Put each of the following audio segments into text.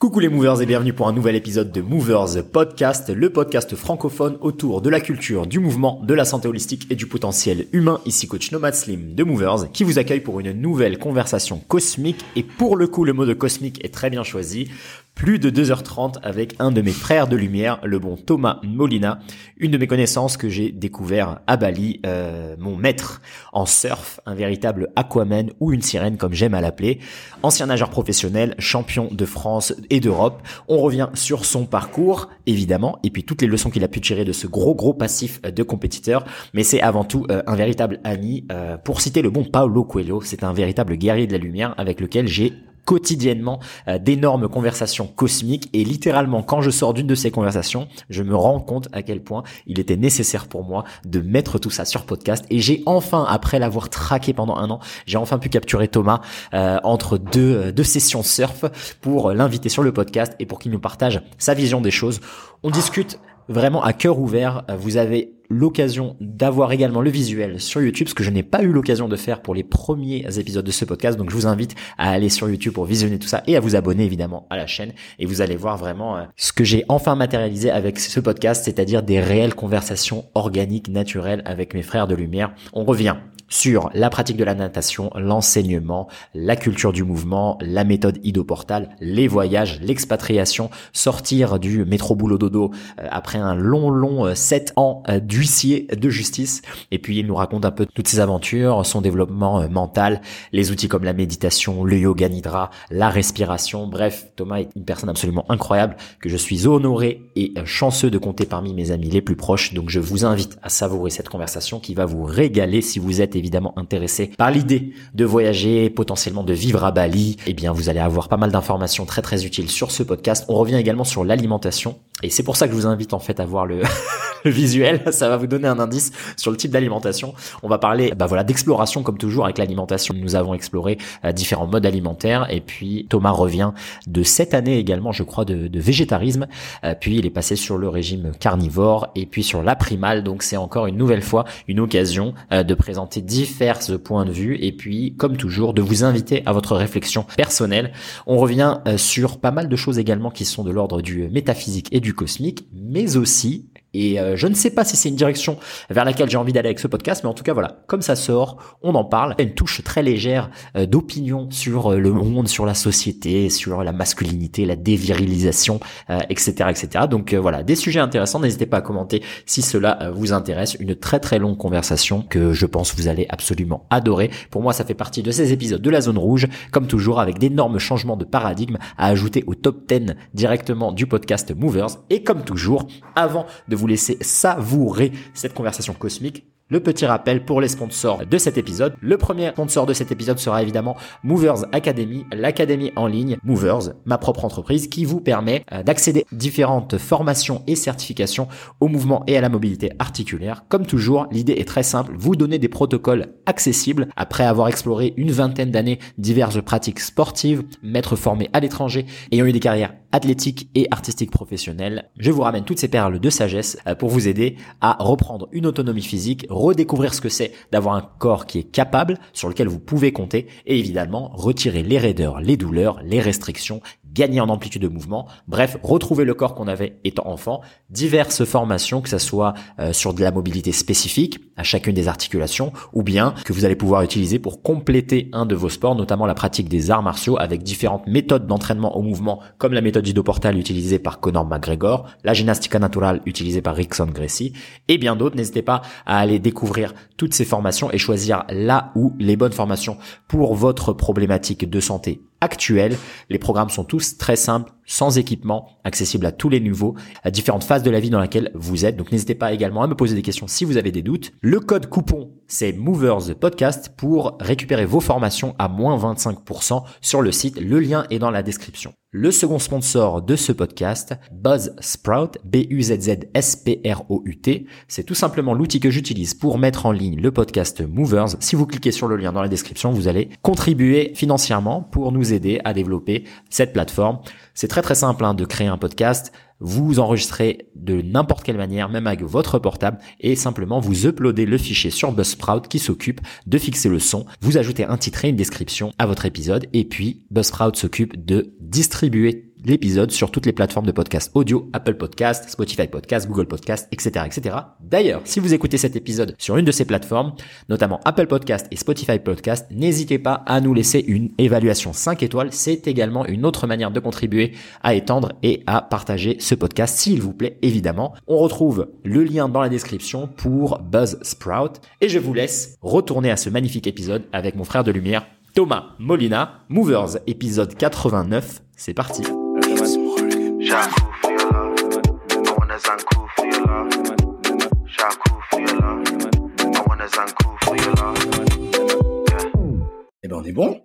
Coucou les movers et bienvenue pour un nouvel épisode de Movers Podcast, le podcast francophone autour de la culture, du mouvement, de la santé holistique et du potentiel humain. Ici coach Nomad Slim de Movers qui vous accueille pour une nouvelle conversation cosmique et pour le coup le mot de cosmique est très bien choisi plus de 2h30 avec un de mes frères de lumière, le bon Thomas Molina, une de mes connaissances que j'ai découvert à Bali, euh, mon maître en surf, un véritable aquaman ou une sirène comme j'aime à l'appeler, ancien nageur professionnel, champion de France et d'Europe. On revient sur son parcours, évidemment, et puis toutes les leçons qu'il a pu tirer de ce gros gros passif de compétiteur, mais c'est avant tout euh, un véritable ami. Euh, pour citer le bon Paolo Coelho, c'est un véritable guerrier de la lumière avec lequel j'ai quotidiennement euh, d'énormes conversations cosmiques et littéralement quand je sors d'une de ces conversations, je me rends compte à quel point il était nécessaire pour moi de mettre tout ça sur podcast et j'ai enfin après l'avoir traqué pendant un an, j'ai enfin pu capturer Thomas euh, entre deux, euh, deux sessions surf pour l'inviter sur le podcast et pour qu'il nous partage sa vision des choses. On discute vraiment à cœur ouvert. Vous avez l'occasion d'avoir également le visuel sur YouTube, ce que je n'ai pas eu l'occasion de faire pour les premiers épisodes de ce podcast. Donc je vous invite à aller sur YouTube pour visionner tout ça et à vous abonner évidemment à la chaîne. Et vous allez voir vraiment euh, ce que j'ai enfin matérialisé avec ce podcast, c'est-à-dire des réelles conversations organiques, naturelles avec mes frères de lumière. On revient sur la pratique de la natation, l'enseignement, la culture du mouvement, la méthode idoportale, les voyages, l'expatriation, sortir du métro boulot dodo euh, après un long long 7 euh, ans euh, d'huissier de justice et puis il nous raconte un peu toutes ses aventures, son développement mental, les outils comme la méditation, le yoga nidra, la respiration. Bref, Thomas est une personne absolument incroyable que je suis honoré et chanceux de compter parmi mes amis les plus proches. Donc je vous invite à savourer cette conversation qui va vous régaler si vous êtes évidemment intéressé par l'idée de voyager, potentiellement de vivre à Bali, eh bien vous allez avoir pas mal d'informations très très utiles sur ce podcast. On revient également sur l'alimentation et c'est pour ça que je vous invite en fait à voir le, le, visuel. Ça va vous donner un indice sur le type d'alimentation. On va parler, bah voilà, d'exploration comme toujours avec l'alimentation. Nous avons exploré euh, différents modes alimentaires et puis Thomas revient de cette année également, je crois, de, de végétarisme. Euh, puis il est passé sur le régime carnivore et puis sur la primale. Donc c'est encore une nouvelle fois une occasion euh, de présenter divers points de vue et puis comme toujours de vous inviter à votre réflexion personnelle. On revient sur pas mal de choses également qui sont de l'ordre du métaphysique et du cosmique, mais aussi et euh, je ne sais pas si c'est une direction vers laquelle j'ai envie d'aller avec ce podcast, mais en tout cas voilà, comme ça sort, on en parle. Une touche très légère euh, d'opinion sur euh, le monde, sur la société, sur la masculinité, la dévirilisation, etc., etc. Donc voilà, des sujets intéressants. N'hésitez pas à commenter si cela vous intéresse. Une très très longue conversation que je pense vous allez absolument adorer. Pour moi, ça fait partie de ces épisodes de la zone rouge, comme toujours avec d'énormes changements de paradigme à ajouter au top 10 directement du podcast Movers. Et comme toujours, avant de vous laisser savourer cette conversation cosmique, le petit rappel pour les sponsors de cet épisode. Le premier sponsor de cet épisode sera évidemment Movers Academy, l'académie en ligne Movers, ma propre entreprise qui vous permet euh, d'accéder à différentes formations et certifications au mouvement et à la mobilité articulaire. Comme toujours, l'idée est très simple, vous donner des protocoles accessibles après avoir exploré une vingtaine d'années diverses pratiques sportives, m'être formé à l'étranger, ayant eu des carrières athlétiques et artistiques professionnelles. Je vous ramène toutes ces perles de sagesse euh, pour vous aider à reprendre une autonomie physique, redécouvrir ce que c'est d'avoir un corps qui est capable, sur lequel vous pouvez compter, et évidemment retirer les raideurs, les douleurs, les restrictions, gagner en amplitude de mouvement, bref, retrouver le corps qu'on avait étant enfant, diverses formations, que ce soit euh, sur de la mobilité spécifique à chacune des articulations, ou bien que vous allez pouvoir utiliser pour compléter un de vos sports, notamment la pratique des arts martiaux avec différentes méthodes d'entraînement au mouvement, comme la méthode judo-portale utilisée par Conor McGregor, la gymnastique naturelle utilisée par Rickson Gracie, et bien d'autres. N'hésitez pas à aller découvrir toutes ces formations et choisir là où les bonnes formations pour votre problématique de santé actuelle. Les programmes sont tous très simples, sans équipement, accessibles à tous les niveaux, à différentes phases de la vie dans laquelle vous êtes. Donc n'hésitez pas également à me poser des questions si vous avez des doutes. Le code coupon, c'est Movers Podcast pour récupérer vos formations à moins 25% sur le site. Le lien est dans la description. Le second sponsor de ce podcast, Buzzsprout, B-U-Z-Z-S-P-R-O-U-T, c'est tout simplement l'outil que j'utilise pour mettre en ligne le podcast Movers. Si vous cliquez sur le lien dans la description, vous allez contribuer financièrement pour nous aider à développer cette plateforme. C'est très très simple hein, de créer un podcast. Vous enregistrez de n'importe quelle manière, même avec votre portable, et simplement vous uploadez le fichier sur Buzzsprout qui s'occupe de fixer le son. Vous ajoutez un titre et une description à votre épisode, et puis Buzzsprout s'occupe de distribuer l'épisode sur toutes les plateformes de podcast audio, Apple Podcast, Spotify Podcast, Google Podcast, etc., etc. D'ailleurs, si vous écoutez cet épisode sur une de ces plateformes, notamment Apple Podcast et Spotify Podcast, n'hésitez pas à nous laisser une évaluation 5 étoiles. C'est également une autre manière de contribuer à étendre et à partager ce podcast, s'il vous plaît, évidemment. On retrouve le lien dans la description pour Buzz Sprout et je vous laisse retourner à ce magnifique épisode avec mon frère de lumière, Thomas Molina, Movers, épisode 89. C'est parti. Eh ben on est bon.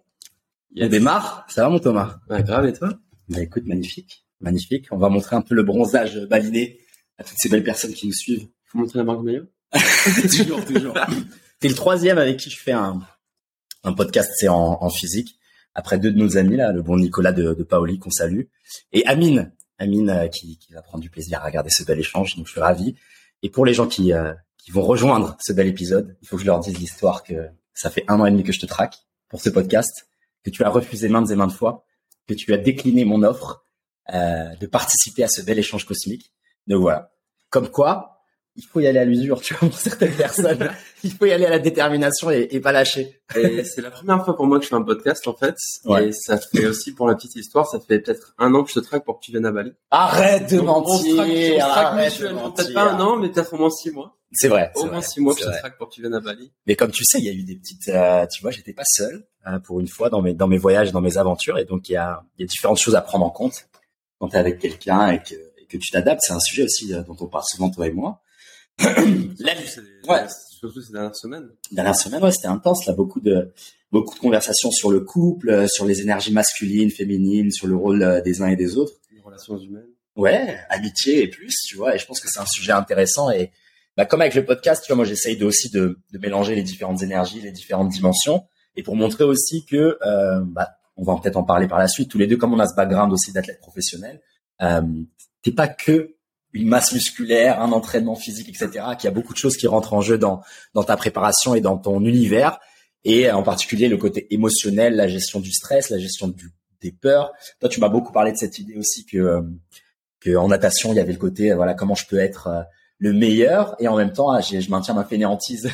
On démarre. Ça va mon Thomas? Bah grave et toi? Bah écoute, magnifique, magnifique. On va montrer un peu le bronzage baliné à toutes ces belles personnes qui nous suivent. Faut montrer la marque meilleure toujours, toujours. T'es le troisième avec qui je fais un, un podcast, c'est en, en, physique. Après deux de nos amis là, le bon Nicolas de, de Paoli qu'on salue et Amine, Amine euh, qui, qui, va prendre du plaisir à regarder ce bel échange. Donc je suis ravi. Et pour les gens qui euh, qui vont rejoindre ce bel épisode, il faut que je leur dise l'histoire que ça fait un an et demi que je te traque pour ce podcast, que tu as refusé maintes et maintes fois, que tu as décliné mon offre euh, de participer à ce bel échange cosmique. Donc voilà. Comme quoi, il faut y aller à l'usure, tu vois, pour certaines personnes. il faut y aller à la détermination et, et pas lâcher. et c'est la première fois pour moi que je fais un podcast, en fait. Ouais. Et ça fait aussi, pour la petite histoire, ça fait peut-être un an que je te traque pour que tu viennes à Bali. Arrête de mentir. On se traque, on se traque Peut-être pas un an, mais peut-être au moins six mois. C'est vrai. Au moins six mois que je te traque pour que tu viennes à Bali. Mais comme tu sais, il y a eu des petites, euh, tu vois, j'étais pas seul euh, pour une fois dans mes dans mes voyages, dans mes aventures, et donc il y a il y a différentes choses à prendre en compte quand tu es avec quelqu'un et que et que tu t'adaptes. C'est un sujet aussi euh, dont on parle souvent toi et moi. La... ouais. Surtout ces dernières semaines. Dernière semaine, ouais, c'était intense. Là, beaucoup de beaucoup de conversations sur le couple, euh, sur les énergies masculines, féminines, sur le rôle euh, des uns et des autres. Les relations humaines. Ouais, amitié et plus, tu vois. Et je pense que c'est un sujet intéressant. Et bah, comme avec le podcast, tu vois, moi, j'essaye de, aussi de, de mélanger les différentes énergies, les différentes dimensions, et pour montrer aussi que, euh, bah, on va peut-être en parler par la suite. Tous les deux, comme on a ce background aussi d'athlète professionnel, euh, t'es pas que une masse musculaire, un entraînement physique, etc. Qu'il y a beaucoup de choses qui rentrent en jeu dans dans ta préparation et dans ton univers, et en particulier le côté émotionnel, la gestion du stress, la gestion du, des peurs. Toi, tu m'as beaucoup parlé de cette idée aussi que euh, que en natation, il y avait le côté voilà comment je peux être euh, le meilleur et en même temps je maintiens ma fainéantise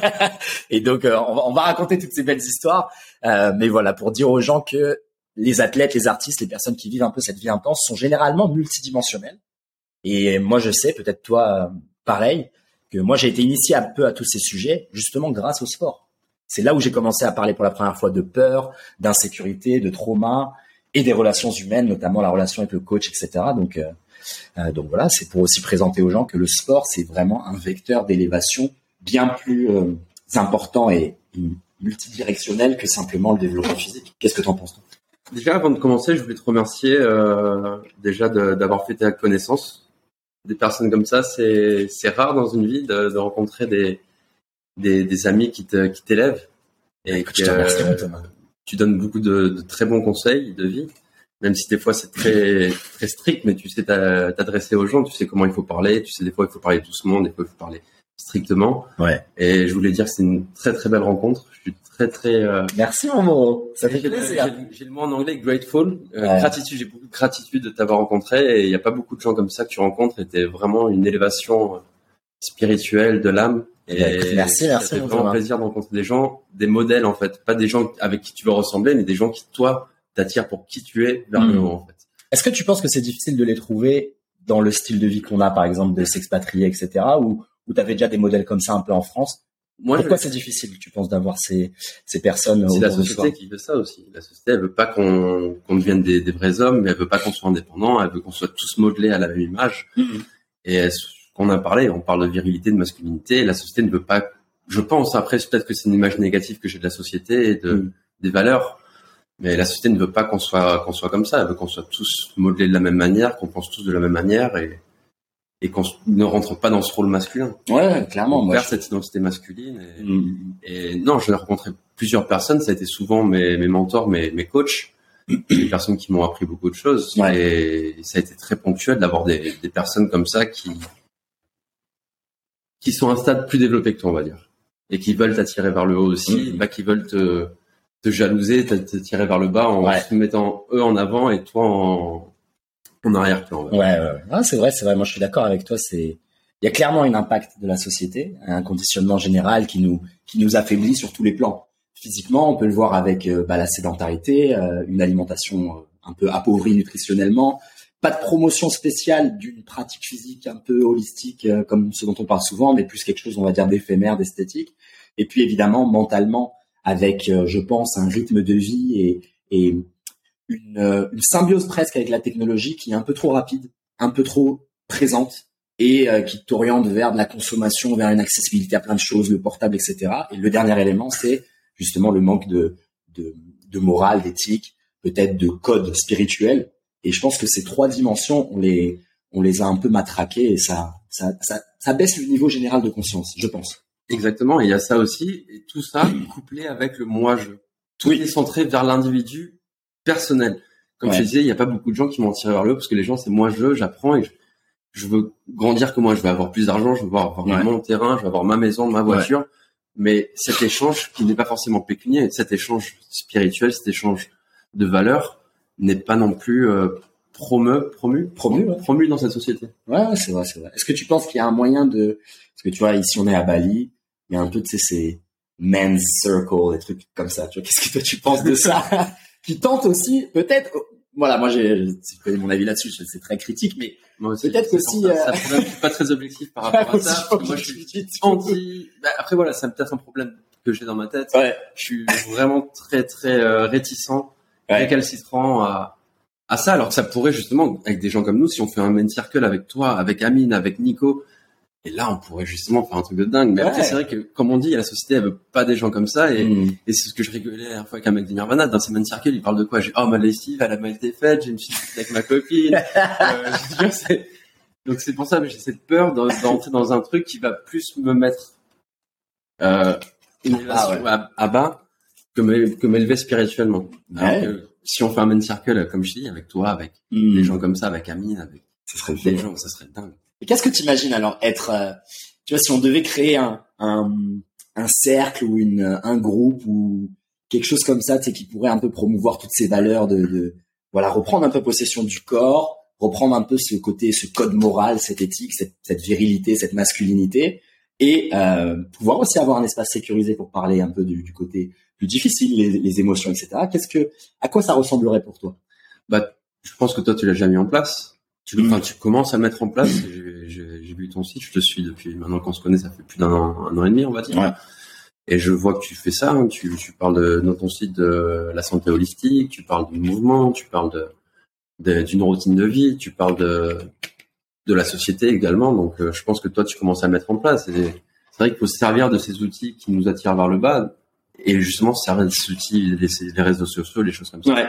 et donc euh, on, va, on, va, raconter toutes ces belles histoires mais voilà pour dire aux gens que les athlètes les artistes les personnes qui vivent un peu cette vie intense sont généralement multidimensionnelles et moi, je sais, peut-être toi, pareil, que moi, j'ai été initié un peu à tous ces sujets, justement grâce au sport. C'est là où j'ai commencé à parler pour la première fois de peur, d'insécurité, de trauma et des relations humaines, notamment la relation avec le coach, etc. Donc, euh, euh, donc voilà, c'est pour aussi présenter aux gens que le sport, c'est vraiment un vecteur d'élévation bien plus euh, important et multidirectionnel que simplement le développement physique. Qu'est-ce que tu en penses toi? Déjà, avant de commencer, je voulais te remercier euh, déjà d'avoir fait ta connaissance des personnes comme ça, c'est rare dans une vie de, de rencontrer des, des, des amis qui t'élèvent. Et que, euh, tu donnes beaucoup de, de, très bons conseils de vie, même si des fois c'est très très strict, mais tu sais t'adresser aux gens, tu sais comment il faut parler, tu sais des fois il faut parler doucement, des fois il faut parler strictement. Ouais. Et je voulais dire que c'est une très très belle rencontre. Je suis très très. Euh... Merci mon Ça fait plaisir. J'ai le mot en anglais grateful, euh, gratitude. J'ai beaucoup de gratitude de t'avoir rencontré et il n'y a pas beaucoup de gens comme ça que tu rencontres. Et t'es vraiment une élévation euh, spirituelle de l'âme. Et merci, merci. C'est vraiment plaisir de rencontrer des gens, des modèles en fait, pas des gens avec qui tu veux ressembler, mais des gens qui toi t'attirent pour qui tu es vers le hmm. haut en fait. Est-ce que tu penses que c'est difficile de les trouver dans le style de vie qu'on a, par exemple, de s'expatrier, etc., ou ou tu avais déjà des modèles comme ça un peu en France? Moi, Pourquoi c'est difficile, tu penses, d'avoir ces, ces personnes C'est la société qui veut ça aussi. La société, elle veut pas qu'on devienne des, des, vrais hommes, mais elle veut pas qu'on soit indépendant. Elle veut qu'on soit tous modelés à la même image. Mm-hmm. Et qu'on a parlé, on parle de virilité, de masculinité. La société ne veut pas. Je pense. Après, peut-être que c'est une image négative que j'ai de la société et de mm. des valeurs. Mais la société ne veut pas qu'on soit qu'on soit comme ça. Elle veut qu'on soit tous modelés de la même manière, qu'on pense tous de la même manière et et qu'on ne rentre pas dans ce rôle masculin. Ouais, clairement. On perd cette identité masculine. Et, mm. et non, j'ai rencontré plusieurs personnes. Ça a été souvent mes, mes mentors, mes, mes coachs, des personnes qui m'ont appris beaucoup de choses. Ouais. Et ça a été très ponctuel d'avoir des, des personnes comme ça qui qui sont à un stade plus développé que toi, on va dire, et qui veulent t'attirer vers le haut aussi, mm. pas qui veulent te te jalouser, te, tirer vers le bas en se mettant eux en avant et toi en en arrière-plan. Ouais, ouais, ouais. c'est vrai, c'est vrai. Moi, je suis d'accord avec toi. C'est il y a clairement un impact de la société, un conditionnement général qui nous qui nous affaiblit sur tous les plans. Physiquement, on peut le voir avec euh, bah, la sédentarité, euh, une alimentation euh, un peu appauvrie nutritionnellement, pas de promotion spéciale d'une pratique physique un peu holistique comme ce dont on parle souvent, mais plus quelque chose, on va dire, d'éphémère, d'esthétique. Et puis évidemment, mentalement, avec, je pense, un rythme de vie et, et une, une symbiose presque avec la technologie qui est un peu trop rapide, un peu trop présente et euh, qui t'oriente vers de la consommation, vers une accessibilité à plein de choses, le portable, etc. Et le dernier élément, c'est justement le manque de, de, de morale, d'éthique, peut-être de code spirituel. Et je pense que ces trois dimensions, on les, on les a un peu matraquées et ça, ça, ça, ça baisse le niveau général de conscience, je pense. Exactement, et il y a ça aussi, et tout ça couplé avec le moi-je. Tout est centré vers l'individu personnel. Comme je disais, il n'y a pas beaucoup de gens qui m'ont tiré vers le haut parce que les gens, c'est moi-je, j'apprends et je, je veux grandir que moi, je veux avoir plus d'argent, je veux avoir mon terrain, je veux avoir ma maison, ma voiture. Mais cet échange qui n'est pas forcément pécunier, cet échange spirituel, cet échange de valeurs n'est pas non plus euh, promu, promu, promu, promu dans cette société. Ouais, c'est vrai, c'est vrai. Est-ce que tu penses qu'il y a un moyen de, parce que tu vois, ici on est à Bali, il y a un peu de ces men's circle, des trucs comme ça. Tu vois, qu'est-ce que toi tu penses de ça? Qui tente aussi, peut-être, voilà, moi j'ai, mon avis là-dessus, c'est très critique, mais peut-être que si, euh... ça, je suis pas très objectif par rapport à ça. moi, je suis anti. Bah, après voilà, c'est peut-être un problème que j'ai dans ma tête. Ouais. Je suis vraiment très très euh, réticent, ouais. récalcitrant à à ça, alors que ça pourrait justement avec des gens comme nous, si on fait un main circle avec toi, avec Amine, avec Nico, et là, on pourrait justement faire un truc de dingue. Mais après, c'est vrai que, comme on dit, la société, elle veut pas des gens comme ça. Et, mm. et c'est ce que je rigolais la dernière fois avec un mec de Nirvana. Dans ses Circle, il parle de quoi? J'ai, oh, ma lessive, elle a mal été faite, j'ai une suite avec ma copine. euh, donc c'est pour ça que j'ai cette peur d'entrer dans un truc qui va plus me mettre euh, une ah à, bas que m'élever spirituellement. si on fait un main circle, comme je dis, avec toi, avec mm. des gens comme ça, avec Amine, avec ça serait des gens, ça serait dingue. Et qu'est-ce que tu imagines alors être, euh, tu vois, si on devait créer un, un, un, cercle ou une, un groupe ou quelque chose comme ça, tu sais, qui pourrait un peu promouvoir toutes ces valeurs de, de, voilà, reprendre un peu possession du corps, reprendre un peu ce côté, ce code moral, cette éthique, cette, cette virilité, cette masculinité, et euh, pouvoir aussi avoir un espace sécurisé pour parler un peu du, du côté plus difficile, les, les émotions, etc. Qu'est-ce que, à quoi ça ressemblerait pour toi? Bah, je pense que toi, tu l'as déjà mis en place tu, mm. tu commences à le mettre en place. Vu ton site, je te suis depuis maintenant qu'on se connaît, ça fait plus d'un an, un an et demi, on va dire. Ouais. Et je vois que tu fais ça. Hein. tu, tu parles de, dans ton site de la santé holistique, tu parles du mouvement, tu parles de d'une routine de vie, tu parles de de la société également. Donc, euh, je pense que toi, tu commences à mettre en place. Et c'est vrai qu'il faut se servir de ces outils qui nous attirent vers le bas et justement se servir de ces outils, les, les réseaux sociaux, les choses comme ça. Ouais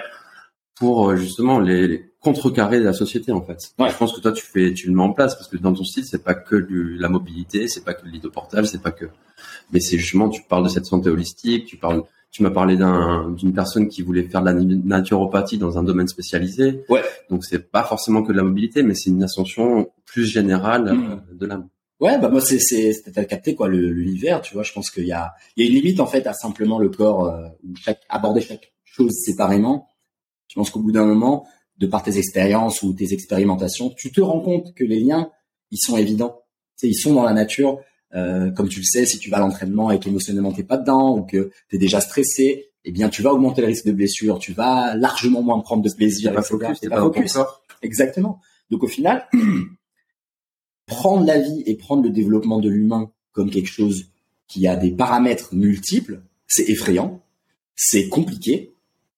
pour euh, justement les, les contrecarrer la société en fait. Ouais. Je pense que toi tu fais tu le mets en place parce que dans ton site c'est pas que du, la mobilité, c'est pas que le portable, c'est pas que mais c'est justement tu parles de cette santé holistique, tu parles tu m'as parlé d'un d'une personne qui voulait faire de la naturopathie dans un domaine spécialisé. Ouais. Donc c'est pas forcément que de la mobilité mais c'est une ascension plus générale mmh. Euh, de l'âme. Ouais, bah moi c'est c'est à capté quoi le l'hiver, tu vois, je pense qu'il y a il y a une limite en fait à simplement le corps euh, chaque aborder chaque chose séparément je pense qu'au bout d'un moment, de par tes expériences ou tes expérimentations, tu te rends compte que les liens, ils sont évidents. Tu sais, ils sont dans la nature. Euh, comme tu le sais, si tu vas à l'entraînement et qu'émotionnellement t'es pas dedans ou que tu es déjà stressé, eh bien tu vas augmenter le risque de blessure, tu vas largement moins prendre de plaisir, pas focus, pas focus. Exactement. Donc au final, prendre la vie et prendre le développement de l'humain comme quelque chose qui a des paramètres multiples, c'est effrayant, c'est compliqué,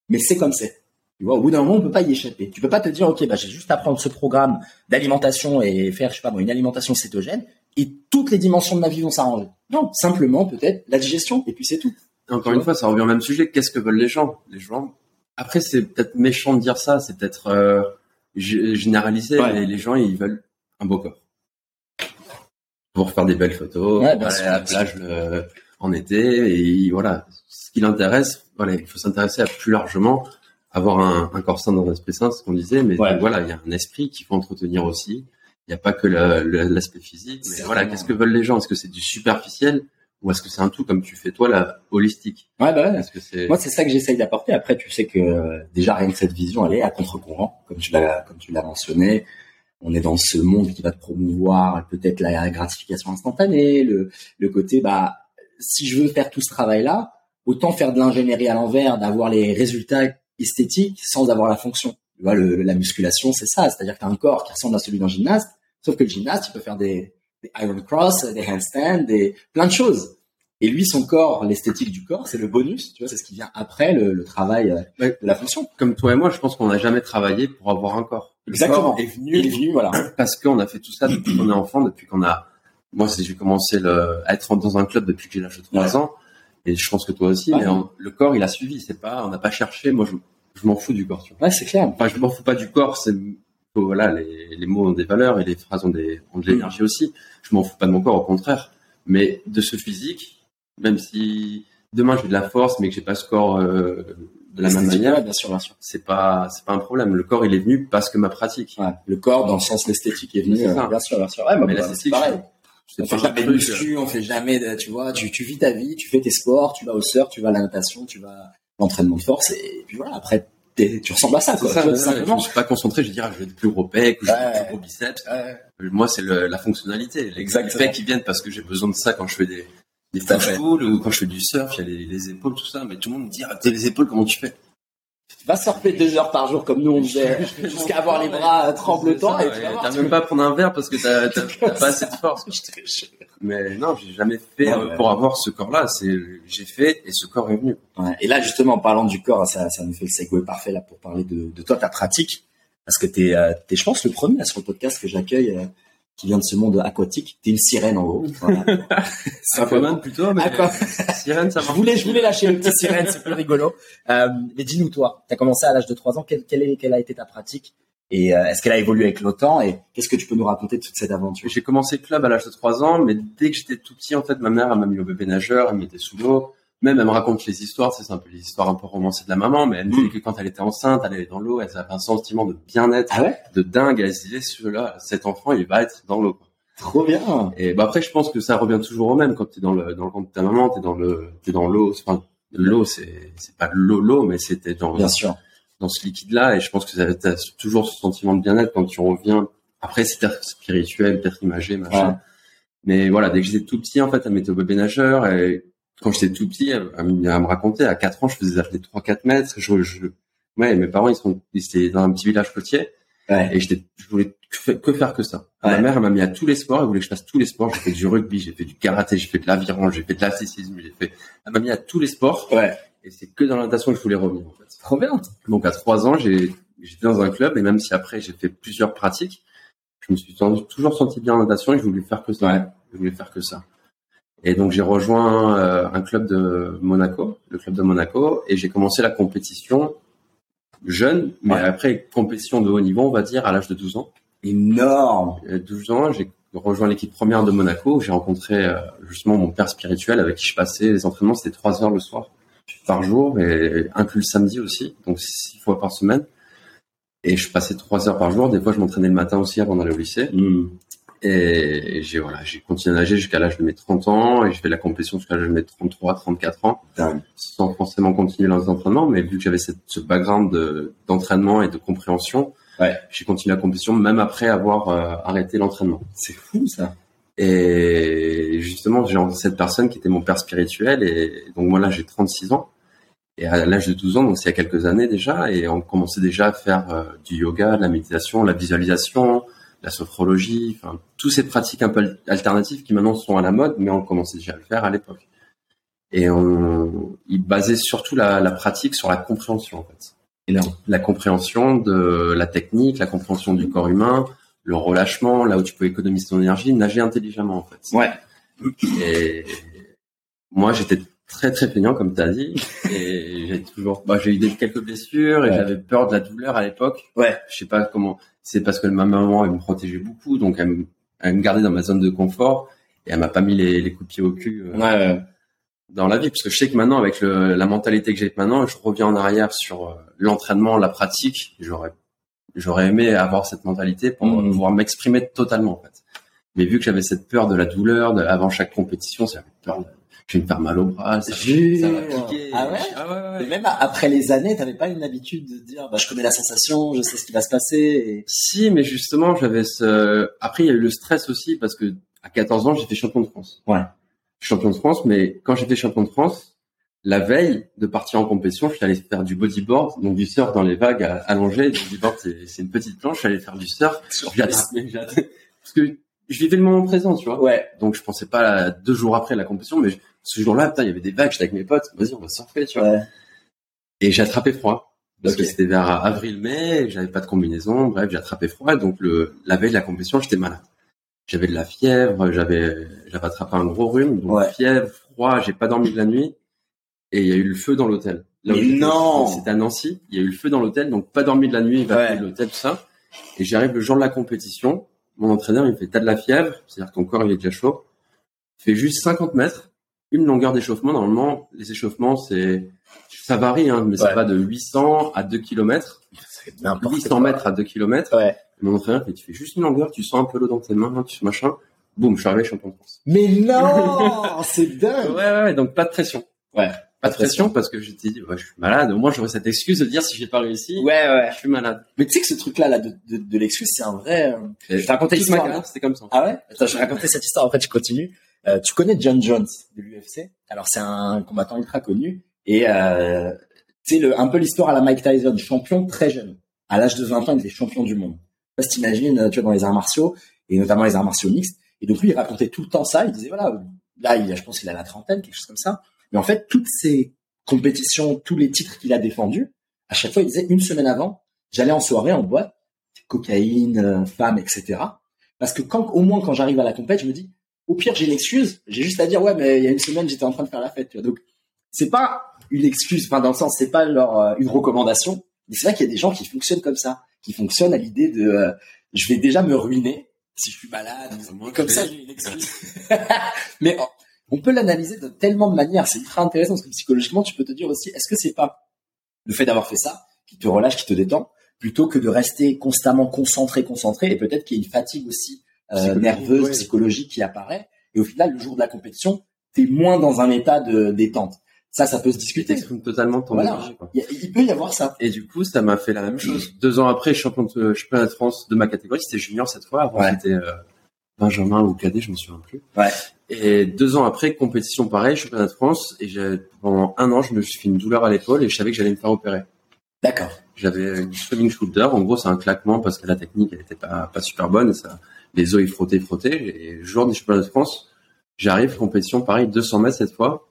mais c'est comme c'est. Tu vois, au bout d'un moment, on peut pas y échapper. Tu peux pas te dire, ok, bah j'ai juste à prendre ce programme d'alimentation et faire, je sais pas moi, une alimentation cétogène et toutes les dimensions de ma vie vont s'arranger. Non, simplement peut-être la digestion et puis c'est tout. Encore une fois, ça revient au même sujet. Qu'est-ce que veulent les gens? Les gens. Après, c'est peut-être méchant de dire ça. C'est peut-être euh, généralisé. Mais les gens, ils veulent un beau corps pour faire des belles photos, ouais, aller à la plage le, en été. Et voilà, ce qui l'intéresse, voilà, il faut s'intéresser à plus largement avoir un, un corps sain dans un esprit sain, c'est ce qu'on disait, mais voilà, il y a un esprit qu'il faut entretenir aussi. Il n'y a pas que l'aspect physique. Mais voilà, qu'est-ce que veulent les gens? Est-ce que c'est du superficiel ou est-ce que c'est un tout comme tu fais toi là holistique? Ouais, bah ouais. Est-ce que c'est Moi, c'est ça que j'essaye d'apporter. Après, tu sais que euh, déjà rien que cette vision, elle est à contre-courant, comme tu l'as comme tu l'as mentionné. On est dans ce monde qui va te promouvoir peut-être la gratification instantanée, le, le côté bah si je veux faire tout ce travail-là, autant faire de l'ingénierie à l'envers, d'avoir les résultats esthétiques sans avoir la fonction. Tu vois, le, la musculation, c'est ça. C'est-à-dire que tu as un corps qui ressemble à celui d'un gymnaste, sauf que le gymnaste, il peut faire des, des iron cross, des handstands, des plein de choses. Et lui, son corps, l'esthétique du corps, c'est le bonus. Tu vois, c'est ce qui vient après le, le travail euh, de la fonction. comme toi et moi, je pense qu'on n'a jamais travaillé pour avoir un corps. Le Exactement. corps est venu Il est venu, voilà. parce qu'on a fait tout ça depuis qu'on est enfant, depuis qu'on a. Moi, j'ai commencé le... à être dans un club depuis que j'ai l'âge de 3 Ouais. ans, et je pense que toi aussi. Ouais. mais on- le corps, il a suivi. C'est pas, on n'a pas cherché. Moi, je, je m'en fous du corps. Tu vois. Ouais, c'est clair. Enfin, je m'en fous pas du corps. C'est faut- voilà, les, les mots ont des valeurs et les phrases ont des ont de l'énergie aussi. Je m'en fous pas de mon corps, au contraire. Mais de ce physique, même si demain j'ai de la force, mais que j'ai pas ce corps euh, de la même manière, bien sûr, bien sûr. c'est pas c'est pas un problème. Le corps, il est venu parce que ma pratique. Ouais. Le corps, dans le sens l'esthétique, est venu. Euh, bien sûr, bien sûr. Ouais, bah, Mais bah, l'esthétique, c'est pareil. C'est On fait jamais de muscu, on fait jamais de, tu vois, tu, tu vis ta vie, tu fais tes sports, tu vas au surf, tu vas à la natation, tu vas à l'entraînement de force, et puis voilà, après, t'es- tu ressembles à ça, quoi, ça, ouais, ouais, je suis pas concentré, je vais dire, je veux des plus gros pecs, ou je Ouais. plus gros biceps. Ouais. Moi, c'est la fonctionnalité. Les pecs qui viennent parce que j'ai besoin de ça quand je fais des, des push-pull ou quand je fais du surf, il y a les, les épaules, tout ça. Mais tout le monde me dit, ah, t'as les épaules, comment tu fais? Va surfer deux heures par jour comme nous on faisait, jusqu'à avoir les bras euh, tremblotants, et. T'as même pas à prendre un verre parce que t'as, t'as, t'as pas assez de force. Mais non, j'ai jamais fait Ouais, euh, ouais. pour avoir ce corps-là. C'est, j'ai fait et ce corps est venu. Ouais. Et là, justement, en parlant du corps, ça, ça nous fait le segue parfait là pour parler de, de toi, ta pratique. Parce que t'es, euh, t'es, je pense, le premier là, sur le podcast que j'accueille euh, qui vient de ce monde aquatique. T'es une sirène en gros. Voilà. Aquaman plutôt, mais Aqua- sirène, ça Je marche. voulais, je voulais lâcher le petit sirène, c'est plus rigolo. Euh, mais dis-nous toi, t'as commencé à l'âge de 3 ans, quelle, quelle, est, quelle a été ta pratique? Et euh, est-ce qu'elle a évolué avec le temps? Et qu'est-ce que tu peux nous raconter de toute cette aventure? J'ai commencé le club à l'âge de 3 ans, mais dès que j'étais tout petit, en fait, ma mère, elle m'a mis au bébé nageur, elle me mettait sous l'eau. Même, elle me raconte les histoires, c'est un peu les histoires un peu romancées de la maman, mais elle me Mm. disait que quand elle était enceinte, elle allait dans l'eau, elle avait un sentiment de bien-être, Ah ouais? de dingue, elle se disait, celui-là, cet enfant, il va être dans l'eau. Trop bien. Et bah après, je pense que ça revient toujours au même quand t'es dans le, dans le ventre de ta maman, t'es dans le, t'es dans l'eau, enfin, l'eau, c'est, c'est pas l'eau, l'eau, mais c'était dans, Bien sûr. dans ce liquide-là, et je pense que ça- t'as toujours ce sentiment de bien-être quand tu reviens. Après, c'est peut-être spirituel, peut-être imagé, machin. Ouais. Mais voilà, dès que j'étais tout petit, en fait, elle mettait au bébé nageur, et quand j'étais tout petit, elle, elle me racontait, à 4 ans, je faisais des apnées de 3-4 mètres, je, je, ouais, mes parents, ils sont, ils étaient dans un petit village côtier, Ouais. et j'étais, je voulais que, fa- que faire que ça. Ma mère, elle m'a mis à tous les sports, elle voulait que je fasse tous les sports, j'ai fait du rugby, j'ai fait du karaté, j'ai fait de l'aviron, j'ai fait de l'athlétisme, j'ai fait, elle m'a mis à tous les sporps, Ouais. et c'est que dans la natation que je voulais revenir, en fait. Trop bien. Donc à trois ans, j'ai j'étais dans un club et même si après j'ai fait plusieurs pratiques, je me suis toujours senti bien en natation et je voulais faire que ça. Ouais. Je voulais faire que ça. Et donc j'ai rejoint euh, un club de Monaco, le club de Monaco, et j'ai commencé la compétition jeune, mais Ouais. après compétition de haut niveau, on va dire, à l'âge de 12 ans. Énorme. À 12 ans, j'ai rejoint l'équipe première de Monaco. où J'ai rencontré euh, justement mon père spirituel avec qui je passais les entraînements. C'était trois heures le soir par jour et inclus le samedi aussi, donc six fois par semaine. Et je passais trois heures par jour. Des fois, je m'entraînais le matin aussi avant d'aller au lycée. Hmm. Et j'ai voilà, j'ai continué à nager jusqu'à l'âge de mes 30 ans et je fais la compétition jusqu'à l'âge de mes 33, 34 ans, sans forcément continuer dans les entraînements. Mais vu que j'avais cette, ce background de- d'entraînement et de compréhension, Ouais. j'ai continué la compétition même après avoir euh, arrêté l'entraînement. C'est fou ça. Et justement, j'ai rencontré cette personne qui était mon père spirituel. Et donc moi là, j'ai 36 ans. Et à l'âge de 12 ans, donc c'est il y a quelques années déjà, et on commençait déjà à faire euh, du yoga, de la méditation, la visualisation, la sophrologie, enfin toutes ces pratiques un peu al- alternatives qui maintenant sont à la mode, mais on commençait déjà à le faire à l'époque. Et on, il basait surtout la, la pratique sur la compréhension en fait Énorme. la compréhension de la technique, la compréhension du corps humain, le relâchement, là où tu peux économiser ton énergie, nager intelligemment en fait. Ouais. Et moi j'étais très très feignant comme tu as dit et j'ai toujours bah, j'ai eu des, quelques blessures et Ouais. j'avais peur de la douleur à l'époque. Ouais. Je sais pas comment c'est parce que ma maman elle me protégeait beaucoup donc elle me, elle me gardait dans ma zone de confort et elle m'a pas mis les, les coups de pied au cul. euh, Ouais. ouais. dans la vie parce que je sais que maintenant avec le, la mentalité que j'ai maintenant je reviens en arrière sur euh, l'entraînement la pratique j'aurais j'aurais aimé avoir cette mentalité pour Mhm. pouvoir m'exprimer totalement en fait mais vu que j'avais cette peur de la douleur de, avant chaque compétition j'avais peur de- je vais me faire mal au bras, ça, ça va piquer. Ah ouais Ah ouais, ouais. Et même après les années, t'avais pas une habitude de dire, bah, je connais la sensation, je sais ce qui va se passer. Et... Si, mais justement, j'avais ce. Après, il y a eu le stress aussi parce que à 14 ans, j'étais champion de France. Ouais. Champion de France, mais quand j'étais champion de France, la veille de partir en compétition, je suis allé faire du bodyboard, donc du surf dans les vagues allongées. Le bodyboard, c'est une petite planche. Je suis allé faire du surf. J'ai j'ai parce que je vivais le moment présent, tu vois. Ouais. Donc je pensais pas à deux jours après la compétition, mais je- ce jour-là, putain, il y avait des vagues. J'étais avec mes potes. Vas-y, on va surfer, tu vois. Ouais. Et j'ai attrapé froid. Parce que c'était vers avril-mai, j'avais pas de combinaison, bref, j'ai attrapé froid, donc le, la veille de la compétition, j'étais malade. J'avais de la fièvre, j'avais, j'avais attrapé un gros rhume, donc Ouais. fièvre, froid, j'ai pas dormi de la nuit, et il y a eu le feu dans l'hôtel. Là Mais non C'était à Nancy, il y a eu le feu dans l'hôtel, donc pas dormi de la nuit, évacué Ouais. de l'hôtel, tout ça. Et j'arrive le jour de la compétition, mon entraîneur, il me fait, t'as de la fièvre, c'est-à-dire que ton corps, il est déjà chaud. Fais juste 50 mètres, une longueur d'échauffement. Normalement, les échauffements, c'est, ça varie, hein, mais ça va de 800 à 2 km. C'est n'importe 800 quoi. mètres à 2 km. Ouais. Mon entraîneur, fait, tu fais juste une longueur, tu sens un peu l'eau dans tes mains, tu machin. Boum, je suis arrivé champion de France. Mais non, c'est dingue. ouais, ouais, donc pas de pression. Ouais. Pas de pression parce que j'étais dit, ouais, je suis malade. Au moins, j'aurais cette excuse de dire si j'ai pas réussi, Ouais, ouais. je suis malade. Mais tu sais que ce truc-là, là, de, de, de l'excuse, c'est un vrai. euh, Je t'ai raconté l'histoire. carrière, c'était comme ça. Ah ouais? Attends, je vais raconter cette histoire. Après, tu continues. Euh, tu connais John Jones de l'UFC Alors, c'est un combattant ultra connu et euh, c'est un peu l'histoire à la Mike Tyson, champion très jeune. À l'âge de 20 ans, il était champion du monde. Si t'imagines, tu vois, dans les arts martiaux et notamment les arts martiaux mixtes. Et donc lui, il racontait tout le temps ça. Il disait voilà, là, il a, je pense qu'il a la trentaine, quelque chose comme ça. Mais en fait, toutes ces compétitions, tous les titres qu'il a défendus, à chaque fois, il disait une semaine avant, j'allais en soirée, en boîte, cocaïne, euh, femmes, etc. Parce que quand, au moins, quand j'arrive à la compète, je me dis, au pire, j'ai une excuse. J'ai juste à dire, ouais, mais il y a une semaine, j'étais en train de faire la fête. Tu vois. Donc, c'est pas une excuse, enfin, dans le sens, c'est pas leur, euh, une recommandation. Mais c'est vrai qu'il y a des gens qui fonctionnent comme ça, qui fonctionnent à l'idée de, euh, je vais déjà me ruiner si je suis malade. Moi, Et comme ça, j'ai une excuse. mais oh, on peut l'analyser de tellement de manières. C'est ultra intéressant parce que psychologiquement, tu peux te dire aussi, est-ce que c'est pas le fait d'avoir fait ça qui te relâche, qui te détend, plutôt que de rester constamment concentré, concentré, et peut-être qu'il y a une fatigue aussi Psychologique, nerveuse, ouais. psychologique qui apparaît. Et au final, le jour de la compétition, t'es moins dans un état de détente. Ça, ça peut se discuter. totalement ton Voilà. énergie, quoi. Il, peut y avoir ça. Et du coup, ça m'a fait la même chose. Deux ans après, champion de championnat de France de ma catégorie, c'était junior cette fois. Avant, Ouais. c'était euh, Benjamin ou cadet, je me souviens plus. Ouais. Et deux ans après, compétition pareil, championnat de France. Et pendant un an, je me suis fait une douleur à l'épaule et je savais que j'allais me faire opérer. D'accord. J'avais une swimming shoulder. En gros, c'est un claquement parce que la technique, elle était pas, pas super bonne. Et ça, les os, ils frottaient, frottaient. Et le jour du championnat de France, j'arrive, compétition pareil, 200 mètres cette fois.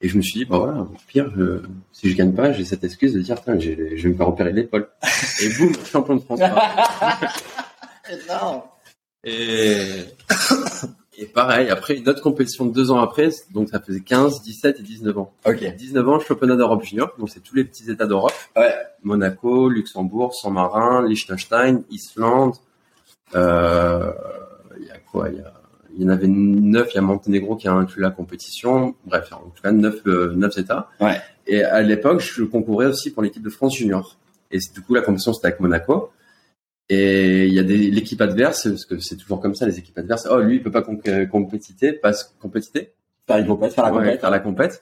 Et je me suis dit, bah voilà, au pire, je- si je gagne pas, j'ai cette excuse de dire, je vais me faire opérer l'épaule. Et boum, champion de France. Non. Et, et pareil, après une autre compétition deux ans après, donc ça faisait 15, 17 et 19 ans. Ok. 19 ans, championnat d'Europe junior, donc c'est tous les petits États d'Europe. Ouais. Monaco, Luxembourg, San Marin, Liechtenstein, Islande. Euh, Il y a quoi Il y, a- il y en avait neuf. Il y a Monténégro qui a inclus la compétition. Bref, en tout cas neuf, euh, neuf États. Ouais. Et à l'époque, je concourais aussi pour l'équipe de France junior. Et du coup, la compétition c'était avec Monaco. Et il y a des l'équipe adverse, parce que c'est toujours comme ça, les équipes adverses. Oh, lui, il peut pas compé- compétiter, parce compétiter, Faire une compète, faire la Ouais, compète. faire la compète,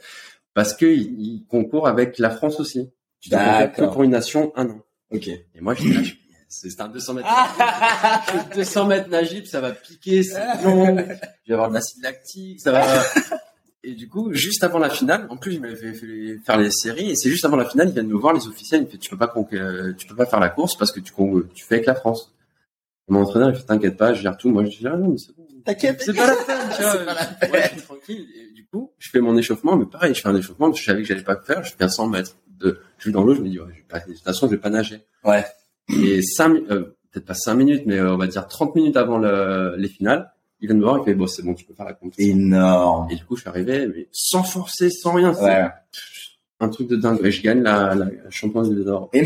parce que il, il concourt avec la France aussi. D'accord. pour une nation un an. Ok. Et moi, j'étais là, je c'est un 200 mètres. Ah 200 mètres nagib, ça va piquer, c'est long. Je vais avoir de l'acide lactique, ça va. Et du coup, juste avant la finale, en plus, il m'avait fait, faire les séries, et c'est juste avant la finale, ils viennent me voir, les officiels, ils me fait, tu peux pas, euh, tu peux pas faire la course parce que tu, tu fais avec la France. Et mon entraîneur, il fait, t'inquiète pas, je gère tout. Moi, je dis, ah non, mais c'est bon. T'inquiète. C'est pas la peine, tu vois. Pas la peine. Ouais, je suis tranquille. Et du coup, je fais mon échauffement, mais pareil, je fais un échauffement, parce que je savais que j'allais pas le faire, je fais un 100 mètres. De, je suis dans l'eau, je me dis, ouais, je vais pas- de toute façon, je vais pas nager. Ouais. Et cinq, mi- euh, peut-être pas cinq minutes, mais euh, on va dire 30 minutes avant le, les finales, il vient me voir, il fait, bon, c'est bon, tu peux faire la compétition. Énorme. Et du coup, je suis arrivé, mais sans forcer, sans rien. Ouais. un truc de dingue. Et je gagne la, la championne d'or.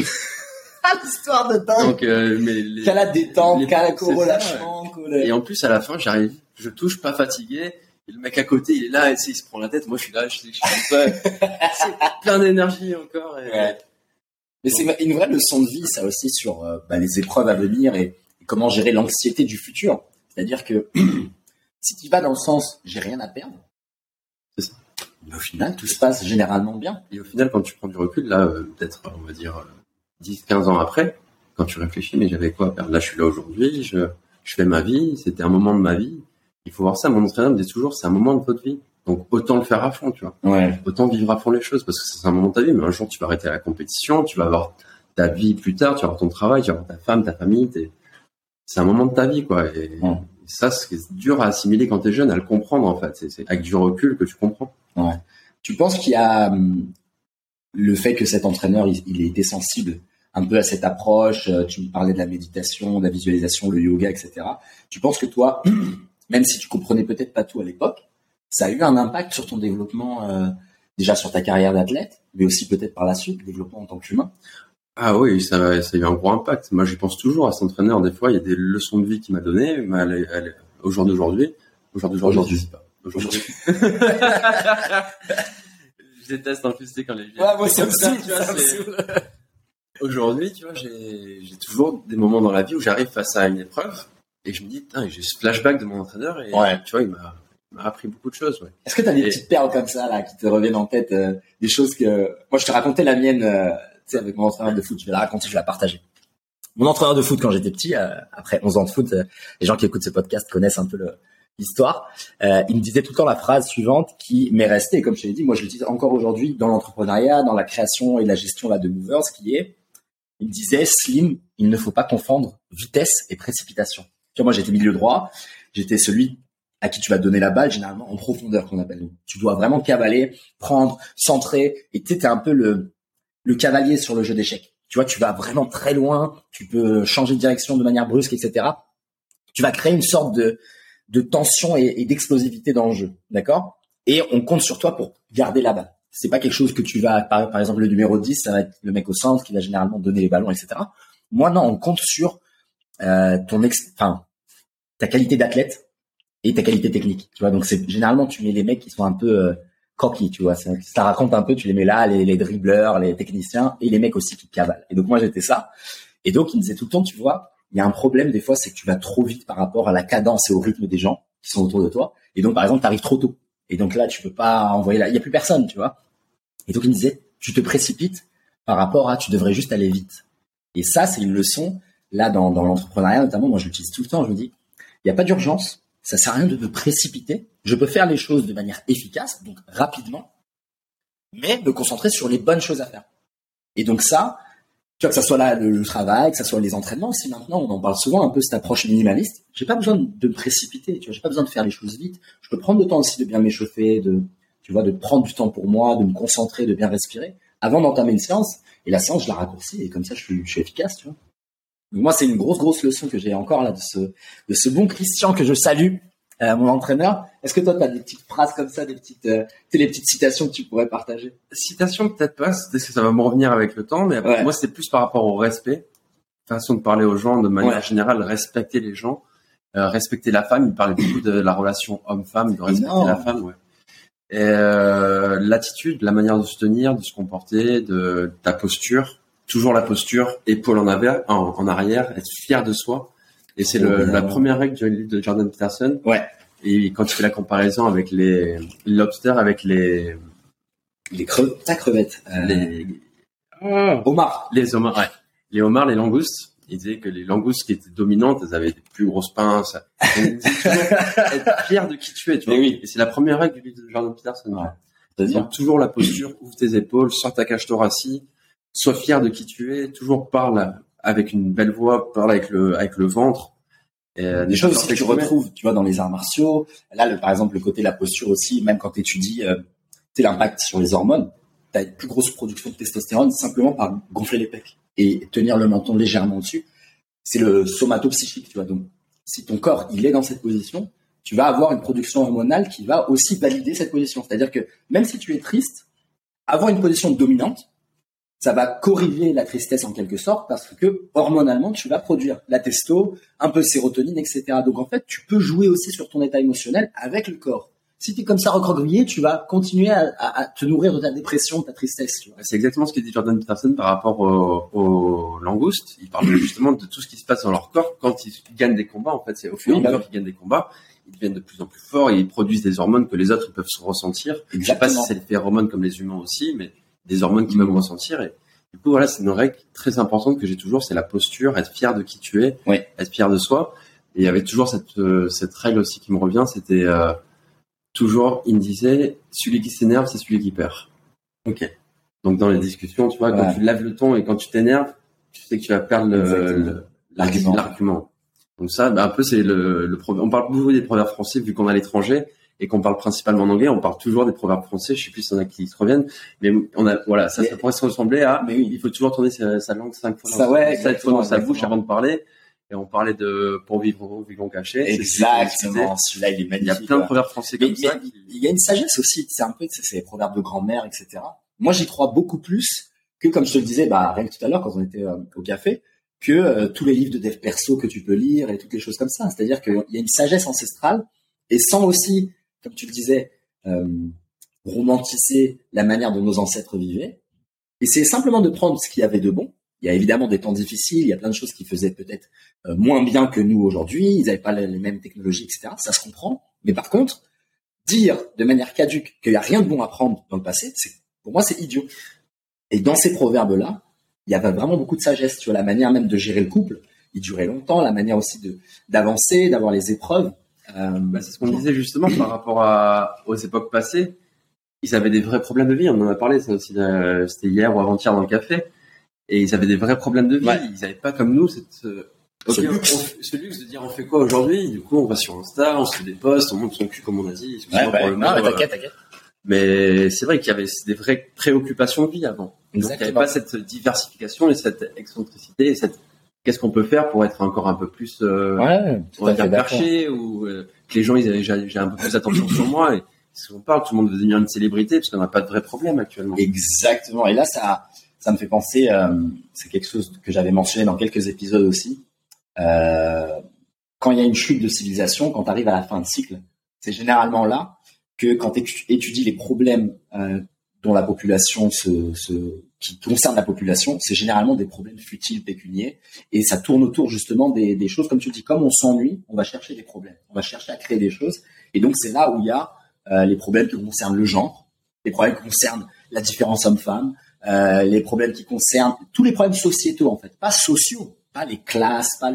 Ah, l'histoire de dingue. Donc, euh, mais les- Qu'à la détente, qu'à la ça, relâchement, qu'au- Et en plus, à la fin, j'arrive, je touche pas fatigué. Et le mec à côté, il est là, et il se prend la tête. Moi, je suis là, je suis peu, c'est plein d'énergie encore. Et, Ouais. Mais c'est une vraie leçon de vie, ça aussi, sur euh, bah, les épreuves à venir et, et comment gérer l'anxiété du futur. C'est-à-dire que si tu vas dans le sens j'ai rien à perdre, ça. Mais au final, tout se passe généralement bien. Et au final, quand tu prends du recul, là, euh, peut-être, on va dire, 10, 15 ans après, quand tu réfléchis, mais j'avais quoi à perdre Là, je suis là aujourd'hui, je, je fais ma vie, c'était un moment de ma vie. Il faut voir ça. Mon entraîneur me dit toujours, c'est un moment de votre vie. Donc, autant le faire à fond, tu vois. Ouais. Autant vivre à fond les choses parce que c'est un moment de ta vie, mais un jour, tu vas arrêter la compétition, tu vas avoir ta vie plus tard, tu vas avoir ton travail, tu vas avoir ta femme, ta famille, c'est un moment de ta vie, quoi. Et Ouais. ça, c'est dur à assimiler quand t'es jeune, à le comprendre, en fait. C'est- avec du recul que tu comprends. Tu penses qu'il y a hum, le fait que cet entraîneur, il, il ait été sensible un peu à cette approche, euh, tu me parlais de la méditation, de la visualisation, le yoga, etc. Tu penses que toi, même si tu comprenais peut-être pas tout à l'époque, ça a eu un impact sur ton développement, euh, déjà sur ta carrière d'athlète, mais aussi peut-être par la suite, le développement en tant qu'humain Ah oui, ça, ça a eu un gros impact. Moi, j'y pense toujours à cet entraîneur. Des fois, il y a des leçons de vie qu'il m'a données, mais elle elle au jour d'aujourd'hui, au jour d'aujourd'hui, Aujourd'hui. je sais pas. Aujourd'hui. je déteste en plus, quand les vieux- Ouais, moi, ça me Tu vois. Aujourd'hui, tu vois, j'ai toujours des moments dans la vie où j'arrive face à une épreuve et je me dis, putain, j'ai ce flashback de mon entraîneur et Ouais. tu vois, il m'a m'a appris beaucoup de choses. Ouais. Est-ce que tu as des Et- petites perles comme ça là qui te reviennent en tête, euh, des choses que moi je te racontais la mienne, euh, tu sais avec mon entraîneur de foot, je vais la raconter, je vais la partager. Mon entraîneur de foot quand j'étais petit, euh, après 11 ans de foot, euh, les gens qui écoutent ce podcast connaissent un peu l'histoire. Euh, il me disait tout le temps la phrase suivante qui m'est restée, et comme je te l'ai dit, moi je l'utilise encore aujourd'hui dans l'entrepreneuriat, dans la création et la gestion là de Movers, qui est, il me disait Slim, il ne faut pas confondre vitesse et précipitation. Tu vois, moi j'étais milieu droit, j'étais celui à qui tu vas donner la balle, généralement en profondeur qu'on appelle. Donc, tu dois vraiment cavaler, prendre, centrer, et tu es un peu le, le cavalier sur le jeu d'échecs. Tu vois, tu vas vraiment très loin, tu peux changer de direction de manière brusque, etc. Tu vas créer une sorte de, de tension et, d'explosivité dans le jeu, d'accord? Et on compte sur toi pour garder la balle. C'est pas quelque chose que tu vas, par, par exemple, le numéro 10, ça va être le mec au centre qui va généralement donner les ballons, etc. Moi, non, on compte sur euh, ton ex, ta qualité d'athlète et ta qualité technique. Tu vois, donc c'est généralement tu mets les mecs qui sont un peu euh, coquilles, tu vois. Ça, raconte un peu, tu les mets là, les, les dribbleurs, les techniciens et les mecs aussi qui cavalent. Et donc moi j'étais ça. Et donc il me disait tout le temps, tu vois, il y a un problème des fois, c'est que tu vas trop vite par rapport à la cadence et au rythme des gens qui sont autour de toi. Et donc par exemple, tu arrives trop tôt. Et donc là, tu peux pas envoyer là, il y a plus personne, tu vois. Et donc il me disait, tu te précipites par rapport à, tu devrais juste aller vite. Et ça, c'est une leçon là dans, dans l'entrepreneuriat notamment. Moi, je l'utilise tout le temps. Je me dis, il n'y a pas d'urgence. Ça sert à rien de me précipiter. Je peux faire les choses de manière efficace, donc rapidement, mais me concentrer sur les bonnes choses à faire. Et donc ça, que ça soit là le, travail, que ça soit les entraînements aussi maintenant, on en parle souvent un peu cette approche minimaliste. J'ai pas besoin de me précipiter, tu vois, j'ai pas besoin de faire les choses vite. Je peux prendre le temps aussi de bien m'échauffer, de, tu vois, de prendre du temps pour moi, de me concentrer, de bien respirer avant d'entamer une séance. Et la séance, je la raccourcis et comme ça, je suis, je suis efficace, tu vois. Donc moi, c'est une grosse, grosse leçon que j'ai encore là de ce, de ce bon Christian que je salue, euh, mon entraîneur. Est-ce que toi, tu as des petites phrases comme ça, des petites, euh, les petites citations que tu pourrais partager? Citation, peut-être pas, parce que ça va me revenir avec le temps, mais Ouais. moi, c'est plus par rapport au respect. Façon de parler aux gens, de manière Ouais. générale, respecter les gens, euh, respecter la femme. Il parle beaucoup de la relation homme-femme, de respecter Énorme. la femme, ouais. Et euh, l'attitude, la manière de se tenir, de se comporter, de ta posture, toujours la posture, épaule en arrière, en, en arrière, être fier de soi. Et c'est le- la première règle du livre de Jordan Peterson. Ouais. Et quand tu fais la comparaison avec les lobsters, avec les Les creux, ta crevette. Euh, les Omar. les homards, ouais. Les homards, les langoustes, ils disaient que les langoustes qui étaient dominantes, elles avaient des plus grosses pinces. Donc, être fier de qui tu es, tu vois. Mais oui. Et c'est la première règle du livre de Jordan Peterson. Ouais. C'est-à-dire toujours la posture, ouvre tes épaules, sors ta cage thoracique, sois fier de qui tu es, toujours parle avec une belle voix, parle avec le, avec le ventre. Et, euh, des choses aussi que tu retrouves, tu vois, dans les arts martiaux. Là, le, par exemple, le côté de la posture aussi, même quand tu étudies euh, l'impact sur les hormones, tu as une plus grosse production de testostérone simplement par gonfler les pecs et tenir le menton légèrement dessus. C'est le somatopsychique, tu vois. Donc, si ton corps, il est dans cette position, tu vas avoir une production hormonale qui va aussi valider cette position. C'est-à-dire que même si tu es triste, avoir une position dominante, ça va corriger la tristesse en quelque sorte parce que hormonalement, tu vas produire la testo, un peu de sérotonine, etc. Donc en fait, tu peux jouer aussi sur ton état émotionnel avec le corps. si tu es comme ça recroquevillé, tu vas continuer à, à, te nourrir de ta dépression, de ta tristesse. C'est exactement ce que dit Jordan Peterson par rapport aux, langoustes. Il parle justement de tout ce qui se passe dans leur corps quand ils gagnent des combats. En fait, c'est au fur et à mesure qu'ils gagnent des combats, ils deviennent de plus en plus forts et ils produisent des hormones que les autres peuvent se ressentir. Exactement. Je sais pas si c'est des hormones comme les humains aussi, mais des hormones qu'ils peuvent ressentir. Et du coup, voilà, c'est une règle très importante que j'ai toujours, c'est la posture, être fier de qui tu es, être fier de soi. Et il y avait toujours cette, euh, cette règle aussi qui me revient, c'était euh, toujours, il me disait, celui qui s'énerve, c'est celui qui perd. Ok. Donc dans les discussions, tu vois, quand tu lèves le ton et quand tu t'énerves, tu sais que tu vas perdre l'argument. Donc ça, bah, un peu, c'est le, le On parle beaucoup des proverbes français vu qu'on est à l'étranger et qu'on parle principalement en anglais. On parle toujours des proverbes français. Je sais plus s'il y en a qui se reviennent, mais on a, voilà, ça, ça pourrait se ressembler à. Mais oui, il faut toujours tourner sa, langue cinq fois, ça, ouais, fois dans sa bouche avant de parler et on parlait de pour vivre vivons cachés. Exactement. Celui-là, il est magnifique. Il y a plein de proverbes français comme ça. Il y a une sagesse aussi. C'est un peu, c'est les proverbes de grand-mère, etc. Moi, j'y crois beaucoup plus que, comme je te le disais, bah, rien que tout à l'heure, quand on était euh, au café, que euh, tous les livres de dev perso que tu peux lire et toutes les choses comme ça. C'est-à-dire qu'il y a une sagesse ancestrale et sans aussi, comme tu le disais, euh, romantiser la manière dont nos ancêtres vivaient. Et c'est simplement de prendre ce qu'il y avait de bon il y a évidemment des temps difficiles, il y a plein de choses qui faisaient peut-être euh, moins bien que nous aujourd'hui, ils n'avaient pas les, mêmes technologies, etc. Ça se comprend. Mais par contre, dire de manière caduque qu'il n'y a rien de bon à prendre dans le passé, pour moi c'est idiot. Et dans ces proverbes-là, il y avait vraiment beaucoup de sagesse. Vois, la manière même de gérer le couple, il durait longtemps, la manière aussi d'avancer, d'avoir les épreuves. Euh, bah, c'est ce qu'on disait justement par rapport à, aux époques passées. Ils avaient des vrais problèmes de vie. On en a parlé, ça aussi. Euh, c'était hier ou avant-hier dans le café et ils avaient des vrais problèmes de vie. Ils n'avaient pas comme nous cette ce, luxe. de dire on fait quoi aujourd'hui? Du coup, on va sur Insta, on se fait des posts, on monte son cul comme on a dit. Ouais, ouais, non, t'inquiète, t'inquiète. Mais c'est vrai qu'il y avait des vraies préoccupations de vie avant. Donc, il n'y avait pas cette diversification et cette excentricité et cette qu'est-ce qu'on peut faire pour être encore un peu plus euh, ouais, on va dire perché ou euh, que les gens ils avaient j'ai un peu plus d'attention sur moi et si on parle tout le monde veut devenir une célébrité parce qu'on n'a pas de vrais problèmes actuellement. Exactement. Et là ça ça me fait penser, euh, c'est quelque chose que j'avais mentionné dans quelques épisodes aussi. Euh, quand il y a une chute de civilisation, quand tu arrives à la fin de cycle, c'est généralement là que quand tu étudies les problèmes euh, dont la population se, qui concernent la population, c'est généralement des problèmes futiles, pécuniers, et ça tourne autour justement des, choses, comme tu dis, comme on s'ennuie, on va chercher des problèmes, on va chercher à créer des choses, et donc c'est là où il y a euh, les problèmes qui concernent le genre, les problèmes qui concernent la différence homme-femme, euh, les problèmes qui concernent tous les problèmes sociétaux en fait, pas sociaux, pas les classes, pas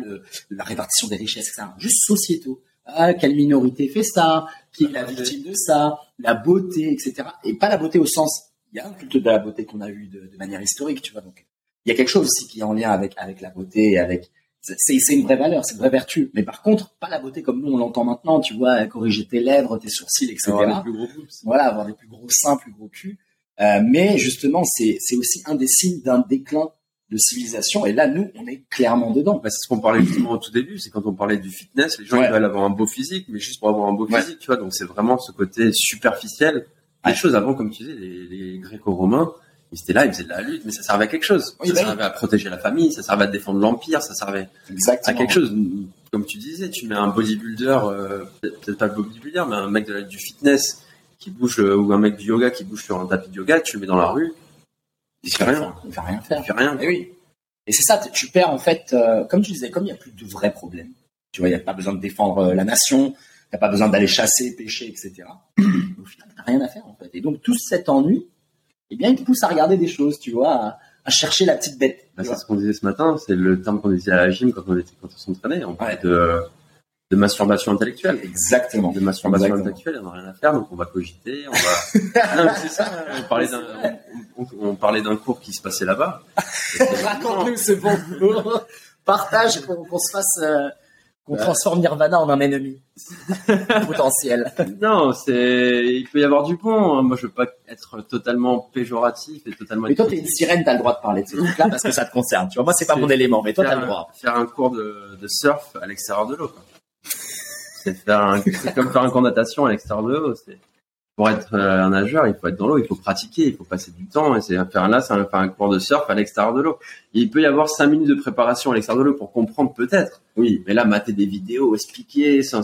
la répartition des richesses, etc. Juste sociétaux. Ah, quelle minorité fait ça Qui est la victime de ça La beauté, etc. Et pas la beauté au sens, il y a un culte de la beauté qu'on a eu de, de, manière historique, tu vois. Donc, il y a quelque chose aussi qui est en lien avec avec la beauté et avec c'est c'est une vraie valeur, c'est une vraie vertu. Mais par contre, pas la beauté comme nous on l'entend maintenant, tu vois, corriger tes lèvres, tes sourcils, etc. Avoir des plus gros voilà, avoir des plus gros seins, plus gros culs. Euh, mais justement, c'est aussi un des signes d'un déclin de civilisation. Et là, nous, on est clairement dedans. Bah, c'est ce qu'on parlait justement au tout début, c'est quand on parlait du fitness, les gens ils veulent avoir un beau physique, mais juste pour avoir un beau physique, tu vois. Donc c'est vraiment ce côté superficiel. Les choses avant, comme tu disais, les, les Gréco-romains, ils étaient là, ils faisaient de la lutte, mais ça servait à quelque chose. ça bah servait à protéger la famille, ça servait à défendre l'empire, ça servait à quelque chose. Comme tu disais, tu mets un bodybuilder, euh, peut-être pas le bodybuilder, mais un mec de la, du fitness qui bouge euh, ou un mec du yoga qui bouge sur un tapis de yoga, tu le mets dans la rue, il fait rien. Il fait rien faire. Il fait rien. Et oui. Et c'est ça, tu perds en fait, euh, comme tu disais, comme il n'y a plus de vrais problèmes. Tu vois, il n'y a pas besoin de défendre euh, la nation, il n'y a pas besoin d'aller chasser, pêcher, etc. Au final, t'as rien à faire en fait. Et donc tout cet ennui, eh bien, il te pousse à regarder des choses, tu vois, à, chercher la petite bête. Bah, c'est ce qu'on disait ce matin, c'est le terme qu'on disait à la gym quand on était quand on s'entraînait. On parlait de de masturbation intellectuelle. Exactement. De masturbation intellectuelle, on n'a rien à faire, donc on va cogiter, on va. non, c'est ça. On parlait d'un, on, parlait d'un cours qui se passait là-bas. Raconte-nous ce bon cours. Partage qu'on se fasse, euh, qu'on transforme Nirvana en un ennemi potentiel. Non, c'est, il peut y avoir du bon. Hein. Moi, je veux pas être totalement péjoratif et totalement. Mais toi, t'es une sirène, t'as le droit de parler de ce truc-là parce que ça te concerne. Tu vois, moi, c'est pas mon élément, mais toi, t'as le droit. Faire un cours de, de surf à l'extérieur de l'eau. C'est faire c'est comme faire un cours de natation à l'extérieur de l'eau. C'est pour être euh, un nageur, il faut être dans l'eau, il faut pratiquer, il faut passer du temps. Et c'est faire là, c'est faire un cours de surf à l'extérieur de l'eau. Il peut y avoir cinq minutes de préparation à l'extérieur de l'eau pour comprendre peut-être. Oui, mais là, mater des vidéos, expliquer, se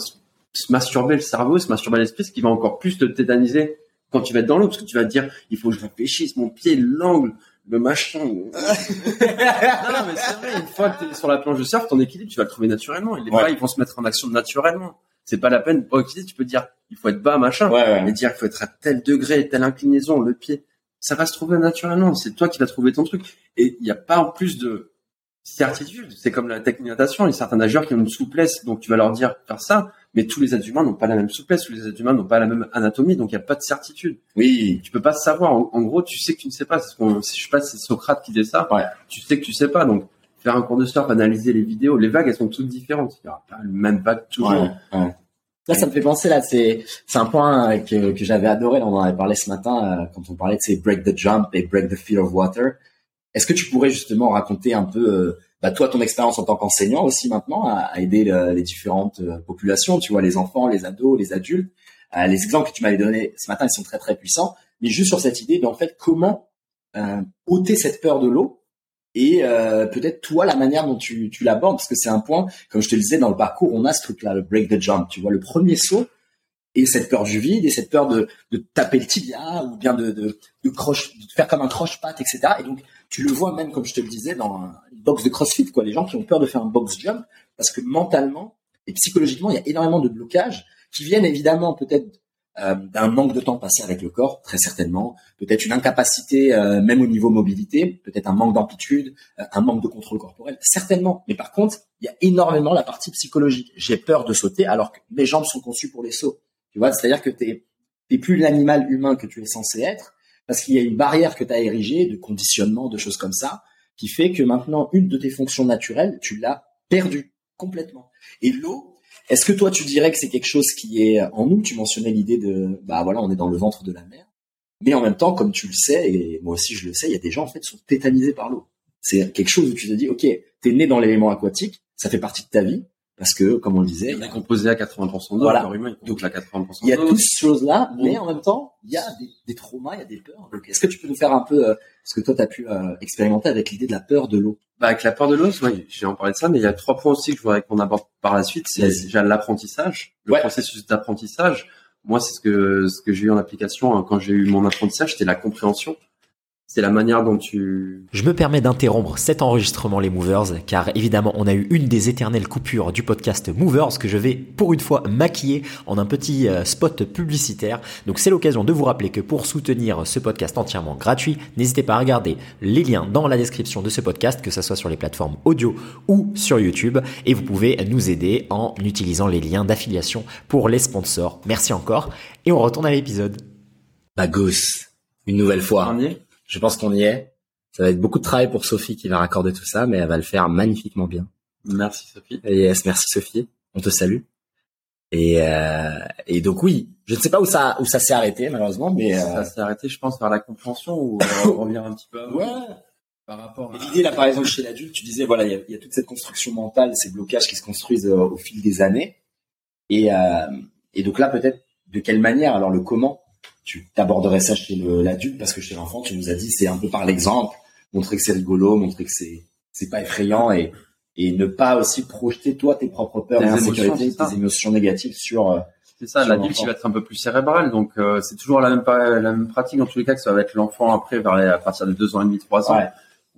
masturber le cerveau, se masturber l'esprit, ce qui va encore plus te tétaniser quand tu vas être dans l'eau, parce que tu vas te dire, il faut que je réfléchisse, mon pied, l'angle, le machin. non, mais c'est vrai, une fois que tu es sur la planche de surf, ton équilibre, tu vas le trouver naturellement. Et les Ouais. bras, ils vont se mettre en action naturellement. C'est pas la peine, équilibre, tu peux dire, il faut être bas, machin. Ouais, ouais. Mais dire, il faut être à tel degré, telle inclinaison, le pied. Ça va se trouver naturellement. C'est toi qui vas trouver ton truc. Et il n'y a pas en plus de certitude. C'est comme la technique de natation. Il y a certains nageurs qui ont une souplesse, donc tu vas leur dire faire ça. Mais tous les êtres humains n'ont pas la même souplesse, tous les êtres humains n'ont pas la même anatomie, donc il n'y a pas de certitude. Oui. Tu peux pas savoir. En, en gros, tu sais que tu ne sais pas. C'est ce qu'on, je sais pas, si c'est Socrate qui disait ça. Ouais. Tu sais que tu sais pas. Donc, faire un cours de surf, analyser les vidéos, les vagues, elles sont toutes différentes. Il n'y aura pas le même vague toujours. Ouais, ouais. Là, ça me fait penser là, c'est c'est un point euh, que, que j'avais adoré. On en avait parlé ce matin euh, quand on parlait de ces break the jump et break the fear of water. Est-ce que tu pourrais justement raconter un peu, euh, bah, toi, ton expérience en tant qu'enseignant aussi maintenant à, aider le- les différentes populations, tu vois, les enfants, les ados, les adultes? Euh, les exemples que tu m'avais donnés ce matin, ils sont très très puissants. Mais juste sur cette idée, en fait, comment ôter cette peur de l'eau et euh, peut-être toi la manière dont tu, tu l'abordes parce que c'est un point comme je te le disais dans le parcours on a ce truc là le break the jump tu vois le premier saut et cette peur du vide et cette peur de, de taper le tibia ou bien de, de, de croche de faire comme un croche patte etc et donc tu le vois même comme je te le disais dans un- une box de crossfit quoi. Les gens qui ont peur de faire un box jump parce que mentalement et psychologiquement il y a énormément de blocages qui viennent évidemment peut-être euh, d'un manque de temps passé avec le corps très certainement. Peut-être une incapacité euh, même au niveau mobilité peut-être un manque d'amplitude euh, un manque de contrôle corporel. Certainement. Mais par contre il y a énormément la partie psychologique. J'ai peur de sauter alors que mes jambes sont conçues pour les sauts. Tu vois c'est à dire que t'es t'es plus l'animal humain que tu es censé être parce qu'il y a une barrière que tu as érigée de conditionnement de choses comme ça qui fait que maintenant une de tes fonctions naturelles tu l'as perdue complètement. Et l'eau est-ce que toi tu dirais que c'est quelque chose qui est en nous tu mentionnais l'idée de bah voilà on est dans le ventre de la mer mais en même temps, comme tu le sais, et moi aussi je le sais, il y a des gens en fait qui sont tétanisés par l'eau. C'est quelque chose où tu te dis, ok, t'es né dans l'élément aquatique, ça fait partie de ta vie, parce que, comme on le disait, Il est composé à 80% d'eau. Voilà. Humain, composé à 80% il y a toutes ces choses-là, mais en même temps, il y a des, des traumas, il y a des peurs. Donc, est-ce que tu peux nous faire un peu euh, ce que toi tu as pu euh, expérimenter avec l'idée de la peur de l'eau? Bah, avec la peur de l'eau, ouais, j'ai en parlé de ça, mais il y a trois points aussi que je voudrais qu'on aborde par la suite. C'est déjà l'apprentissage, le Ouais. processus d'apprentissage. Moi, c'est ce que ce que j'ai eu en application hein, quand j'ai eu mon apprentissage, c'était la compréhension. C'est la manière dont tu Je me permets d'interrompre cet enregistrement les Movers car évidemment on a eu une des éternelles coupures du podcast Movers que je vais pour une fois maquiller en un petit euh, spot publicitaire. Donc c'est l'occasion de vous rappeler que pour soutenir ce podcast entièrement gratuit, n'hésitez pas à regarder les liens dans la description de ce podcast, que ce soit sur les plateformes audio ou sur YouTube et vous pouvez nous aider en utilisant les liens d'affiliation pour les sponsors. Merci encore et on retourne à l'épisode. Bah, Goose, une nouvelle fois. dernier. Je pense qu'on y est. Ça va être beaucoup de travail pour Sophie qui va raccorder tout ça, mais elle va le faire magnifiquement bien. Merci Sophie. Yes, merci Sophie. On te salue. Et, euh, et donc oui, je ne sais pas où ça où ça s'est arrêté malheureusement, mais euh, Ça s'est arrêté, je pense, vers la compréhension ou euh, revenir un petit peu avant. ouais. Par rapport à... L'idée là, par exemple, chez l'adulte, tu disais voilà, il y a, il y a toute cette construction mentale, ces blocages qui se construisent euh, au fil des années. Et, euh, et donc là, peut-être de quelle manière, alors le comment, tu t'aborderais ça chez l'adulte, parce que chez l'enfant, tu nous as dit c'est un peu par l'exemple, montrer que c'est rigolo, montrer que c'est c'est pas effrayant et et ne pas aussi projeter toi tes propres peurs Tes insécurités, tes émotions négatives sur. euh, C'est ça, l'adulte il va être un peu plus cérébral, donc euh, c'est toujours la même pa- la même pratique dans tous les cas que ça va être l'enfant après vers les- à partir de deux ans et demi, trois ans, Ouais.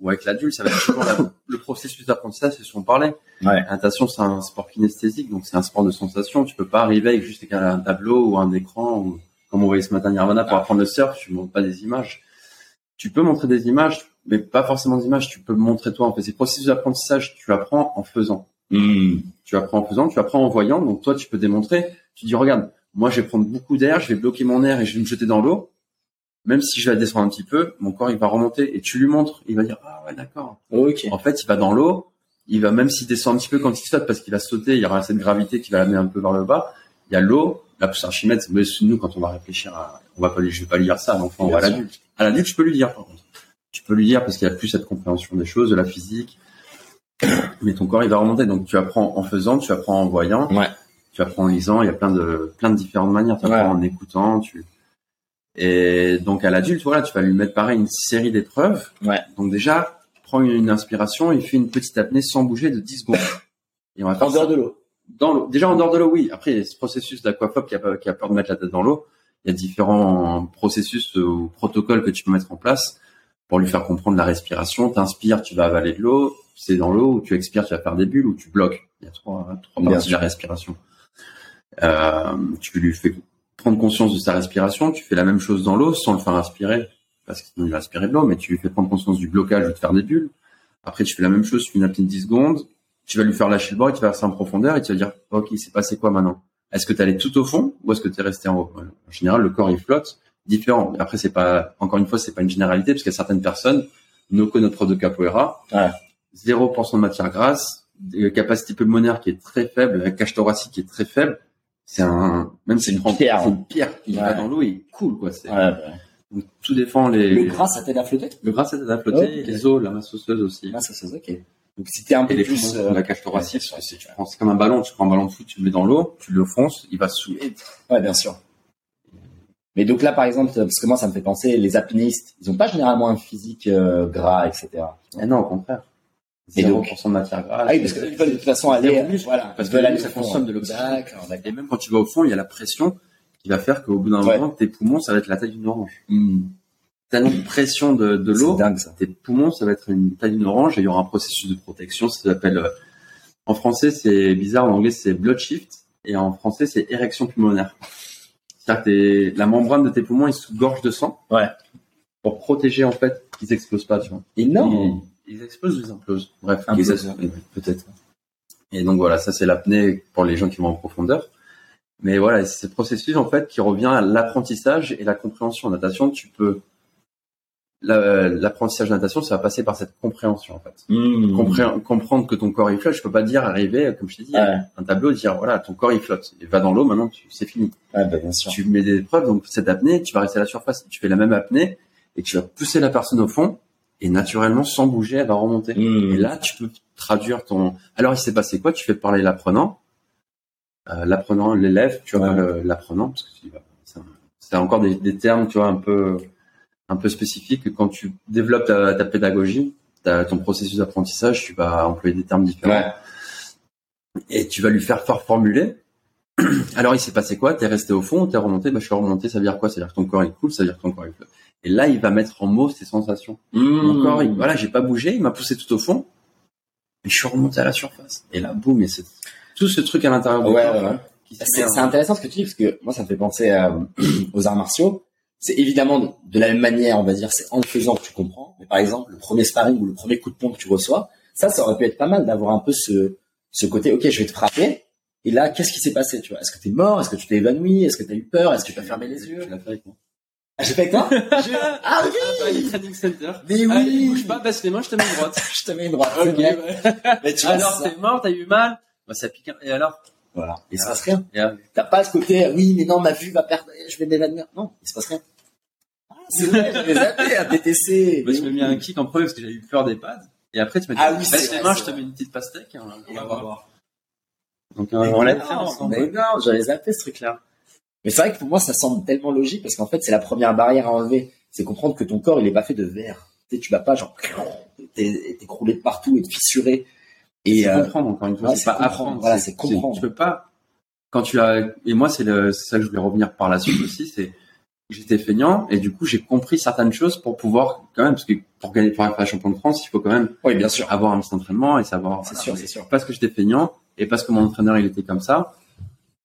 ou avec l'adulte, ça va être toujours la- le processus d'apprentissage, c'est ce qu'on parlait. Ouais. La natation c'est un sport kinesthésique, donc c'est un sport de sensation. Tu peux pas arriver avec juste un tableau ou un écran, ou, comme on voyait ce matin Nirvana pour Ah. apprendre le surf, tu montres pas des images. Tu peux montrer des images, mais pas forcément des images. Tu peux montrer toi. En fait, c'est processus d'apprentissage. Tu apprends en faisant. Hmm. Tu apprends en faisant, tu apprends en voyant. Donc toi, tu peux démontrer. Tu dis, regarde, moi, je vais prendre beaucoup d'air, je vais bloquer mon air et je vais me jeter dans l'eau. Même si je vais descendre un petit peu, mon corps, il va remonter et tu lui montres. Il va dire, ah ouais, d'accord. Ok. En fait, il va dans l'eau. Il va, même s'il descend un petit peu quand il saute parce qu'il va sauter, il y aura cette gravité qui va l'amener un peu vers le bas. Il y a l'eau. Là, c'est Archimède, mais nous, quand on va réfléchir à, on va pas lui, je vais pas lui dire ça à l'enfant ou à l'adulte. À l'adulte, je peux lui dire, par contre. Tu peux lui dire parce qu'il y a plus cette compréhension des choses, de la physique. Mais ton corps, il va remonter. Donc, tu apprends en faisant, tu apprends en voyant. Ouais. Tu apprends en lisant. Il y a plein de, plein de différentes manières. Tu apprends Ouais. en écoutant, tu, et donc, à l'adulte, voilà, tu vas lui mettre pareil une série d'épreuves. Ouais. Donc, déjà, prends une inspiration et fais une petite apnée sans bouger de 10 secondes. Et on va faire En dehors de l'eau. Dans l'eau. Déjà en dehors de l'eau, oui. Après, il y a ce processus d'aquaphobie qui a, pas- qui a peur de mettre la tête dans l'eau. Il y a différents processus ou protocoles que tu peux mettre en place pour lui faire comprendre la respiration. T'inspires, tu vas avaler de l'eau. C'est dans l'eau. Ou tu expires, tu vas faire des bulles. Ou tu bloques. Il y a trois, trois Bien parties de la respiration. Euh, tu lui fais prendre conscience de sa respiration. Tu fais la même chose dans l'eau sans le faire respirer parce que sinon il va aspirer de l'eau, mais tu lui fais prendre conscience du blocage ou de faire des bulles. Après, tu fais la même chose, tu fais une apnée de 10 secondes, tu vas lui faire lâcher le bord, il va verser en profondeur et tu vas dire, ok, il s'est passé quoi maintenant? Est-ce que tu allé tout au fond ou est-ce que tu es resté en haut? En général, le corps, il flotte, différent. Après, c'est pas, encore une fois, c'est pas une généralité parce qu'il y a certaines personnes, Noko, notre prof de capoeira, Ouais. 0% de matière grasse, des capacité pulmonaire qui est très faible, la cage thoracique qui est très faible. C'est un, même C'est une pierre. c'est une pierre qui Ouais. va dans l'eau, il coule, quoi. C'est, Ouais, ouais. donc, tout défend les, Le gras, ça t'aide à flotter? Le gras, c'est à flotter, les os, la masse osseuse aussi. Ah, ça, c'est ok. Donc, si t'es un Et peu les plus... euh, la cage thoracique, ouais, c'est- tu prends- comme un ballon, tu prends un ballon de foot, tu le mets dans l'eau, tu le fonces, il va se soulever. Ouais, bien sûr. Mais donc là, par exemple, parce que moi, ça me fait penser, les apnéistes, ils ont pas généralement un physique euh, gras, etc. Eh non, au contraire. Et 0% donc- de matière grasse. Ah oui, parce veulent de toute façon aller, voilà, Parce que au ça consomme de l'oxygène. Et même quand tu vas au fond, il y a la pression qui va faire qu'au bout d'un Ouais. moment, tes poumons, ça va être la taille d'une orange. Hmm. Tellement de pression de, l'eau, tes poumons, ça va être une taille d'une orange et il y aura un processus de protection, ça s'appelle, euh, en français, c'est bizarre, en anglais, c'est blood shift et en français, c'est érection pulmonaire. C'est-à-dire que la membrane de tes poumons est sous gorge de sang. Ouais. Pour protéger, en fait, qu'ils explosent pas, tu vois. Énorme. Ils, ils explosent ou ils implosent? Bref, peut-être. Et donc voilà, ça c'est l'apnée pour les gens qui vont en profondeur. Mais voilà, c'est ce processus en fait qui revient à l'apprentissage et la compréhension. En natation, tu peux la- l'apprentissage de natation, ça va passer par cette compréhension en fait. Compré- comprendre que ton corps il flotte. Je peux pas dire arriver, comme je t'ai dit, Ouais. un tableau, dire voilà, ton corps il flotte. Il va dans l'eau, maintenant tu- c'est fini. Ouais, bah, bien sûr. Tu mets des preuves, donc cette apnée, tu vas rester à la surface, tu fais la même apnée et tu vas pousser la personne au fond et naturellement, sans bouger, elle va remonter. Hmm. Et là, tu peux traduire ton. Alors, il s'est passé quoi? Tu fais parler l'apprenant, euh, l'apprenant, l'élève, tu vois, Ouais. le- l'apprenant, parce que c'est encore des, des termes, tu vois, un peu, un peu spécifiques. Quand tu développes ta, ta pédagogie, ta- ton processus d'apprentissage, tu vas employer des termes différents Ouais. et tu vas lui faire faire formuler. Alors, il s'est passé quoi? T'es resté au fond, t'es remonté. Bah, je suis remonté. Ça veut dire quoi? Ça veut dire que ton corps est cool. Ça veut dire que ton corps est flotte. Et là, il va mettre en mots ses sensations. Mon Hmm. corps, il- voilà, j'ai pas bougé, il m'a poussé tout au fond, et je suis remonté à la surface. Et là, boum, et c'est tout ce truc à l'intérieur Ouais, ouais, C'est intéressant ce que tu dis parce que moi ça me fait penser à- aux arts martiaux. C'est évidemment de, la même manière, on va dire, c'est en le faisant que tu comprends. Mais par exemple, le premier sparring ou le premier coup de poing que tu reçois, ça, ça aurait pu être pas mal d'avoir un peu ce, ce côté, ok, je vais te frapper. Et là, qu'est-ce qui s'est passé, tu vois? Est-ce que t'es mort? Est-ce que tu t'es évanoui? Est-ce que t'as eu peur? Est-ce que tu as fermé les yeux? Tu l'as fait avec moi. Ah, j'ai fait avec toi? Je- Ah oui Training Center. Mais Allez, oui bouge pas, baisse les mains, je te mets une droite. Je te mets une droite. Mais tu alors, t'es mort, t'as eu mal Bah, ça pique. un- Et alors? Voilà. Il se passe rien. T'as pas ce côté, oui, mais non, ma vue va perdre, je vais m'évanouir. Non, il se passe rien. C'est vrai, j'avais zappé à TTC. Bah, je me mis un kick en premier parce que j'avais eu peur des pads. Et après, tu m'as dit, Ah oui, baisse c'est les vrai, mains, c'est je te mets une petite pastèque. et on- va on va voir. voir. Donc, euh, on l'a fait Non, ensemble. Mais non, j'avais zappé ce truc-là. Mais c'est vrai que pour moi, ça semble tellement logique parce qu'en fait, c'est la première barrière à enlever. C'est comprendre que ton corps, il est pas fait de verre. Tu sais, tu vas pas genre, t'es croulé de partout et te fissuré. Et, c'est euh, comprendre encore une fois ouais, c'est pas apprendre Voilà, c'est comprendre. tu peux pas quand tu as et moi c'est ça que je voulais revenir par la suite aussi c'est j'étais feignant et du coup j'ai compris certaines choses pour pouvoir quand même parce que pour gagner pour être champion de France il faut quand même oui, bien sûr. avoir un petit entraînement et savoir C'est sûr, c'est sûr. parce que j'étais feignant et parce que mon entraîneur il était comme ça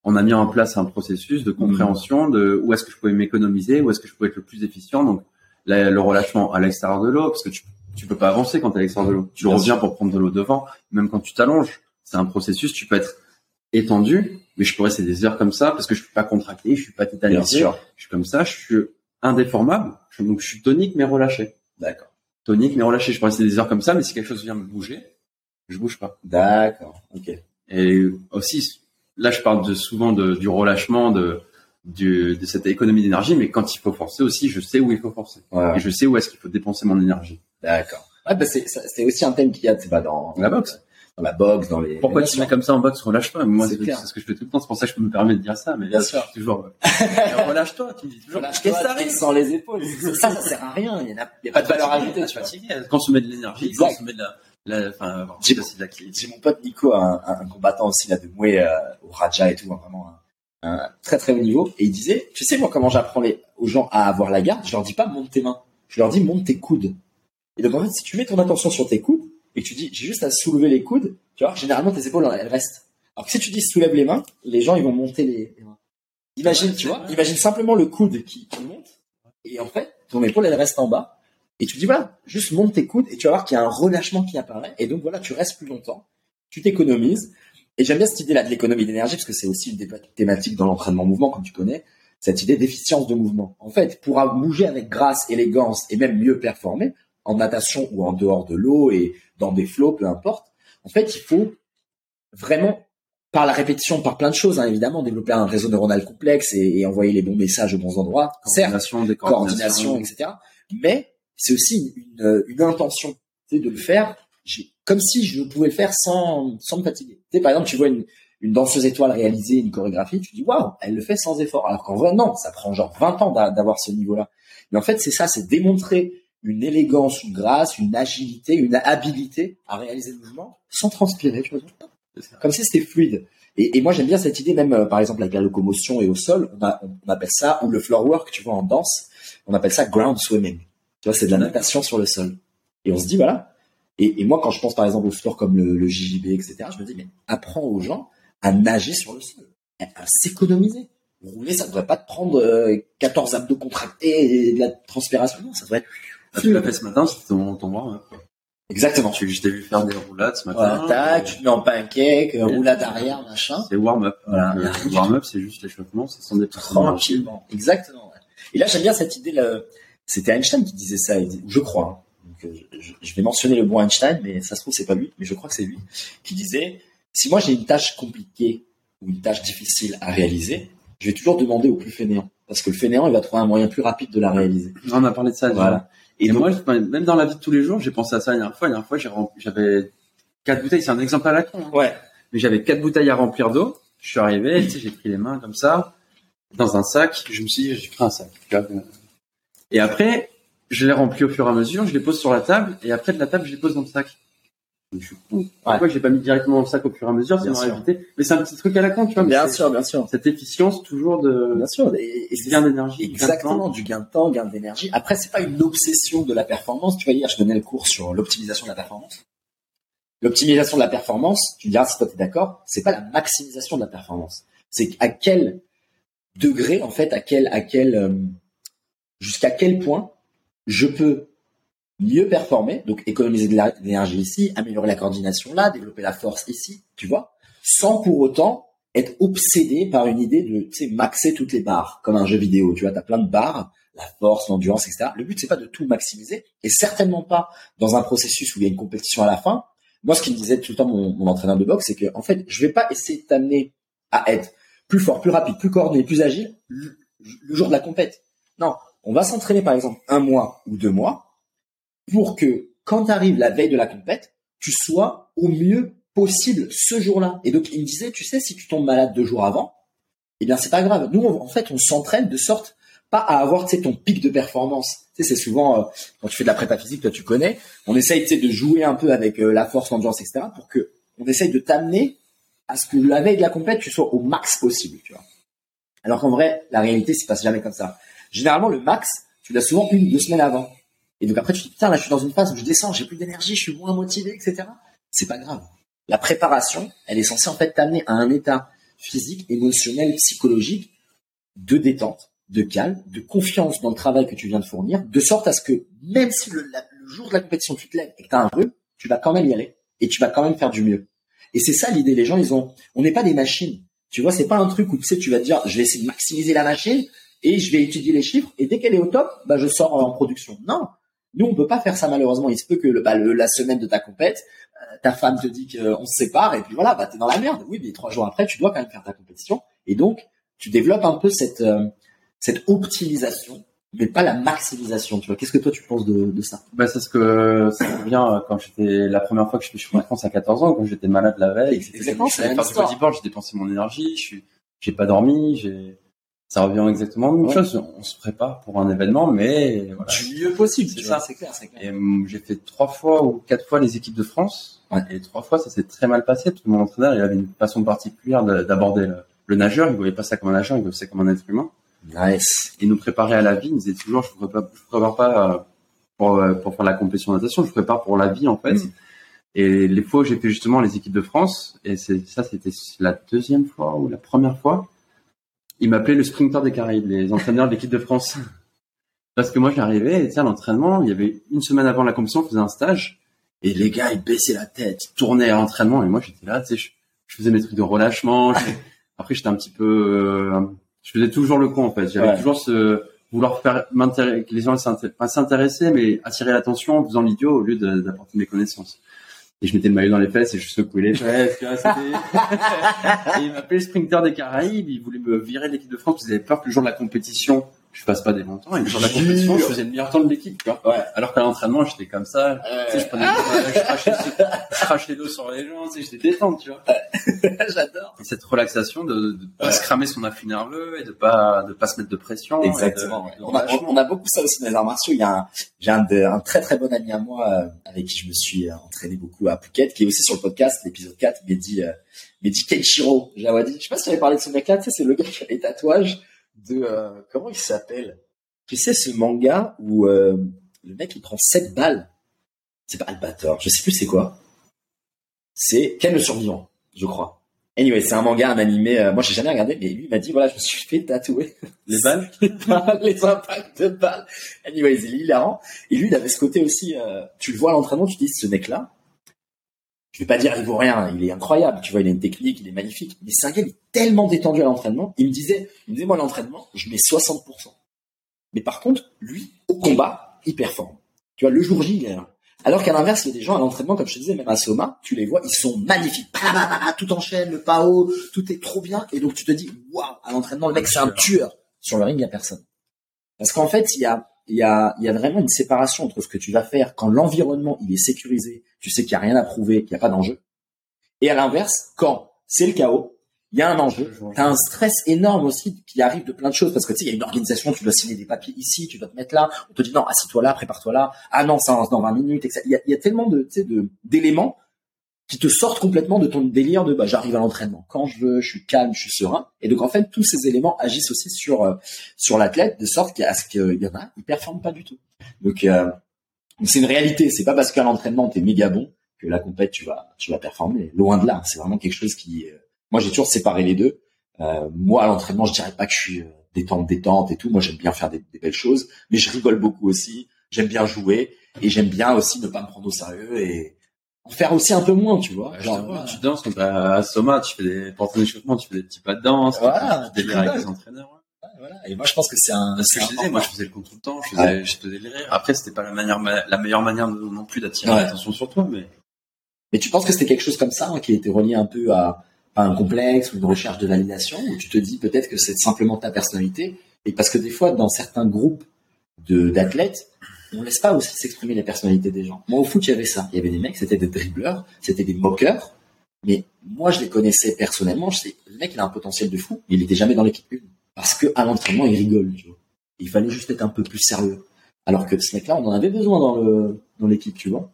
on a mis en place un processus de compréhension de où est-ce que je pouvais m'économiser où est-ce que je pouvais être le plus efficient donc le relâchement à l'extérieur de l'eau parce que tu tu peux pas avancer quand tu es à l'extérieur de l'eau tu Bien reviens sûr. pour prendre de l'eau devant même quand tu t'allonges c'est un processus tu peux être étendu mais je peux rester des heures comme ça parce que je suis pas contracté je suis pas Bien tétanisé sûr. je suis comme ça je suis indéformable donc je suis tonique mais relâché D'accord. tonique mais relâché je peux rester des heures comme ça mais si quelque chose vient me bouger je bouge pas D'accord. Ok. et aussi, là, je parle de, souvent de, du relâchement, de, cette économie d'énergie, mais quand il faut forcer aussi, je sais où il faut forcer. Ouais. Et je sais où est-ce qu'il faut dépenser mon énergie. D'accord. Ouais, bah c'est, aussi un thème qu'il y a, bah, dans, La boxe. Dans la boxe, dans les. Pourquoi Bien tu mets comme ça en boxe, relâche-toi Moi, C'est ce que je fais tout le temps, c'est pour ça que je peux me permettre de dire ça, mais Bien je sûr. toujours, relâche-toi, tu me dis toujours, qu'est-ce que arrive sans les épaules. ça, ça sert à rien. Il y a, pas de valeur ajoutée, tu fatigué. Met de l'énergie, met de la, enfin, J'ai- mon pote Nico, un, combattant aussi là de Moué euh, au Raja et tout, hein, vraiment un, un très très haut niveau. Et il disait, tu sais moi comment j'apprends aux gens à avoir la garde, je leur dis pas monte tes mains, je leur dis monte tes coudes. Et donc en fait, si tu mets ton attention sur tes coudes et tu dis j'ai juste à soulever les coudes, tu vois, généralement tes épaules elles restent. Alors que si tu dis soulève les mains, les gens ils vont monter les, mains. Imagine, tu vois, imagine simplement le coude qui, monte et en fait ton épaule elle reste en bas. Et tu dis voilà, juste monte tes coudes et tu vas voir qu'il y a un relâchement qui apparaît. Et donc voilà, tu restes plus longtemps, tu t'économises. Et j'aime bien cette idée-là de l'économie d'énergie parce que c'est aussi une des thématiques dans l'entraînement mouvement, comme tu connais, cette idée d'efficience de mouvement. En fait, pour bouger avec grâce, élégance et même mieux performer, en natation ou en dehors de l'eau et dans des flots, peu importe, en fait, il faut vraiment, par la répétition, par plein de choses, hein, évidemment, développer un réseau neuronal complexe et, et envoyer les bons messages aux bons endroits, certes, Coordination, coordination, décoordination. etc. Mais c'est aussi une, une intention, de le faire comme si je pouvais le faire sans, sans me fatiguer. Tu sais, par exemple, tu vois une, une danseuse étoile réaliser une chorégraphie, tu dis waouh, elle le fait sans effort. Alors qu'en vrai, non, ça prend genre 20 ans d'a- d'avoir ce niveau-là. Mais en fait, c'est ça, c'est démontrer une élégance, une grâce, une agilité, une habilité à réaliser le mouvement sans transpirer, tu vois. C'est ça. Comme si c'était fluide. Et, et moi, j'aime bien cette idée, même euh, par exemple avec la locomotion et au sol, on, a- on appelle ça, ou le floor work, tu vois, en danse, on appelle ça ground swimming. Tu vois, c'est de la natation sur le sol. Et on se dit, voilà. Et, et moi, quand je pense par exemple au sport comme le, le JJB, etc., je me dis, mais apprends aux gens à nager sur le sol, à, à s'économiser. Rouler, ça devrait pas te prendre euh, 14 abdos contractés et de la transpiration. Non, ça devrait être... Ah, tu l'as fait ce matin, c'était ton, ton warm-up. Exactement. Tu, je t'ai vu faire des roulades ce matin. Voilà, tac, tu mets en pancake, roulade arrière, machin. C'est warm-up. Voilà. Euh, warm-up, c'est juste l'échauffement, ce sont des Tranquillement. Exactement. ouais. Et là, j'aime bien cette idée. Là, c'était Einstein qui disait ça, je crois. hein. Donc, euh, je, je vais mentionner le bon Einstein, mais ça se trouve c'est pas lui, mais je crois que c'est lui qui disait si moi j'ai une tâche compliquée ou une tâche difficile à réaliser, je vais toujours demander au plus fainéant, parce que le fainéant il va trouver un moyen plus rapide de la réaliser. On a parlé de ça. déjà. Voilà. Et, Et donc, moi, même dans la vie de tous les jours, j'ai pensé à ça la dernière fois. La dernière fois, j'avais quatre bouteilles. C'est un exemple à la con. hein. ouais, Mais j'avais quatre bouteilles à remplir d'eau. Je suis arrivé, tu sais, j'ai pris les mains comme ça, dans un sac. Je me suis dit, j'ai pris un sac. Et après, je les remplis au fur et à mesure. Je les pose sur la table. Et après, de la table, je les pose dans le sac. Je suis. Pourquoi j'ai pas mis directement dans le sac au fur et à mesure Ça m'aurait évité. Mais c'est un petit truc à la con, tu vois. bien sûr, bien sûr, Cette efficience toujours de, bien sûr. Et, et c'est gain d'énergie. Exactement, du gain de temps, gain d'énergie. Après, c'est pas une obsession de la performance. Tu vois, hier, je donnais le cours sur l'optimisation de la performance. L'optimisation de la performance, tu me diras si toi t'es d'accord, c'est pas la maximisation de la performance. C'est à quel degré, en fait, à quel, à quel, euh, jusqu'à quel point je peux mieux performer, donc économiser de l'énergie ici, améliorer la coordination là, développer la force ici, tu vois, sans pour autant être obsédé par une idée de, tu sais, maxer toutes les barres, comme un jeu vidéo, tu vois, t'as plein de barres, la force, l'endurance, etc. Le but, c'est pas de tout maximiser, et certainement pas dans un processus où il y a une compétition à la fin. Moi, ce qu'il me disait tout le temps mon, mon entraîneur de boxe, c'est que, en fait, je vais pas essayer de t'amener à être plus fort, plus rapide, plus coordonné, plus agile le, le jour de la compète. Non, on va s'entraîner, par exemple, un mois ou deux mois, pour que, quand arrive la veille de la compète, tu sois au mieux possible ce jour-là. Et donc, il me disait, tu sais, si tu tombes malade deux jours avant, eh bien, c'est pas grave. Nous, en fait, on s'entraîne de sorte pas à avoir, tu sais, ton pic de performance. Tu sais, c'est souvent, euh, quand tu fais de la prépa physique, toi, tu connais, on essaye, tu sais, de jouer un peu avec euh, la force, l'endurance, etc., pour que on essaye de t'amener à ce que la veille de la compète, tu sois au max possible, tu vois. Alors qu'en vrai, la réalité, se passe jamais comme ça. Généralement, le max, tu l'as souvent une, deux semaines avant. Et donc après, tu te dis, putain, là, je suis dans une phase où je descends, j'ai plus d'énergie, je suis moins motivé, etc. C'est pas grave. La préparation, elle est censée en fait t'amener à un état physique, émotionnel, psychologique de détente, de calme, de confiance dans le travail que tu viens de fournir, de sorte à ce que même si le, jour de la compétition tu te lèves et que t'as un rhume, tu vas quand même y aller et tu vas quand même faire du mieux. Et c'est ça l'idée. Les gens, ils ont, on n'est pas des machines. Tu vois, c'est pas un truc où tu sais, tu vas te dire, je vais essayer de maximiser la machine et je vais étudier les chiffres et dès qu'elle est au top, bah je sors en production. Non, nous on peut pas faire ça malheureusement. Il se peut que le, bah, le- la semaine de ta compète, euh, ta femme te dit qu'on se sépare et puis voilà, bah t'es dans la merde. Oui, mais trois jours après, tu dois quand même faire ta compétition et donc tu développes un peu cette euh, cette optimisation, mais pas la maximisation. Tu vois, qu'est-ce que toi tu penses de, de ça? Bah, c'est ce que ça revient euh, quand j'étais la première fois que je suis en France à 14 ans, quand j'étais malade la veille. Exactement, je faire du bodyboard, j'ai dépensé mon énergie, je suis, j'ai pas dormi, j'ai, Ça revient exactement à la même Ouais. chose. On se prépare pour un événement, mais voilà. Du mieux possible, C'est ça. c'est clair, c'est clair. Et hum, j'ai fait trois fois ou quatre fois les équipes de France. Ouais. Et trois fois, ça s'est très mal passé parce que mon entraîneur, il avait une façon particulière de- d'aborder le, le nageur. Il voyait pas ça comme un nageur, il voyait ça comme un être humain. Nice. Il nous préparait à la vie. Il nous disait toujours, je ne prépare, prépare pas euh, pour, euh, pour faire la compétition de natation, je prépare pour la vie en fait. Mm. Et les fois où j'ai fait justement les équipes de France, et ça, c'était la deuxième fois ou la première fois, il m'appelait le sprinter des Caraïbes, les entraîneurs de l'équipe de France. Parce que moi, j'arrivais, et tu sais, à l'entraînement, il y avait une semaine avant la compétition, on faisait un stage, et les gars, ils baissaient la tête, ils tournaient à l'entraînement, et moi, j'étais là, tu sais, je, je faisais mes trucs de relâchement. je- Après, j'étais un petit peu, euh, je faisais toujours le con, en fait. J'avais Ouais. toujours ce, vouloir faire m'intéresser, que les gens s'inté- pas s'intéresser, mais attirer l'attention en faisant l'idiot au lieu d'apporter mes connaissances. Et je mettais le maillot dans les fesses et je secouais les fesses. et il m'appelait le sprinter des Caraïbes. Il voulait me virer de l'équipe de France qu'il avait peur que le jour de la compétition, je fasse pas des bons temps. Et de la compétition, je faisais le meilleur temps de l'équipe. tu vois. Ouais. Alors qu'à l'entraînement, j'étais comme ça. Tu sais, je prenais, je crachais, je crachais l'eau sur les gens. Tu sais, j'étais détente, tu vois. J'adore. Et cette relaxation de, de pas Ouais. se cramer son afflux nerveux et de pas, de pas se mettre de pression. Exactement. de- On, a, on a beaucoup ça aussi dans les arts martiaux. Il y a un, j'ai un, un très très bon ami à moi euh, avec qui je me suis euh, entraîné beaucoup à Phuket, qui est aussi sur le podcast, l'épisode 4, Mehdi, euh, Mehdi Kenshiro Jawadi. Je sais pas si tu avais parlé de ce mec-là. Tu sais, c'est le gars qui a les tatouages de euh, comment il s'appelle? Tu sais ce manga où euh, le mec il prend 7 balles. C'est pas Albator. Je sais plus c'est quoi. C'est Ken le survivant, je crois. Anyway, c'est un manga, un animé. euh, moi, j'ai jamais regardé, mais lui il m'a dit voilà, je me suis fait tatouer Les balles? les balles, les impacts de balles. Anyways, il est hilarant. Et lui, il avait ce côté aussi, euh, tu le vois à l'entraînement, tu te dis, ce mec-là, je vais pas dire il vaut rien, il est incroyable, tu vois, il a une technique, il est magnifique, mais c'est un gars, il est tellement détendu à l'entraînement, il me disait, il me disait, moi, à l'entraînement, je mets 60%. Mais par contre, lui, au combat, il performe. Tu vois, le jour J, il est là. Alors qu'à l'inverse, il y a des gens à l'entraînement, comme je te disais, même à Soma, tu les vois, ils sont magnifiques. Bah, bah, bah, tout enchaîne, le pao, tout est trop bien. Et donc, tu te dis, waouh, à l'entraînement, le mec, c'est un tueur. Sur le ring, il y a personne. Parce qu'en fait, il y a, il y a, y a vraiment une séparation entre ce que tu vas faire quand l'environnement, il est sécurisé, tu sais qu'il n'y a rien à prouver, qu'il n'y a pas d'enjeu. Et à l'inverse, quand c'est le chaos, il y a un enjeu, t'as un stress énorme aussi qui arrive de plein de choses parce que tu sais, il y a une organisation, tu dois signer des papiers ici, tu dois te mettre là, on te dit non, assis-toi là, prépare-toi là, ah non, ça dans 20 minutes, etc. Il y a, y a tellement tu de, d'éléments qui te sortent complètement de ton délire de bah, j'arrive à l'entraînement quand je veux, je suis calme, je suis serein. Et donc en fait, tous ces éléments agissent aussi sur euh, sur l'athlète de sorte qu'à ce qu'il y en a, ils performent pas du tout. Donc euh, c'est une réalité. C'est pas parce qu'à l'entraînement t'es méga bon que la compète tu vas tu vas performer. Loin de là. C'est vraiment quelque chose qui. euh, moi j'ai toujours séparé les deux. Euh, moi à l'entraînement je dirais pas que je suis euh, détente détente et tout. Moi j'aime bien faire des, des belles choses, mais je rigole beaucoup aussi. J'aime bien jouer et j'aime bien aussi ne pas me prendre au sérieux et faire aussi un peu moins, tu vois. Genre, te tu danses quand t'es à Soma, tu fais des portes d'échauffement, tu fais des petits pas de danse, Voilà, tu délires avec les entraîneurs. ouais. Voilà. Et moi je pense que c'est un. Parce que je disais, moi je faisais le con tout le temps, je faisais, je les rires. Après, c'était pas la manière, la meilleure manière non plus d'attirer Ouais. l'attention sur toi, mais Mais tu penses que c'était quelque chose comme ça hein, qui était relié un peu à, à un complexe ou une recherche de validation ou tu te dis peut-être que c'est simplement ta personnalité et parce que des fois dans certains groupes d'athlètes on laisse pas aussi s'exprimer les personnalités des gens. Moi au foot il y avait ça, il y avait des mecs c'était des dribbleurs, c'était des moqueurs, mais moi je les connaissais personnellement, je sais le mec il a un potentiel de fou, mais il était jamais dans l'équipe une parce que à l'entraînement il rigole. Il fallait juste être un peu plus sérieux. Alors que ce mec-là on en avait besoin dans l'équipe, tu vois.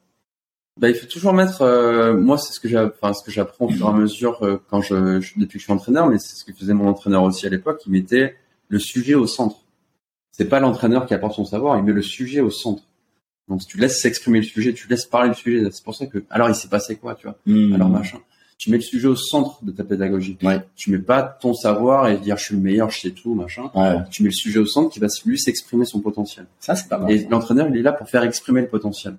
bah, il faut toujours mettre, euh, moi, c'est ce que enfin, ce que j'apprends au fur et à mesure euh, quand je, je- depuis que je suis entraîneur, mais c'est ce que faisait mon entraîneur aussi à l'époque, il mettait le sujet au centre. C'est pas l'entraîneur qui apporte son savoir, il met le sujet au centre. Donc, si tu laisses s'exprimer le sujet, tu laisses parler le sujet, c'est pour ça que, alors il s'est passé quoi, tu vois? alors machin. Tu mets le sujet au centre de ta pédagogie. Ouais. Tu mets pas ton savoir et dire je suis le meilleur, je sais tout, machin. Ouais, Tu mets le sujet au centre qui va lui s'exprimer son potentiel. ça c'est pas mal. Et l'entraîneur, il est là pour faire exprimer le potentiel.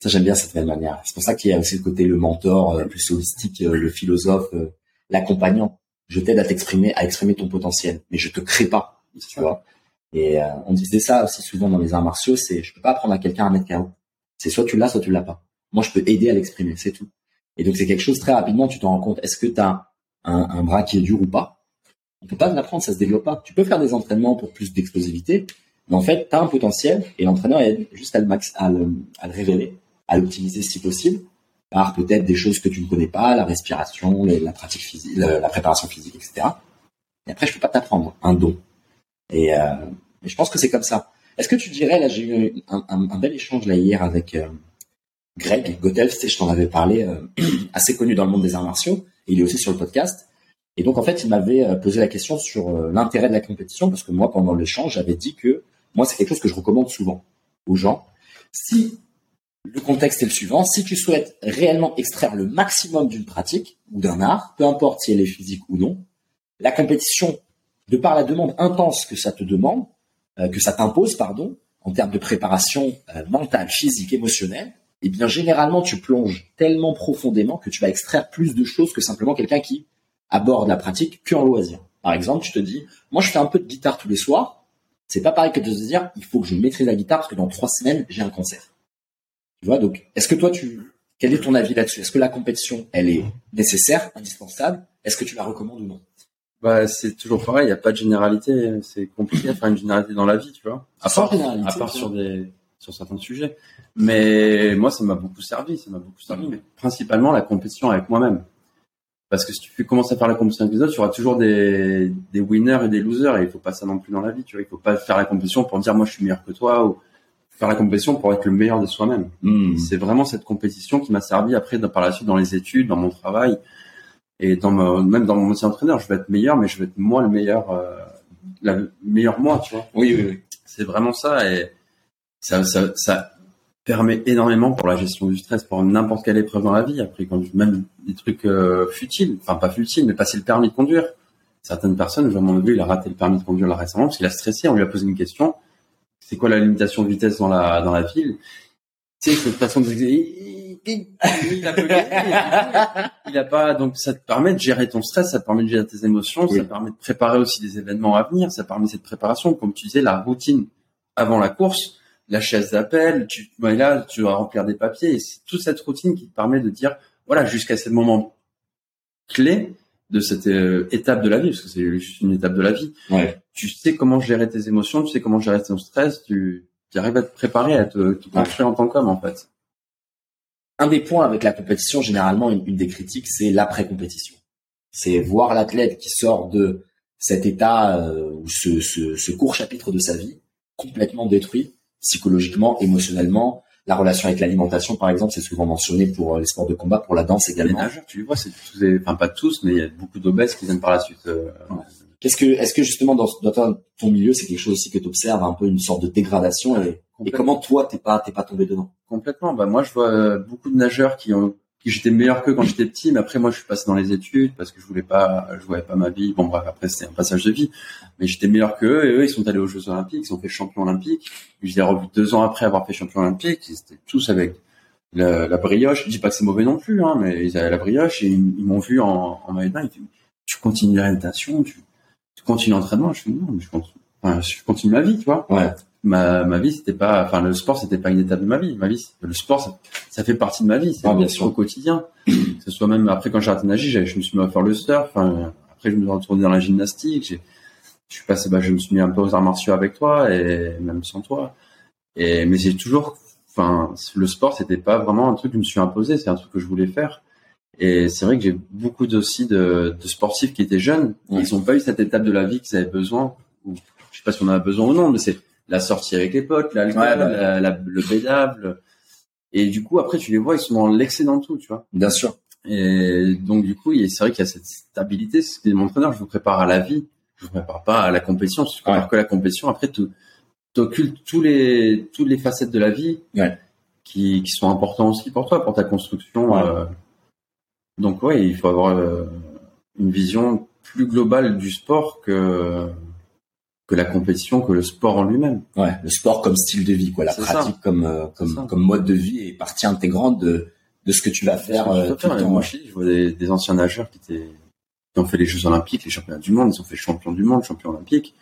Ça, j'aime bien cette belle manière. C'est pour ça qu'il y a aussi le côté le mentor, euh, plus holistique, euh, le philosophe, euh, l'accompagnant. Je t'aide à t'exprimer, à exprimer ton potentiel, mais je te crée pas, tu vois. Et euh, on disait ça aussi souvent dans les arts martiaux, c'est je peux pas apprendre à quelqu'un à mettre KO. C'est soit tu l'as, soit tu l'as pas. Moi, je peux aider à l'exprimer, c'est tout. Et donc c'est quelque chose très rapidement, tu t'en rends compte. Est-ce que tu as un, bras qui est dur ou pas? On peut pas l'apprendre, ça se développe pas. Tu peux faire des entraînements pour plus d'explosivité, mais en fait, tu as un potentiel et l'entraîneur aide juste à le, max, à le, à le révéler, à l'optimiser si possible, par peut-être des choses que tu ne connais pas, la respiration, la pratique physique, la, la préparation physique, etc. Et après, je peux pas t'apprendre un don. Et, euh, et je pense que c'est comme ça. Est-ce que tu dirais, là, j'ai eu un, bel échange là hier avec euh, Greg sais, je t'en avais parlé, euh, assez connu dans le monde des arts martiaux, il est aussi sur le podcast. Et donc, en fait, il m'avait euh, posé la question sur l'intérêt de la compétition, parce que moi, pendant l'échange, j'avais dit que moi, c'est quelque chose que je recommande souvent aux gens. Si le contexte est le suivant, si tu souhaites réellement extraire le maximum d'une pratique ou d'un art, peu importe si elle est physique ou non, la compétition, de par la demande intense que ça te demande, que ça t'impose, pardon, en termes de préparation euh, mentale, physique, émotionnelle, eh bien généralement tu plonges tellement profondément que tu vas extraire plus de choses que simplement quelqu'un qui aborde la pratique qu'en loisir. Par exemple, tu te dis, moi je fais un peu de guitare tous les soirs, c'est pas pareil que de se dire, il faut que je maîtrise la guitare parce que dans trois semaines j'ai un concert. Tu vois, donc est-ce que toi tu, quel est ton avis là-dessus? Est-ce que la compétition, elle est nécessaire, indispensable? Est-ce que tu la recommandes ou non? Bah, c'est toujours pareil, il n'y a pas de généralité. C'est compliqué de faire une généralité dans la vie, tu vois. À part, à part sur des, sur certains sujets. Mais moi, ça m'a beaucoup servi, ça m'a beaucoup servi. Mais principalement, la compétition avec moi-même. Parce que si tu commences à faire la compétition avec les autres, tu auras toujours des, des winners et des losers. Et il faut pas ça non plus dans la vie, tu vois. Il faut pas faire la compétition pour dire, moi, je suis meilleur que toi ou faire la compétition pour être le meilleur de soi-même. Hmm. C'est vraiment cette compétition qui m'a servi après, par la suite, dans les études, dans mon travail. Et dans ma, même dans mon métier d'entraîneur, je vais être meilleur, mais je vais être moi le meilleur, euh, la meilleure moi, tu vois. Oui, oui, oui. C'est vraiment ça et ça, ça, ça permet énormément pour la gestion du stress, pour n'importe quelle épreuve dans la vie. Après, quand même des trucs euh, futiles, enfin pas futiles, mais passer le permis de conduire. Certaines personnes, je mon neveu, il a raté le permis de conduire là récemment parce qu'il a stressé. On lui a posé une question. C'est quoi la limitation de vitesse dans la dans la ville? Sais, cette façon de il a, peu il a pas donc ça te permet de gérer ton stress, ça te permet de gérer tes émotions, Oui. ça te permet de préparer aussi des événements à venir, ça permet cette préparation, comme tu disais, la routine avant la course, la chaise d'appel, tu là tu vas remplir des papiers et c'est toute cette routine qui te permet de dire voilà jusqu'à ce moment clé de cette euh, étape de la vie parce que c'est juste une étape de la vie. Ouais. Tu sais comment gérer tes émotions, tu sais comment gérer ton stress, tu, tu arrives à te préparer, à te, te construire en tant qu'homme en fait. Un des points avec la compétition, généralement, une, une des critiques, c'est l'après-compétition. C'est voir l'athlète qui sort de cet état euh, ou ce, ce, ce court chapitre de sa vie complètement détruit psychologiquement, émotionnellement. La relation avec l'alimentation, par exemple, c'est souvent mentionné pour euh, les sports de combat, pour la danse Les également. nageurs, tu les vois, c'est tous enfin pas tous, mais il y a beaucoup d'obèses qui viennent par la suite. euh, Qu'est-ce que, est-ce que justement dans, dans ton- milieu, c'est quelque chose aussi que tu observes un peu une sorte de dégradation et, comment toi t'es pas t'es pas tombé dedans? Complètement. Bah moi, je vois euh, beaucoup de nageurs qui ont, qui j'étais meilleur qu'eux quand j'étais petit, mais après moi, je suis passé dans les études parce que je voulais pas, je voyais pas ma vie. Bon bref, après c'était un passage de vie, mais j'étais meilleur qu'eux et eux, ils sont allés aux Jeux Olympiques, ils ont fait champion olympique. Je les ai revus deux ans après avoir fait champion olympique. Ils étaient tous avec la, la brioche. Je dis pas que c'est mauvais non plus, hein, mais ils avaient la brioche et ils, ils m'ont vu en, en maillot de bain. Ils tu continues la natation, tu, tu continues l'entraînement. Je fais non, mais je continue, enfin, je continue ma vie, tu vois Ouais. ma, ma vie c'était pas enfin le sport c'était pas une étape de ma vie ma vie le sport ça, ça fait partie de ma vie c'est Ah, bien sûr. au quotidien que ce soit même après quand j'ai arrêté de nager je me suis mis à faire le surf enfin, après je me suis retourné dans la gymnastique j'ai je suis passé bah je me suis mis un peu aux arts martiaux avec toi et même sans toi et mais j'ai toujours enfin le sport c'était pas vraiment un truc que je me suis imposé c'est un truc que je voulais faire et c'est vrai que j'ai beaucoup aussi de, de sportifs qui étaient jeunes Ouais. ils ont pas eu cette étape de la vie qu'ils avaient besoin ou je sais pas si on en a besoin ou non mais c'est la sortie avec les potes, l'alcool, Ouais, bah. la- la- le bédable. Et du coup, après, tu les vois, ils sont dans l'excès dans tout, tu vois. Bien sûr. Et donc, du coup, c'est vrai qu'il y a cette stabilité. C'est mon entraîneur, je vous prépare à la vie. Je vous prépare pas à la compétition. Si tu prépares Ouais. que la compétition, après, tu occultes tous les, toutes les facettes de la vie Ouais. qui, qui sont importants aussi pour toi, pour ta construction. Euh. Donc, ouais, il faut avoir euh, une vision plus globale du sport que, que la compétition, que le sport en lui-même. Ouais, le sport comme style de vie, quoi, la pratique comme euh, ça. comme comme mode de vie et partie intégrante de de ce que tu vas faire je le temps. moi, vois des, des anciens nageurs qui étaient, qui ont fait les Jeux Olympiques, les championnats du monde, ils ont fait champion du monde, champion olympique.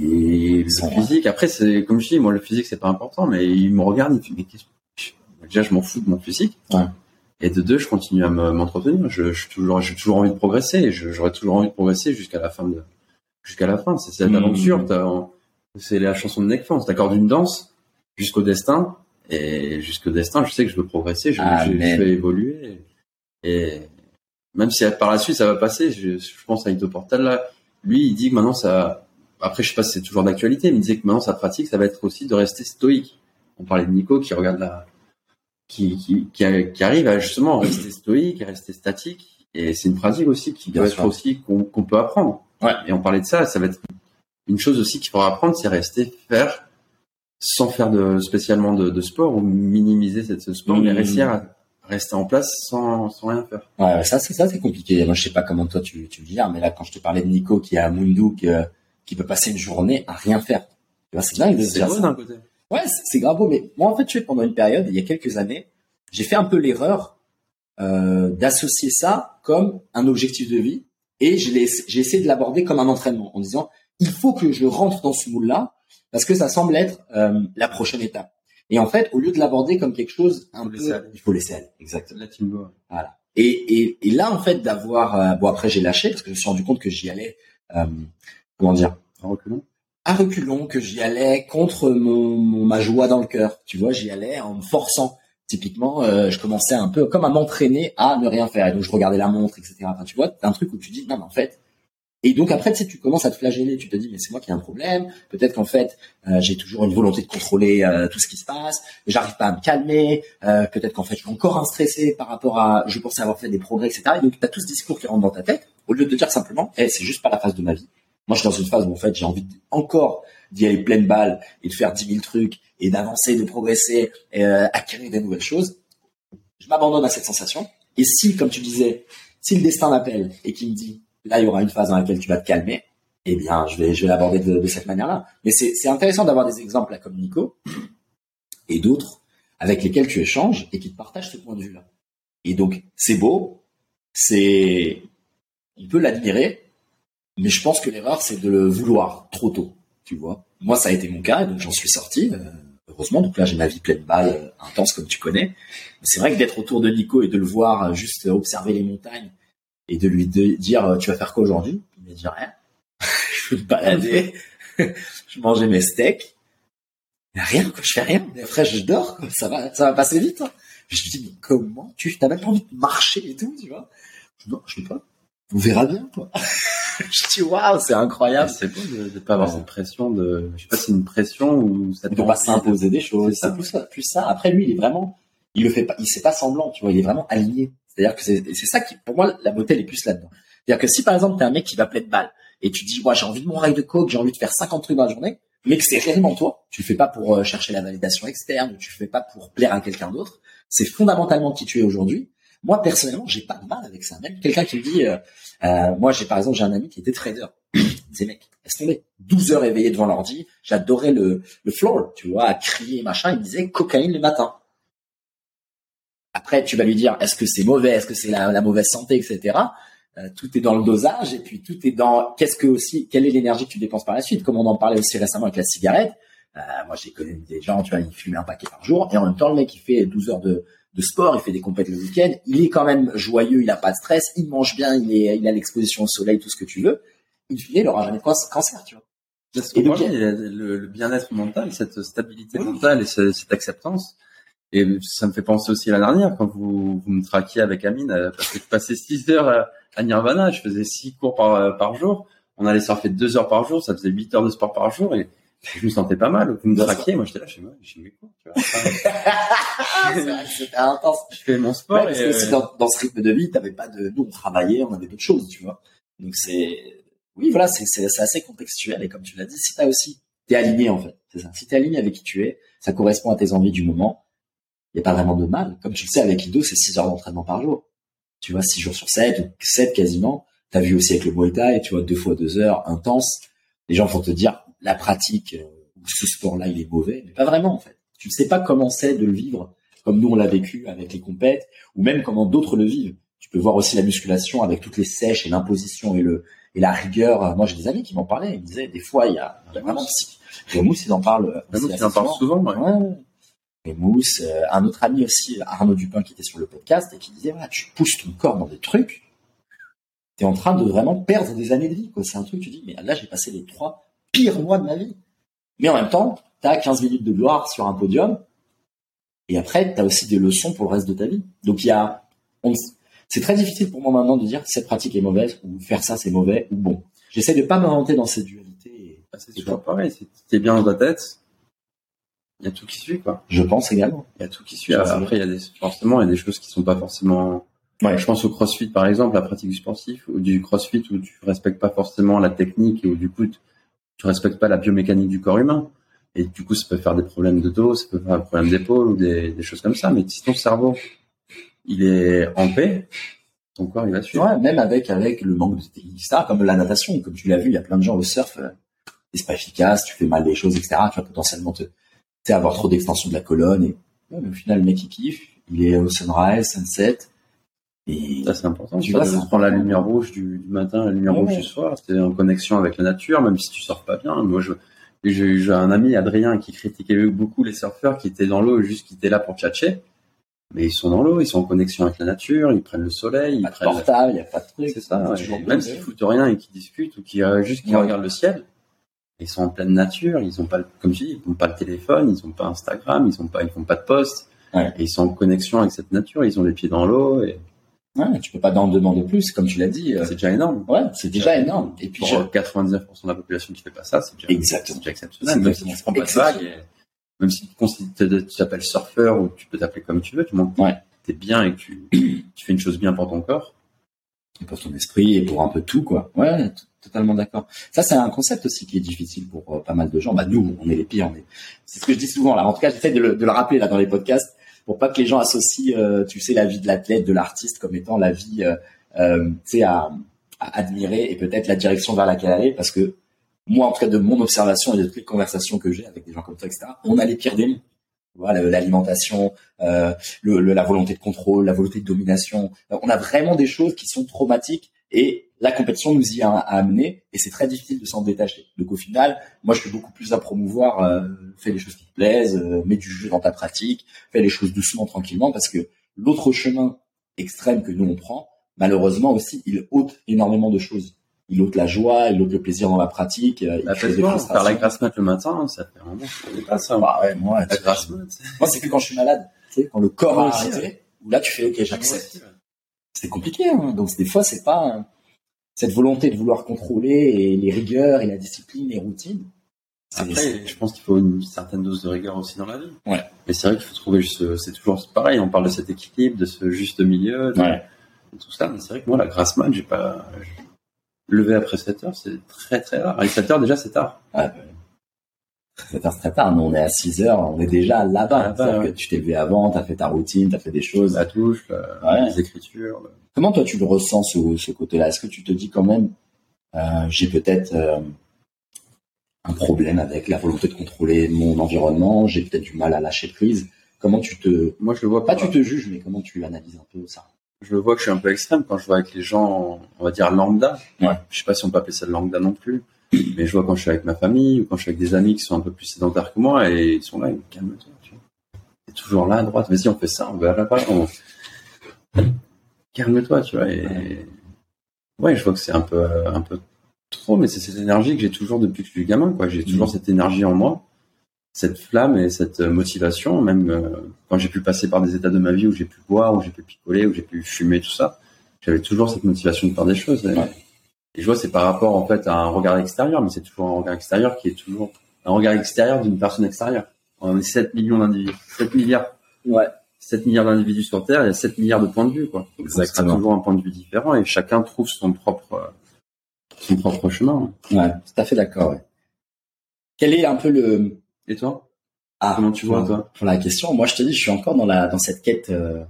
Et le physique, après, c'est, comme je dis, moi, le physique, c'est pas important, mais ils me regardent, ils me disent, mais qu'est-ce que- déjà, je m'en fous de mon physique. Ouais. Et de deux, je continue à me- m'entretenir. Je, je suis toujours, j'ai toujours envie de progresser et je- j'aurai toujours envie de progresser jusqu'à la fin de, jusqu'à la fin. C'est cette Mmh. aventure. C'est la chanson de Necfeu. On t'accorde une danse jusqu'au destin. Et jusqu'au destin, je sais que je veux progresser, je, je, je vais évoluer. Et même si par la suite ça va passer, je, je pense à Ito Portal là, lui il dit que maintenant ça, après, je sais pas si c'est toujours d'actualité, mais il disait que maintenant sa pratique, ça va être aussi de rester stoïque. On parlait de Nico qui regarde la, qui, qui, qui, qui arrive à justement rester stoïque, à rester statique. Et c'est une pratique aussi qui doit être aussi qu'on peut apprendre. Ouais. Et on parlait de ça, ça va être une chose aussi qu'il faudra apprendre, c'est rester faire sans faire de spécialement de, de sport ou minimiser cette ce sport, mais Mmh. réussir à rester en place sans, sans rien faire. Ouais, ça c'est ça c'est compliqué. Moi je sais pas comment toi tu tu le dis, mais là quand je te parlais de Nico qui est à Munduk, euh, qui peut passer une journée à rien faire. Tu vois, c'est dingue de se dire ça. d'un côté. Ouais, c'est- grave beau, mais moi en fait, tu sais, pendant une période, il y a quelques années, j'ai fait un peu l'erreur euh, d'associer ça comme un objectif de vie, et j'ai essayé de l'aborder comme un entraînement, en disant il faut que je rentre dans ce moule-là parce que ça semble être euh, la prochaine étape. Et en fait, au lieu de l'aborder comme quelque chose un peu, il faut laisser aller, exactement. Voilà. Et, et, et là, en fait, d'avoir, euh, bon après j'ai lâché parce que je me suis rendu compte que j'y allais, euh, comment dire, En reculant. À reculons, que j'y allais contre mon, ma joie dans le cœur. Tu vois, j'y allais en me forçant. Typiquement, euh, je commençais un peu comme à m'entraîner à ne rien faire. Et donc, je regardais la montre, etc. Tu vois, un truc où tu dis, non, mais en fait... Et donc, après, tu sais, tu commences à te flageller. Tu te dis, mais c'est moi qui ai un problème. Peut-être qu'en fait, euh, j'ai toujours une volonté de contrôler euh, tout ce qui se passe. J'arrive pas à me calmer. Peut-être qu'en fait, je suis encore un stressé par rapport à... Je pensais avoir fait des progrès, etc. Et donc, t'as tout ce discours qui rentre dans ta tête. Au lieu de te dire simplement, eh, c'est juste pas la phase de ma vie. Moi, je suis dans une phase où, en fait, j'ai envie encore d'y aller pleine balle et de faire 10 000 trucs et d'avancer, de progresser, et, euh, acquérir des nouvelles choses. Je m'abandonne à cette sensation. Et si, comme tu disais, si le destin m'appelle et qu'il me dit, là, il y aura une phase dans laquelle tu vas te calmer, eh bien, je vais, je vais l'aborder de, cette manière-là. Mais c'est intéressant d'avoir des exemples là, comme Nico et d'autres avec lesquels tu échanges et qui te partagent ce point de vue-là. Et donc, c'est beau, c'est, on peut l'admirer, mais je pense que l'erreur, c'est de le vouloir trop tôt, tu vois. Moi, ça a été mon cas, et donc j'en suis sorti, euh, heureusement. Donc là, j'ai ma vie pleine balle, euh, intense, comme tu connais. C'est vrai que d'être autour de Nico et de le voir euh, juste observer les montagnes et de lui de- dire, euh, tu vas faire quoi aujourd'hui? Il me dit rien. je me balader, je mangeais mes steaks. Rien, quoi, je fais rien. Après, je dors, quoi. Ça va, ça va passer vite. hein. Je me dis, mais comment tu, t'as même pas envie de marcher et tout, tu vois? Non, je sais pas. On verra bien, quoi. je dis, waouh, c'est incroyable. C'est beau de ne pas avoir Ouais. cette pression de, je sais pas si c'est une pression ou ça peut pas s'imposer des choses. C'est ça, plus ça. Après, lui, il est vraiment, il le fait pas, il c'est pas semblant, tu vois, il est vraiment aligné. C'est-à-dire que c'est, ça qui, pour moi, la beauté elle est plus là-dedans. C'est-à-dire que si par exemple t'es un mec qui va pleine balle et tu dis, moi j'ai envie de mon rail de coke, j'ai envie de faire 50 trucs dans la journée, mais que c'est réellement toi, tu le fais pas pour euh, chercher la validation externe, tu le fais pas pour plaire à quelqu'un d'autre, c'est fondamentalement qui tu es aujourd'hui. Moi personnellement, j'ai pas de mal avec ça. Même quelqu'un qui me dit, euh, euh, moi j'ai par exemple j'ai un ami qui était trader. Il disait mec, laisse tomber. 12 heures éveillé devant l'ordi, j'adorais le, le floor, tu vois, à crier machin. Il me disait cocaïne le matin. Après, tu vas lui dire, est-ce que c'est mauvais, est-ce que c'est la, mauvaise santé, etc. Euh, tout est dans le dosage et puis tout est dans qu'est-ce que aussi, quelle est l'énergie que tu dépenses par la suite. Comme on en parlait aussi récemment avec la cigarette. Moi, j'ai connu des gens, tu vois, ils fumaient un paquet par jour et en même temps, le mec, il fait 12 heures de, de sport, il fait des compètes le week-end, il est quand même joyeux, il a pas de stress, il mange bien, il est, il a l'exposition au soleil, tout ce que tu veux. Il finit, il aura jamais de can- cancer, tu vois. Parce Et donc, le, le bien-être mental, cette stabilité mentale et ce- cette acceptance. Et ça me fait penser aussi à la dernière, quand vous, vous me traquiez avec Amine, euh, parce que je passais 6 heures à, Nirvana, je faisais 6 cours par, par jour, on allait surfer 2 heures par jour, ça faisait 8 heures de sport par jour, et je me sentais pas mal. Vous me traquiez, moi j'étais là, je ouais, je mes cours, tu vois. C'était intense. je fais mon sport Ouais, parce et, que euh, si dans, dans ce rythme de vie, t'avais pas de, nous on travaillait, on avait d'autres choses, tu vois. Donc c'est, oui, voilà, c'est, c'est, c'est assez contextuel et comme tu l'as dit, si t'as aussi, t'es aligné en fait, c'est ça. Si t'es aligné avec qui tu es, ça correspond à tes envies du moment. Il y a pas vraiment de mal. Comme tu le sais, avec Ido, c'est 6 heures d'entraînement par jour. Tu vois, 6 jours sur 7 ou 7 quasiment. T'as vu aussi avec le Muay Thai, tu vois, deux fois deux heures, intense. Les gens vont te dire, la pratique, euh, ou ce sport-là, il est mauvais. Mais pas vraiment, en fait. Tu ne sais pas comment c'est de le vivre comme nous on l'a vécu avec les compètes, ou même comment d'autres le vivent. Tu peux voir aussi la musculation avec toutes les sèches et l'imposition et le et la rigueur. Moi, j'ai des amis qui m'en parlaient. Ils me disaient des fois, il y a, il y a vraiment psy. Et Mousse, il en parle. euh, Vraiment, aussi tu en souvent. ouais. Euh, un autre ami aussi, Arnaud Dupin, qui était sur le podcast et qui disait voilà, tu pousses ton corps dans des trucs. T'es en train de vraiment perdre des années de vie. quoi. C'est un truc, tu dis, mais là, j'ai passé les trois pires mois de ma vie. Mais en même temps, t'as 15 minutes de gloire sur un podium. Et après, t'as aussi des leçons pour le reste de ta vie. Donc il y a, c'est très difficile pour moi maintenant de dire cette pratique est mauvaise ou faire ça c'est mauvais ou bon. J'essaie de pas m'inventer dans cette dualité. Ah, c'est toujours pareil. Si t'es bien dans ta tête, il y a tout qui suit, quoi. Je pense également. Il y a tout qui suit. Après, il y a des, forcément, il y a des choses qui sont pas forcément. Ouais. Je pense au crossfit, par exemple, la pratique du sportif, ou du crossfit où tu respectes pas forcément la technique et où du coup, tu respectes pas la biomécanique du corps humain. Et du coup, ça peut faire des problèmes de dos, ça peut faire des problèmes d'épaule ou des, choses comme ça. Mais si ton cerveau, il est en paix, ton corps, il va suivre. Ouais, même avec, avec le manque de ça, comme la natation, comme tu l'as vu, il y a plein de gens au surf, euh, c'est pas efficace, tu fais mal des choses, etc. Tu vas potentiellement te, avoir trop d'extension de la colonne et, au final, le mec, il kiffe, il est au sunrise, sunset, et ça, c'est important. Tu vois, ça prend la lumière rouge du, du matin, la lumière ouais. rouge du soir. C'est en connexion avec la nature, même si tu sors pas bien. Moi, je, j'ai un ami, Adrien, qui critiquait beaucoup les surfeurs qui étaient dans l'eau, juste qui étaient là pour tchatcher. Mais ils sont dans l'eau, ils sont en connexion avec la nature, ils prennent le soleil, pas ils prennent. portable, il n'y a pas de truc. C'est ça. Ouais. Même s'ils foutent rien et qu'ils discutent ou qu'ils euh, juste qu'ils regardent le ciel, ils sont en pleine nature, ils ont pas, comme je dis, ils n'ont pas le téléphone, ils n'ont pas Instagram, ils ont pas, ils font pas de post. Ouais. Et ils sont en connexion avec cette nature, ils ont les pieds dans l'eau et. Ouais, tu peux pas en demander plus, comme tu l'as dit. C'est déjà énorme. Ouais, c'est déjà énorme. Et puis, pour je... 99% de la population qui fait pas ça, c'est déjà, Exactement. déjà exceptionnel. Même si tu prends pas de vague, et... même si tu t'appelles surfeur ou tu peux t'appeler comme tu veux, tu montres ouais. t'es bien et que tu, tu fais une chose bien pour ton corps. Et pour ton esprit et pour un peu tout, quoi. Ouais, totalement d'accord. Ça, c'est un concept aussi qui est difficile pour euh, pas mal de gens. Bah, nous, on est les pires. On est... C'est ce que je dis souvent, là. En tout cas, j'essaie de le, de le rappeler, là, dans les podcasts pour pas que les gens associent, euh, tu sais, la vie de l'athlète, de l'artiste comme étant la vie, euh, euh, tu sais, à, à, admirer et peut-être la direction vers laquelle aller, parce que moi, en tout cas, de mon observation et de toutes les conversations que j'ai avec des gens comme toi, etc., on a les pires démons. Voilà, l'alimentation, euh, le, le, la volonté de contrôle, la volonté de domination. On a vraiment des choses qui sont traumatiques et la compétition nous y a, a amené et c'est très difficile de s'en détacher. Donc au final, moi je suis beaucoup plus à promouvoir euh, fais les choses qui te plaisent, euh, mets du jeu dans ta pratique, fais les choses doucement, tranquillement parce que l'autre chemin extrême que nous on prend, malheureusement aussi, il ôte énormément de choses. Il ôte la joie, il ôte le plaisir dans la pratique. Il la crée des faire la grasse mat le matin, ça fait vraiment pas ça. Bah ouais, moi, la grasse mat. Moi, c'est que quand je suis malade, tu sais, quand le corps a arrêté, où là tu fais ok, j'accepte. C'est compliqué, hein. donc des fois c'est pas cette volonté de vouloir contrôler et les rigueurs et la discipline et routine. Après, je pense qu'il faut une certaine dose de rigueur aussi dans la vie. Ouais. Mais c'est vrai qu'il faut trouver, c'est toujours pareil, on parle de cet équilibre, de ce juste milieu, de, ouais. de tout ça. Mais c'est vrai que moi, la grasse mat, j'ai pas, lever après 7 heures, c'est très très rare. Et 7 heures, déjà, c'est tard. Ouais, 7 heures, c'est très tard. Nous, on est à 6 heures, on est déjà là-bas. Là ouais. Tu t'es levé avant, t'as fait ta routine, t'as fait des choses. La touche, la, les écritures. Le... Comment toi, tu le ressens, ce, ce côté-là? Est-ce que tu te dis quand même, euh, j'ai peut-être euh, un problème avec la volonté de contrôler mon environnement, j'ai peut-être du mal à lâcher prise? Comment tu te... Moi, je le vois pas. Pas tu te juges, mais comment tu analyses un peu ça? Je le vois que je suis un peu extrême quand je vois avec les gens, on va dire lambda. Ouais. Je sais pas si on peut appeler ça lambda non plus, mais je vois quand je suis avec ma famille ou quand je suis avec des amis qui sont un peu plus sédentaires que moi et ils sont là, ils me calme-toi. T'es toujours là à droite, vas-y, on fait ça, on va là-bas, on... calme-toi, tu vois. Et ouais, je vois que c'est un peu, un peu trop, mais c'est cette énergie que j'ai toujours depuis que je suis gamin, quoi. J'ai toujours mmh. cette énergie en moi cette flamme et cette motivation, même euh, quand j'ai pu passer par des états de ma vie où j'ai pu boire, où j'ai pu picoler, où j'ai pu fumer, tout ça, j'avais toujours cette motivation de faire des choses. Et, ouais. Et je vois, c'est par rapport en fait à un regard extérieur, mais c'est toujours un regard extérieur qui est toujours un regard extérieur d'une personne extérieure. On est 7 millions d'individus, 7 milliards. Ouais. 7 milliards d'individus sur Terre, il y a 7 milliards de points de vue, quoi. Exactement. toujours un point de vue différent et chacun trouve son propre, son propre chemin. Ouais, tout à fait d'accord. Ouais. Quel est un peu le, et toi? Ah, Comment tu vois, toi? Pour la question, moi, je te dis, je suis encore dans la dans cette quête. Euh,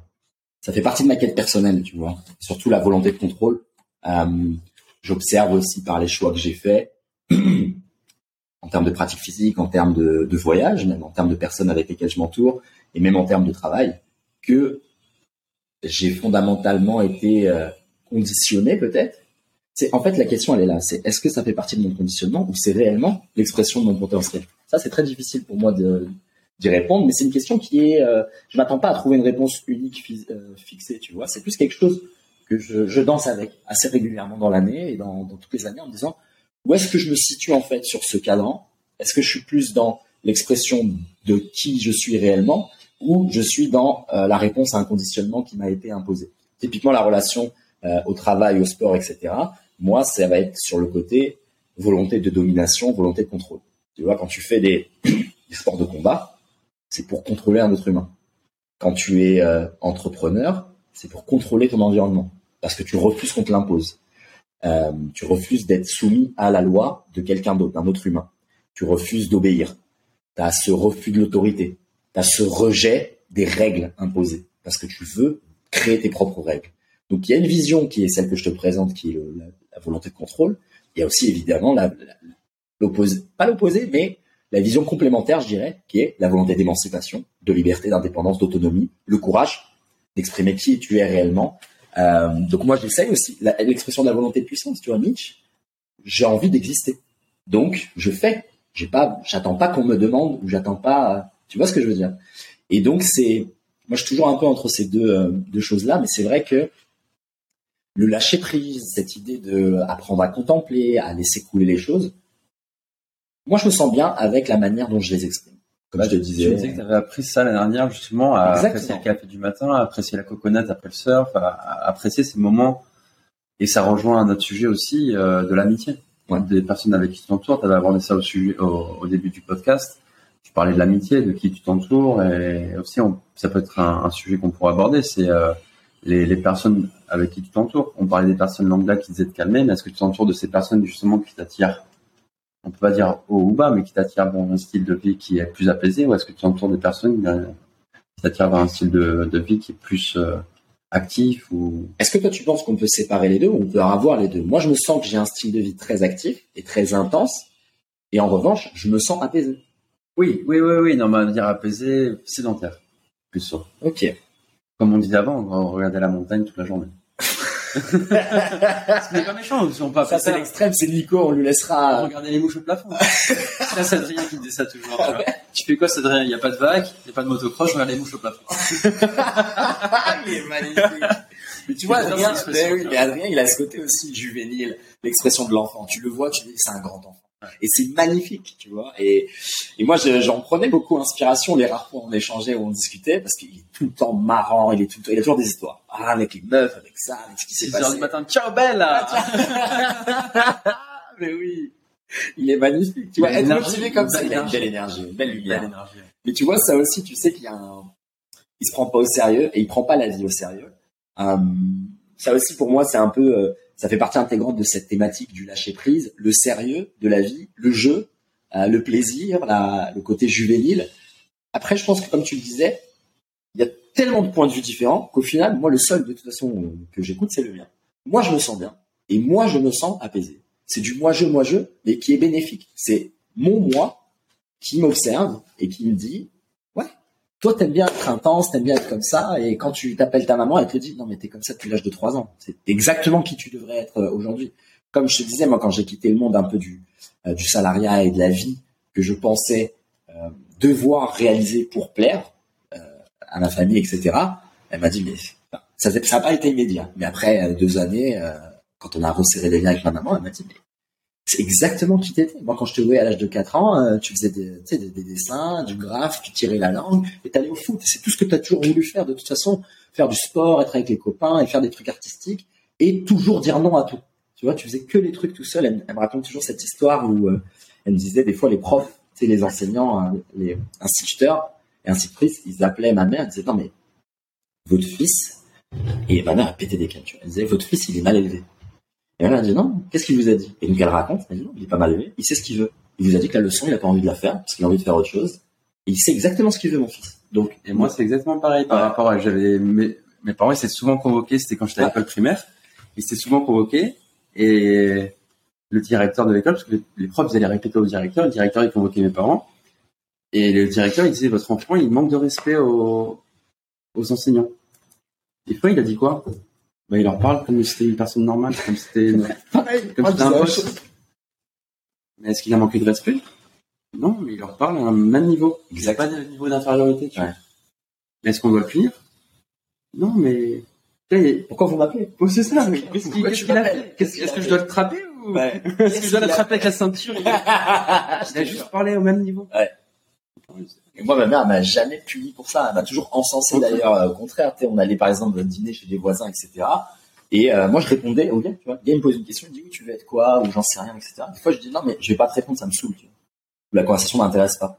ça fait partie de ma quête personnelle, tu vois. Surtout la volonté de contrôle. Euh, J'observe aussi par les choix que j'ai faits, en termes de pratique physique, en termes de, voyage, même en termes de personnes avec lesquelles je m'entoure, et même en termes de travail, que j'ai fondamentalement été euh, conditionné, peut-être. C'est en fait la question, elle est là. C'est est-ce que ça fait partie de mon conditionnement ou c'est réellement l'expression de mon potentiel? Ça, c'est très difficile pour moi de d'y répondre, mais c'est une question qui est, euh, je m'attends pas à trouver une réponse unique euh, fixée, tu vois. C'est plus quelque chose que je, danse avec assez régulièrement dans l'année et dans, toutes les années en me disant où est-ce que je me situe en fait sur ce cadran? Est-ce que je suis plus dans l'expression de qui je suis réellement ou je suis dans euh, la réponse à un conditionnement qui m'a été imposé? Typiquement la relation euh, au travail, au sport, etc. Moi, ça va être sur le côté volonté de domination, volonté de contrôle. Tu vois, quand tu fais des, des sports de combat, c'est pour contrôler un autre humain. Quand tu es euh, entrepreneur, c'est pour contrôler ton environnement, parce que tu refuses qu'on te l'impose. Euh, tu refuses d'être soumis à la loi de quelqu'un d'autre, d'un autre humain. Tu refuses d'obéir. Tu as ce refus de l'autorité. Tu as ce rejet des règles imposées, parce que tu veux créer tes propres règles. Donc il y a une vision qui est celle que je te présente, qui est la, la, volonté de contrôle. Il y a aussi évidemment l'opposé, pas l'opposé, mais la vision complémentaire, je dirais, qui est la volonté d'émancipation, de liberté, d'indépendance, d'autonomie, le courage d'exprimer qui tu es réellement. Euh, donc moi, j'essaye aussi l'expression de la volonté de puissance. Tu vois, Mitch, j'ai envie d'exister. Donc, je fais. J'ai pas, j'attends pas qu'on me demande ou j'attends pas. Tu vois ce que je veux dire Et donc, c'est, moi, je suis toujours un peu entre ces deux, euh, deux choses-là, mais c'est vrai que le lâcher prise, cette idée de apprendre à contempler, à laisser couler les choses, moi, je me sens bien avec la manière dont je les exprime. Comme je te disais. Tu disais que tu avais appris ça l'année dernière, justement, à Exactement. apprécier le café du matin, à apprécier la coconut après le surf, à, à apprécier ces moments. Et ça rejoint un autre sujet aussi euh, de l'amitié. Ouais. Des personnes avec qui tu t'entoures, tu avais abordé ça au, sujet, au, au, début du podcast. Tu parlais de l'amitié, de qui tu t'entoures. Et aussi, on, ça peut être un, un sujet qu'on pourrait aborder, c'est euh, les, les, personnes avec qui tu t'entoures. On parlait des personnes lambda qui disaient de calmer, mais est-ce que tu t'entoures de ces personnes justement qui t'attirent? On peut pas dire haut ou bas, mais qui t'attire vers un style de vie qui est plus apaisé, ou est-ce que tu entoures des personnes qui t'attirent vers un style de, de, vie qui est plus euh, actif ou? Est-ce que toi tu penses qu'on peut séparer les deux ou on peut avoir les deux? Moi, je me sens que j'ai un style de vie très actif et très intense, et en revanche, je me sens apaisé. Oui, oui, oui, oui. Non, mais dire apaisé, sédentaire, plus ça. Ok. Comme on disait avant, on regardait la montagne toute la journée c'est pas méchant, ils sont pas Ça, c'est l'extrême, c'est Nico, on lui laissera. Regarder les mouches au plafond. ça, c'est Adrien qui me dit ça toujours. Ouais. Tu fais quoi, Adrien? Il n'y a pas de vague, il n'y a pas de motocross, je regarde les mouches au plafond. il est magnifique. Mais tu vois, Adrien, mais oui, mais Adrien, il a ce côté aussi juvénile, l'expression de l'enfant. Tu le vois, tu dis, c'est un grand enfant. Et c'est magnifique, tu vois. Et, et moi, j'en prenais beaucoup inspiration les rares fois où on échangeait, où on discutait, parce qu'il est tout le temps marrant, il est tout, il a toujours des histoires. Ah, avec les meufs, avec ça, avec ce qui s'est passé. du matin, ciao belle! Mais oui. Il est magnifique. Tu vois, être motivé comme ça, il a une belle énergie, une belle lumière. Belle énergie. Mais tu vois, ça aussi, tu sais qu'il y a un, il se prend pas au sérieux et il prend pas la vie au sérieux. Um, ça aussi, pour moi, c'est un peu, euh, ça fait partie intégrante de cette thématique du lâcher prise, le sérieux de la vie, le jeu, euh, le plaisir, la, le côté juvénile. Après, je pense que comme tu le disais, il y a tellement de points de vue différents qu'au final, moi, le seul de toute façon que j'écoute, c'est le mien. Moi, je me sens bien et moi, je me sens apaisé. C'est du moi-je, moi-je, mais qui est bénéfique. C'est mon moi qui m'observe et qui me dit, ouais, toi, t'aimes bien intense, t'aimes bien être comme ça, et quand tu t'appelles ta maman, elle te dit, non, mais t'es comme ça depuis l'âge de 3 ans. C'est exactement qui tu devrais être euh, aujourd'hui. Comme je te disais, moi, quand j'ai quitté le monde un peu du, euh, du salariat et de la vie que je pensais euh, devoir réaliser pour plaire à ma famille, etc., elle m'a dit, mais ça n'a pas été immédiat. Mais après deux années, quand on a resserré les liens avec ma maman, elle m'a dit, mais c'est exactement qui t'étais. Moi, quand je te voyais à l'âge de 4 ans, euh, tu faisais des, des, des, dessins, du graphe, tu tirais la langue, et t'allais au foot. C'est tout ce que tu as toujours voulu faire. De toute façon, faire du sport, être avec les copains et faire des trucs artistiques, et toujours dire non à tout. Tu vois, tu faisais que les trucs tout seul. Elle, elle me raconte toujours cette histoire où euh, elle me disait des fois les profs, les enseignants, euh, les instituteurs et institutrices, ils appelaient ma mère, ils disaient non mais votre fils, et ma mère a pété des câbles. Elle disait votre fils, il est mal élevé. Et elle a dit non, qu'est-ce qu'il vous a dit? Et donc elle raconte, elle dit non, il est pas mal élevé, il sait ce qu'il veut. Il vous a dit que la leçon, il a pas envie de la faire parce qu'il a envie de faire autre chose. Et il sait exactement ce qu'il veut, mon fils. Donc et moi, c'est exactement pareil par rapport à j'avais mes, mes parents, ils s'étaient souvent convoqués. C'était quand j'étais à l'école primaire, ils s'étaient souvent convoqués et le directeur de l'école, parce que les profs ils allaient répéter au directeur, le directeur il convoquait mes parents et le directeur il disait votre enfant il manque de respect aux, aux enseignants. Des fois il a dit quoi? Bah, il leur parle comme si c'était une personne normale, comme si c'était une... Pareil, comme si un pote. Mais est-ce qu'il a manqué de respect? Non, mais il leur parle à un même niveau. Il n'a pas de niveau d'infériorité. Tu ouais. Mais est-ce qu'on doit le punir? Non, mais pourquoi vous m'appelez? Oh, C'est ça. Mais qu'est-ce qu'il qu a fait? Est-ce que je dois le trapper ou ouais. Est-ce que je dois l'attraper avec la ceinture? Il a juste parlé au même niveau. Ouais. Et moi, ma mère m'a jamais puni pour ça. Elle m'a toujours encensé d'ailleurs. Au contraire, on allait par exemple dîner chez des voisins, etc. Et euh, moi, je répondais au gars, tu vois. Le gars me pose une question, il me dit oui, tu veux être quoi? Ou j'en sais rien, etc. Des fois, je dis non, mais je vais pas te répondre, ça me saoule. Tu vois. La conversation m'intéresse pas.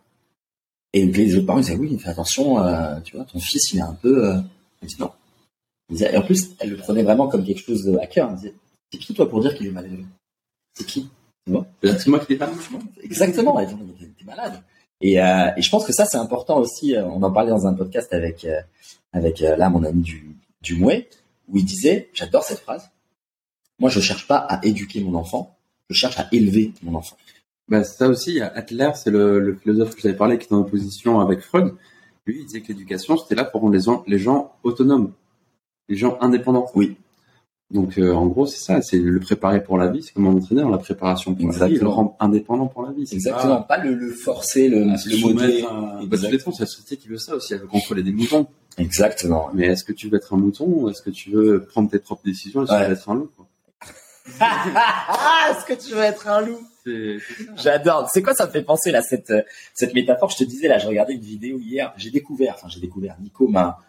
Et les autres parents ils disaient oui, fais attention, euh, tu vois, ton fils il est un peu. Euh... Il dit non. Il disait, et en plus, elle le prenait vraiment comme quelque chose à cœur. Elle disait c'est qui toi pour dire qu'il est mal élevé C'est qui? Tu vois? C'est moi qui l'ai pas. Exactement. Elle dit t'es malade. Et, euh, et je pense que ça c'est important aussi. euh, On en parlait dans un podcast avec euh, avec euh, là mon ami du du Mouet où il disait j'adore cette phrase. Moi je cherche pas à éduquer mon enfant, je cherche à élever mon enfant. Bah, ça aussi, Adler, c'est le, le philosophe que j'avais parlé, qui est en opposition avec Freud. Lui, il disait que l'éducation, c'était là pour rendre les gens, les gens autonomes, les gens indépendants. Oui. Donc, euh, en gros, c'est ça, c'est le préparer pour la vie, c'est comme un entraîneur, la préparation pour la vie, le rendre indépendant pour la vie. Exactement. Pas le, le forcer, le, le modeler. à- Bah, Exact. façon, c'est la société qui veut ça aussi, elle veut contrôler des moutons. Exactement. Mais est-ce que tu veux être un mouton ou est-ce que tu veux prendre tes propres décisions et Ouais. tu veux être un loup, quoi? Ah, est-ce que tu veux être un loup? Ça. J'adore. C'est quoi ça me fait penser là cette euh, cette métaphore Je te disais là, je regardais une vidéo hier. J'ai découvert, enfin j'ai découvert. Nico m'a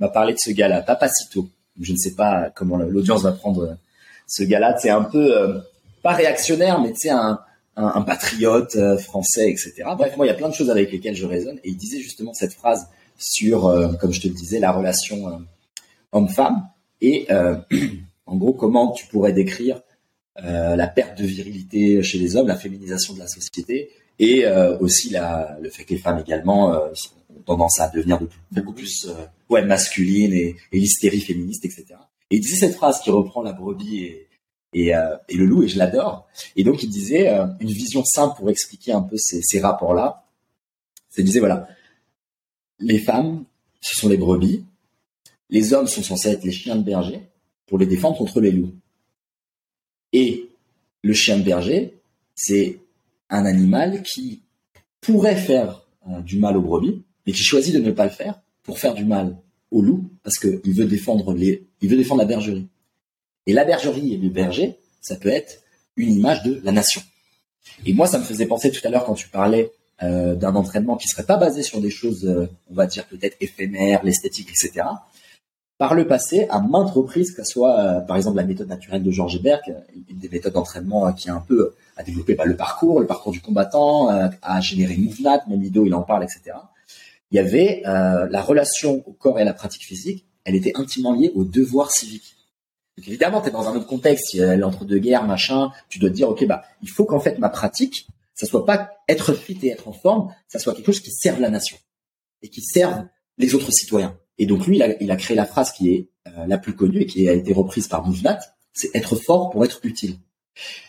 m'a parlé de ce gars-là, Papacito. Je ne sais pas comment l'audience va prendre euh, ce gars-là. C'est un peu euh, pas réactionnaire, mais c'est un, un patriote euh, français, etc. Bref, moi il y a plein de choses avec lesquelles je raisonne. Et il disait justement cette phrase sur, comme je te le disais, la relation homme-femme et en gros comment tu pourrais décrire la perte de virilité chez les hommes, la féminisation de la société, et aussi le fait que les femmes également tendance à devenir beaucoup plus euh, ouais, masculines et, et l'hystérie féministe, etc. Et il disait cette phrase qui reprend la brebis et, euh, le loup, et je l'adore. Et donc il disait euh, une vision simple pour expliquer un peu ces, rapports-là. C'est disait voilà, les femmes, ce sont les brebis, les hommes sont censés être les chiens de berger pour les défendre contre les loups. Et le chien de berger, c'est un animal qui pourrait faire du mal aux brebis, mais qui choisit de ne pas le faire pour faire du mal au loup, parce qu'il veut défendre les, il veut défendre la bergerie. Et la bergerie et le berger, ça peut être une image de la nation. Et moi, ça me faisait penser tout à l'heure quand tu parlais euh, d'un entraînement qui serait pas basé sur des choses, euh, on va dire peut-être éphémères, l'esthétique, etc. Par le passé, à maintes reprises, que ce soit euh, par exemple la méthode naturelle de Georges Berg, une des méthodes d'entraînement qui a un peu à bah, le parcours, le parcours du combattant, à générer MoveNat, même Ido, il en parle, etc. Il y avait euh, la relation au corps et à la pratique physique, elle était intimement liée au devoir civique. Donc évidemment, tu es dans un autre contexte, l'entre-deux-guerres, machin, tu dois te dire, ok, bah, il faut qu'en fait ma pratique, ça soit pas être fit et être en forme, ça soit quelque chose qui serve la nation et qui serve les autres citoyens. Et donc lui, il a, il a créé la phrase qui est euh, la plus connue et qui a été reprise par Mouvnat, c'est être fort pour être utile.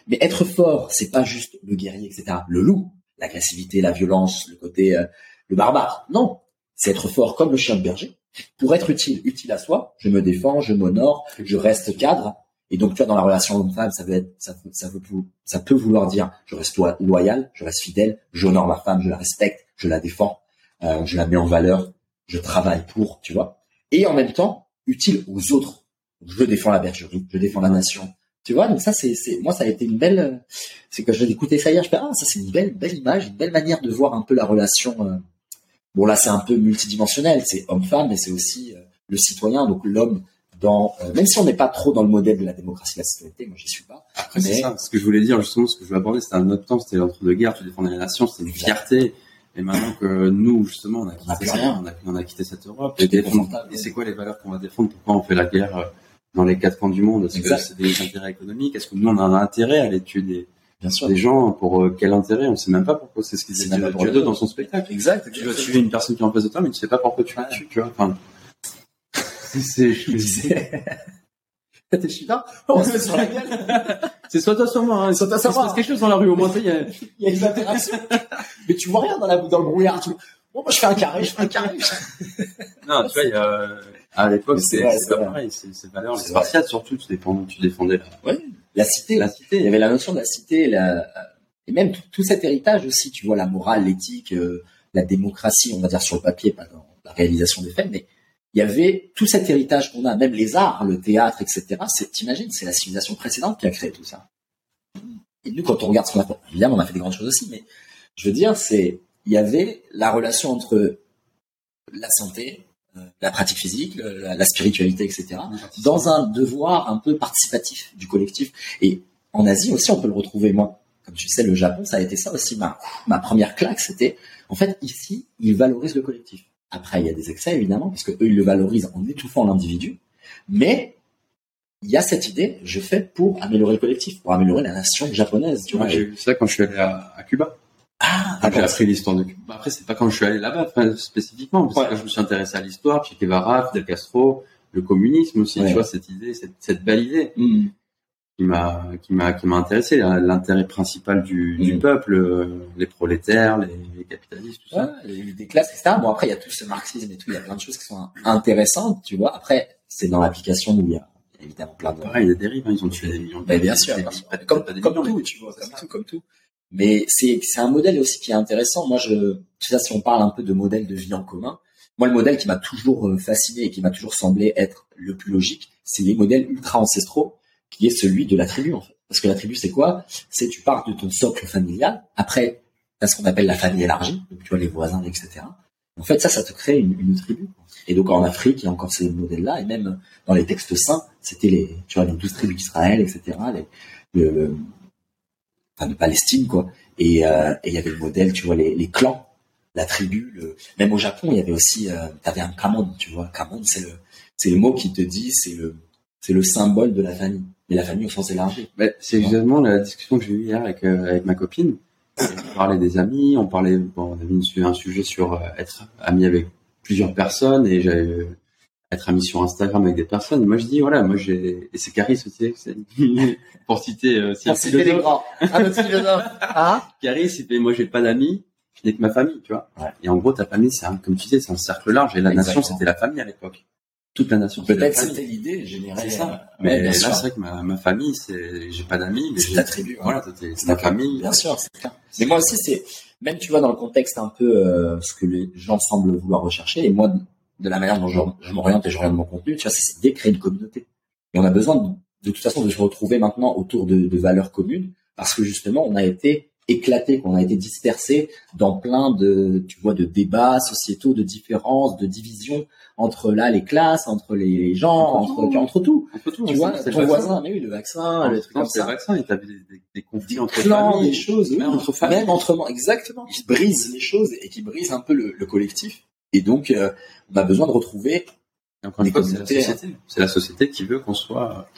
Mais être fort, c'est pas juste le guerrier, etc. Le loup, l'agressivité, la violence, le côté, euh, le barbare. Non, c'est être fort comme le chien de berger pour être utile, utile à soi. Je me défends, je m'honore, je reste cadre. Et donc, tu vois, dans la relation homme-femme, ça veut être, ça, ça, veut, ça peut vouloir dire, je reste loyal, je reste fidèle, j'honore ma femme, je la respecte, je la défends, euh, je la mets en valeur, je travaille pour, tu vois. Et en même temps, utile aux autres. Je défends la bergerie, je défends la nation. Tu vois, donc ça, c'est, c'est, moi, ça a été une belle, euh, c'est que j'ai écouté ça hier, je fais, ah, ça, c'est une belle, belle image, une belle manière de voir un peu la relation, euh, Bon là c'est un peu multidimensionnel, c'est homme-femme, mais c'est aussi euh, le citoyen, donc l'homme dans, euh, même si on n'est pas trop dans le modèle de la démocratie de la citoyenneté, moi j'y suis pas. Après, c'est Mais- ça. Ce que je voulais dire, justement, ce que je voulais aborder, c'était un autre temps, c'était l'entre-deux-guerres, tu défendais la nation, c'était une fierté. Et maintenant que nous, justement, on a On a quitté, ça, rien. on a, on a quitté cette Europe, et, c'est quoi les valeurs qu'on va défendre? Pourquoi on fait la guerre euh, dans les quatre coins du monde? Est-ce que c'est des intérêts économiques? Est-ce que nous, on a un intérêt à des, Bien sûr. des gens pour euh, quel intérêt? On sait même pas pourquoi. C'est ce qu'il C'est disait même pas pour Dieudo le- dans son spectacle. Exact. Tu dois tuer une personne qui est en face de toi, mais tu sais pas pourquoi tu la tues, tu vois. Enfin, c'est, je me disais, T'es chinois On se met sur la gueule. c'est soit toi, soit moi. Hein. Soit toi, soit moi. quelque chose dans la rue, au moins, il y a, Il y a des interactions. Mais tu vois rien dans, la, dans le brouillard. Tu... Bon, moi je fais un carré, je fais un carré. Non, tu vois, il y a, à l'époque, C'est pas pareil, c'est. Les C'est Spartiates, surtout, tu défendais, tu défendais la, La cité. la Il cité. y avait la notion de la cité, la... et même tout, tout cet héritage aussi, tu vois, la morale, l'éthique, euh, la démocratie, on va dire sur le papier, pas dans la réalisation des faits, mais il y avait tout cet héritage qu'on a, même les arts, le théâtre, etc. C'est, t'imagines, c'est la civilisation précédente qui a créé tout ça. Et nous, quand on regarde ce qu'on a fait, évidemment, on a fait des grandes choses aussi, mais je veux dire, c'est, il y avait la relation entre la santé, la pratique physique, la, la, spiritualité, etc. Dans un devoir un peu participatif du collectif. Et en Asie aussi, on peut le retrouver. Moi, comme tu sais, le Japon, ça a été ça aussi. Ma, ma première claque, c'était, en fait, ici, ils valorisent le collectif. Après, il y a des excès, évidemment, parce que eux, ils le valorisent en étouffant l'individu. Mais il y a cette idée, je fais pour améliorer le collectif, pour améliorer la nation japonaise. Tu vois, j'ai vu ça quand je suis allé à, à Cuba. Ah, j'ai appris l'histoire de Cuba. Après, c'est pas quand je suis allé là-bas, spécifiquement, parce que je me suis intéressé à l'histoire, Che Guevara, Fidel Castro, le communisme aussi, tu vois, cette idée, cette, cette belle idée. Mm. qui m'a qui m'a qui m'a intéressé l'intérêt principal du, du mm. peuple euh, les prolétaires les, les capitalistes tout ça. Ouais, les, des classes etc bon après il y a tout ce marxisme et tout il y a plein de choses qui sont intéressantes tu vois. Après c'est dans l'application où il y a évidemment plein de pareil il y a des dérives hein, ils ont tué des millions de bien sûr comme, comme, tout tu vois comme tout comme tout mais c'est c'est un modèle aussi qui est intéressant. Moi, je, sais, si on parle un peu de modèle de vie en commun, moi, le modèle qui m'a toujours euh, fasciné et qui m'a toujours semblé être le plus logique, c'est les modèles ultra ancestraux, qui est celui de la tribu, en fait. Parce que la tribu, c'est quoi? C'est tu pars de ton socle familial. Après, t'as ce qu'on appelle la famille élargie, tu vois les voisins, etc. En fait, ça, ça te crée une, une tribu. Et donc en Afrique, il y a encore ces modèles-là, et même dans les textes saints, c'était les, tu vois, les douze tribus d'Israël, etc. Les, le, enfin de Palestine quoi. Et euh, il y avait le modèle, tu vois, les, les clans, la tribu. Le... Même au Japon, il y avait aussi, euh, avais un kamon, tu vois. Kamon, c'est le, c'est le mot qui te dit, c'est le, c'est le symbole de la famille. Mais la famille au sens élargi. c'est exactement la discussion que j'ai eue hier avec euh, avec ma copine. On parlait des amis, on parlait, bon, on avait un sujet sur être ami avec plusieurs personnes et j'avais être ami sur Instagram avec des personnes. moi, je dis, voilà, moi, j'ai, et c'est Caris aussi, pour citer, euh, c'est philosophe. Ah, notre philosophe. Ah. Caris, il fait, moi, j'ai pas d'amis, je n'ai que ma famille, tu vois. Ouais. Et en gros, ta famille, c'est un, comme tu disais, c'est un cercle large, et la nation, c'était la famille à l'époque. Toute la nation. Peut-être c'était l'idée générale. C'est ça. Mais là, c'est vrai que ma, ma famille, c'est, j'ai pas d'amis, mais c'est la tribu. Voilà, c'est ma famille. Bien sûr, c'est clair. Mais moi aussi, c'est, même tu vois, dans le contexte un peu, euh, ce que les gens semblent vouloir rechercher, et moi, de la manière dont je, m'oriente et je regarde mon contenu, tu vois, c'est de créer une communauté. Et on a besoin de, de, toute façon de se retrouver maintenant autour de, de, valeurs communes parce que justement on a été éclaté, qu'on a été dispersé dans plein de, tu vois, de débats sociétaux, de différences, de divisions entre là les classes, entre les gens, entre entre, entre tout. Entre tout. Tu vois, ton voisin, mais oui, le vaccin, le truc comme ça. Le vaccin, il des, des, des, conflits entre clans, familles, des choses, même entre familles, même entre exactement, qui brisent les choses et qui brisent un peu le, le collectif. Et donc, euh, on a besoin de retrouver encore une fois, c'est la société. C'est la société qui veut qu'on soit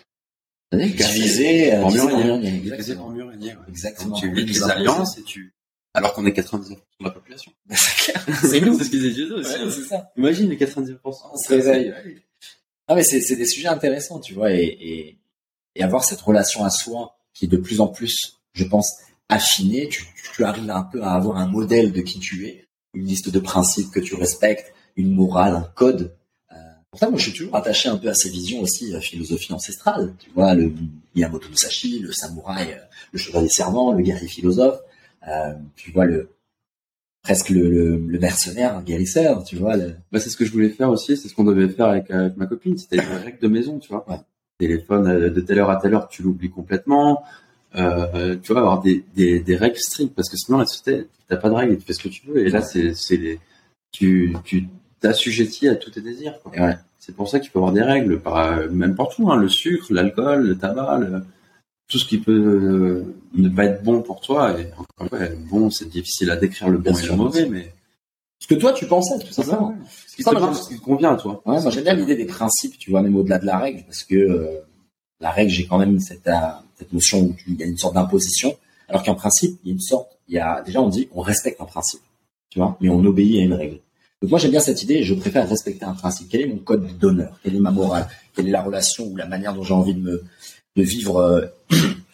divisé pour mieux régner. Divisé pour mieux régner. Exactement. tu lis des alliances et tu alors qu'on est 99% de la population. c'est nous. c'est ce qu'ils disent Jésus aussi. Ouais, c'est ça. Imagine les 99%. On se réveille. Ah mais c'est des sujets intéressants, tu vois, et, et, et avoir cette relation à soi qui est de plus en plus, je pense, affinée. Tu, tu arrives un peu à avoir un modèle de qui tu es, une liste de principes que tu respectes, une morale, un code. Euh, pour ça, moi, je suis toujours attaché un peu à ces visions aussi, la philosophie ancestrale. Tu vois, le Miyamoto Musashi, le samouraï, euh, le chevalier servant, le guerrier philosophe. Euh, tu vois, le presque le, le, le mercenaire, un guérisseur, tu vois. Le... Bah, c'est ce que je voulais faire aussi, c'est ce qu'on devait faire avec, avec ma copine, c'était une règle de maison, tu vois. Ouais. Téléphone euh, de telle heure à telle heure, tu l'oublies complètement. Euh, tu vois, avoir des, des, des, règles strictes, parce que sinon, la société, t'as pas de règles, tu fais ce que tu veux. Et là, c'est, c'est tu, tu t'assujettis à tous tes désirs. Quoi. Ouais. C'est pour ça qu'il faut avoir des règles, par, même partout, hein, le sucre, l'alcool, le tabac, le, tout ce qui peut euh, ne pas être bon pour toi. Et encore une fois, bon, c'est difficile à décrire le bon et le mauvais, mais ce que toi tu pensais tout simplement. Ouais. Ce, qui ça, ce qui convient à toi. Ouais, moi j'aime bien l'idée des principes, tu vois, même au-delà de la règle, parce que euh, la règle, j'ai quand même cette, euh, cette notion où il y a une sorte d'imposition, alors qu'en principe, il y a une sorte, il y a déjà on dit on respecte un principe, tu vois, mais on obéit à une règle. Donc moi j'aime bien cette idée, je préfère respecter un principe. Quel est mon code d'honneur? Quelle est ma morale? Quelle est la relation ou la manière dont j'ai envie de me de vivre euh,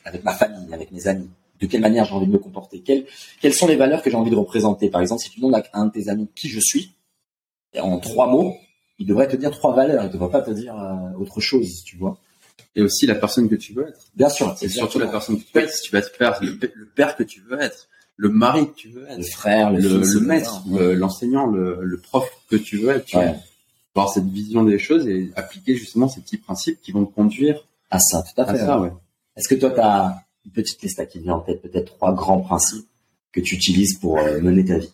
avec ma famille, avec mes amis? De quelle manière j'ai envie de me comporter? Quelles, quelles sont les valeurs que j'ai envie de représenter? Par exemple, si tu demandes à un de tes amis qui je suis, en trois mots, il devrait te dire trois valeurs, il ne devrait pas te dire euh, autre chose, tu vois et aussi la personne que tu veux être. Bien sûr. C'est surtout la personne que tu veux être. Si tu vas être père, le, père que tu veux être, le mari que tu veux être, le frère, le, le, le maître, l'enseignant, le, prof que tu veux être. Tu ouais. avoir cette vision des choses et appliquer justement ces petits principes qui vont conduire à ça. Tout à fait. À ça, ouais. Est-ce que toi, tu as une petite liste qui vient en tête, peut-être trois grands principes que tu utilises pour euh, mener ta vie?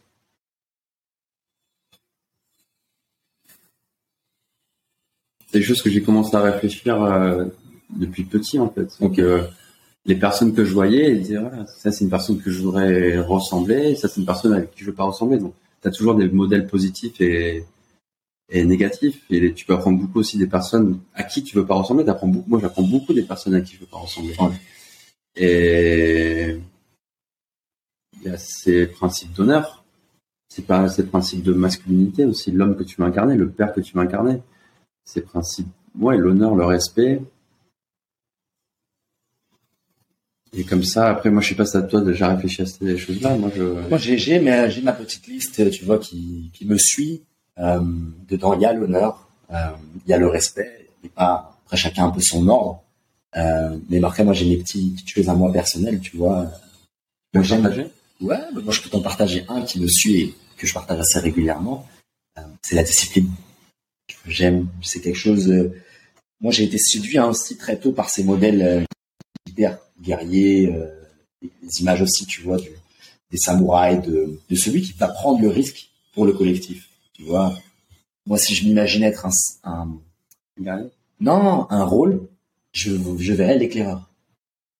C'est des choses que j'ai commencé à réfléchir euh, depuis petit en fait. Donc euh, les personnes que je voyais, disaient voilà, ça c'est une personne que je voudrais ressembler, ça c'est une personne avec qui je veux pas ressembler. Donc tu as toujours des modèles positifs et, et négatifs et tu peux apprendre beaucoup aussi des personnes à qui tu veux pas ressembler. T'apprends beaucoup. Moi j'apprends beaucoup des personnes à qui je veux pas ressembler. Et il y a ces principes d'honneur. C'est pas ces principes de masculinité aussi, l'homme que tu veux incarner, le père que tu veux incarner. Ces principes, ouais, l'honneur, le respect, Et comme ça, après, moi, je sais pas si à toi déjà réfléchi à ces choses-là. Moi, je... moi, j'ai, j'ai, j'ai ma petite liste, tu vois, qui, qui me suit. Euh, dedans, il y a l'honneur, euh, il y a le respect. Et pas, après, chacun un peu son ordre. Euh, mais après, moi, j'ai mes petites choses à moi personnelles, tu vois. Moi, j'aime. Partager? Ouais, moi, je peux t'en partager un qui me suit et que je partage assez régulièrement. C'est la discipline. J'aime, c'est quelque chose. Euh, moi, j'ai été séduit hein, aussi très tôt par ces modèles euh, militaires euh, les images aussi, tu vois, des samouraïs, de, celui qui va prendre le risque pour le collectif. Tu vois, moi, si je m'imagine être un, non, un rôle, je, je verrais l'éclaireur.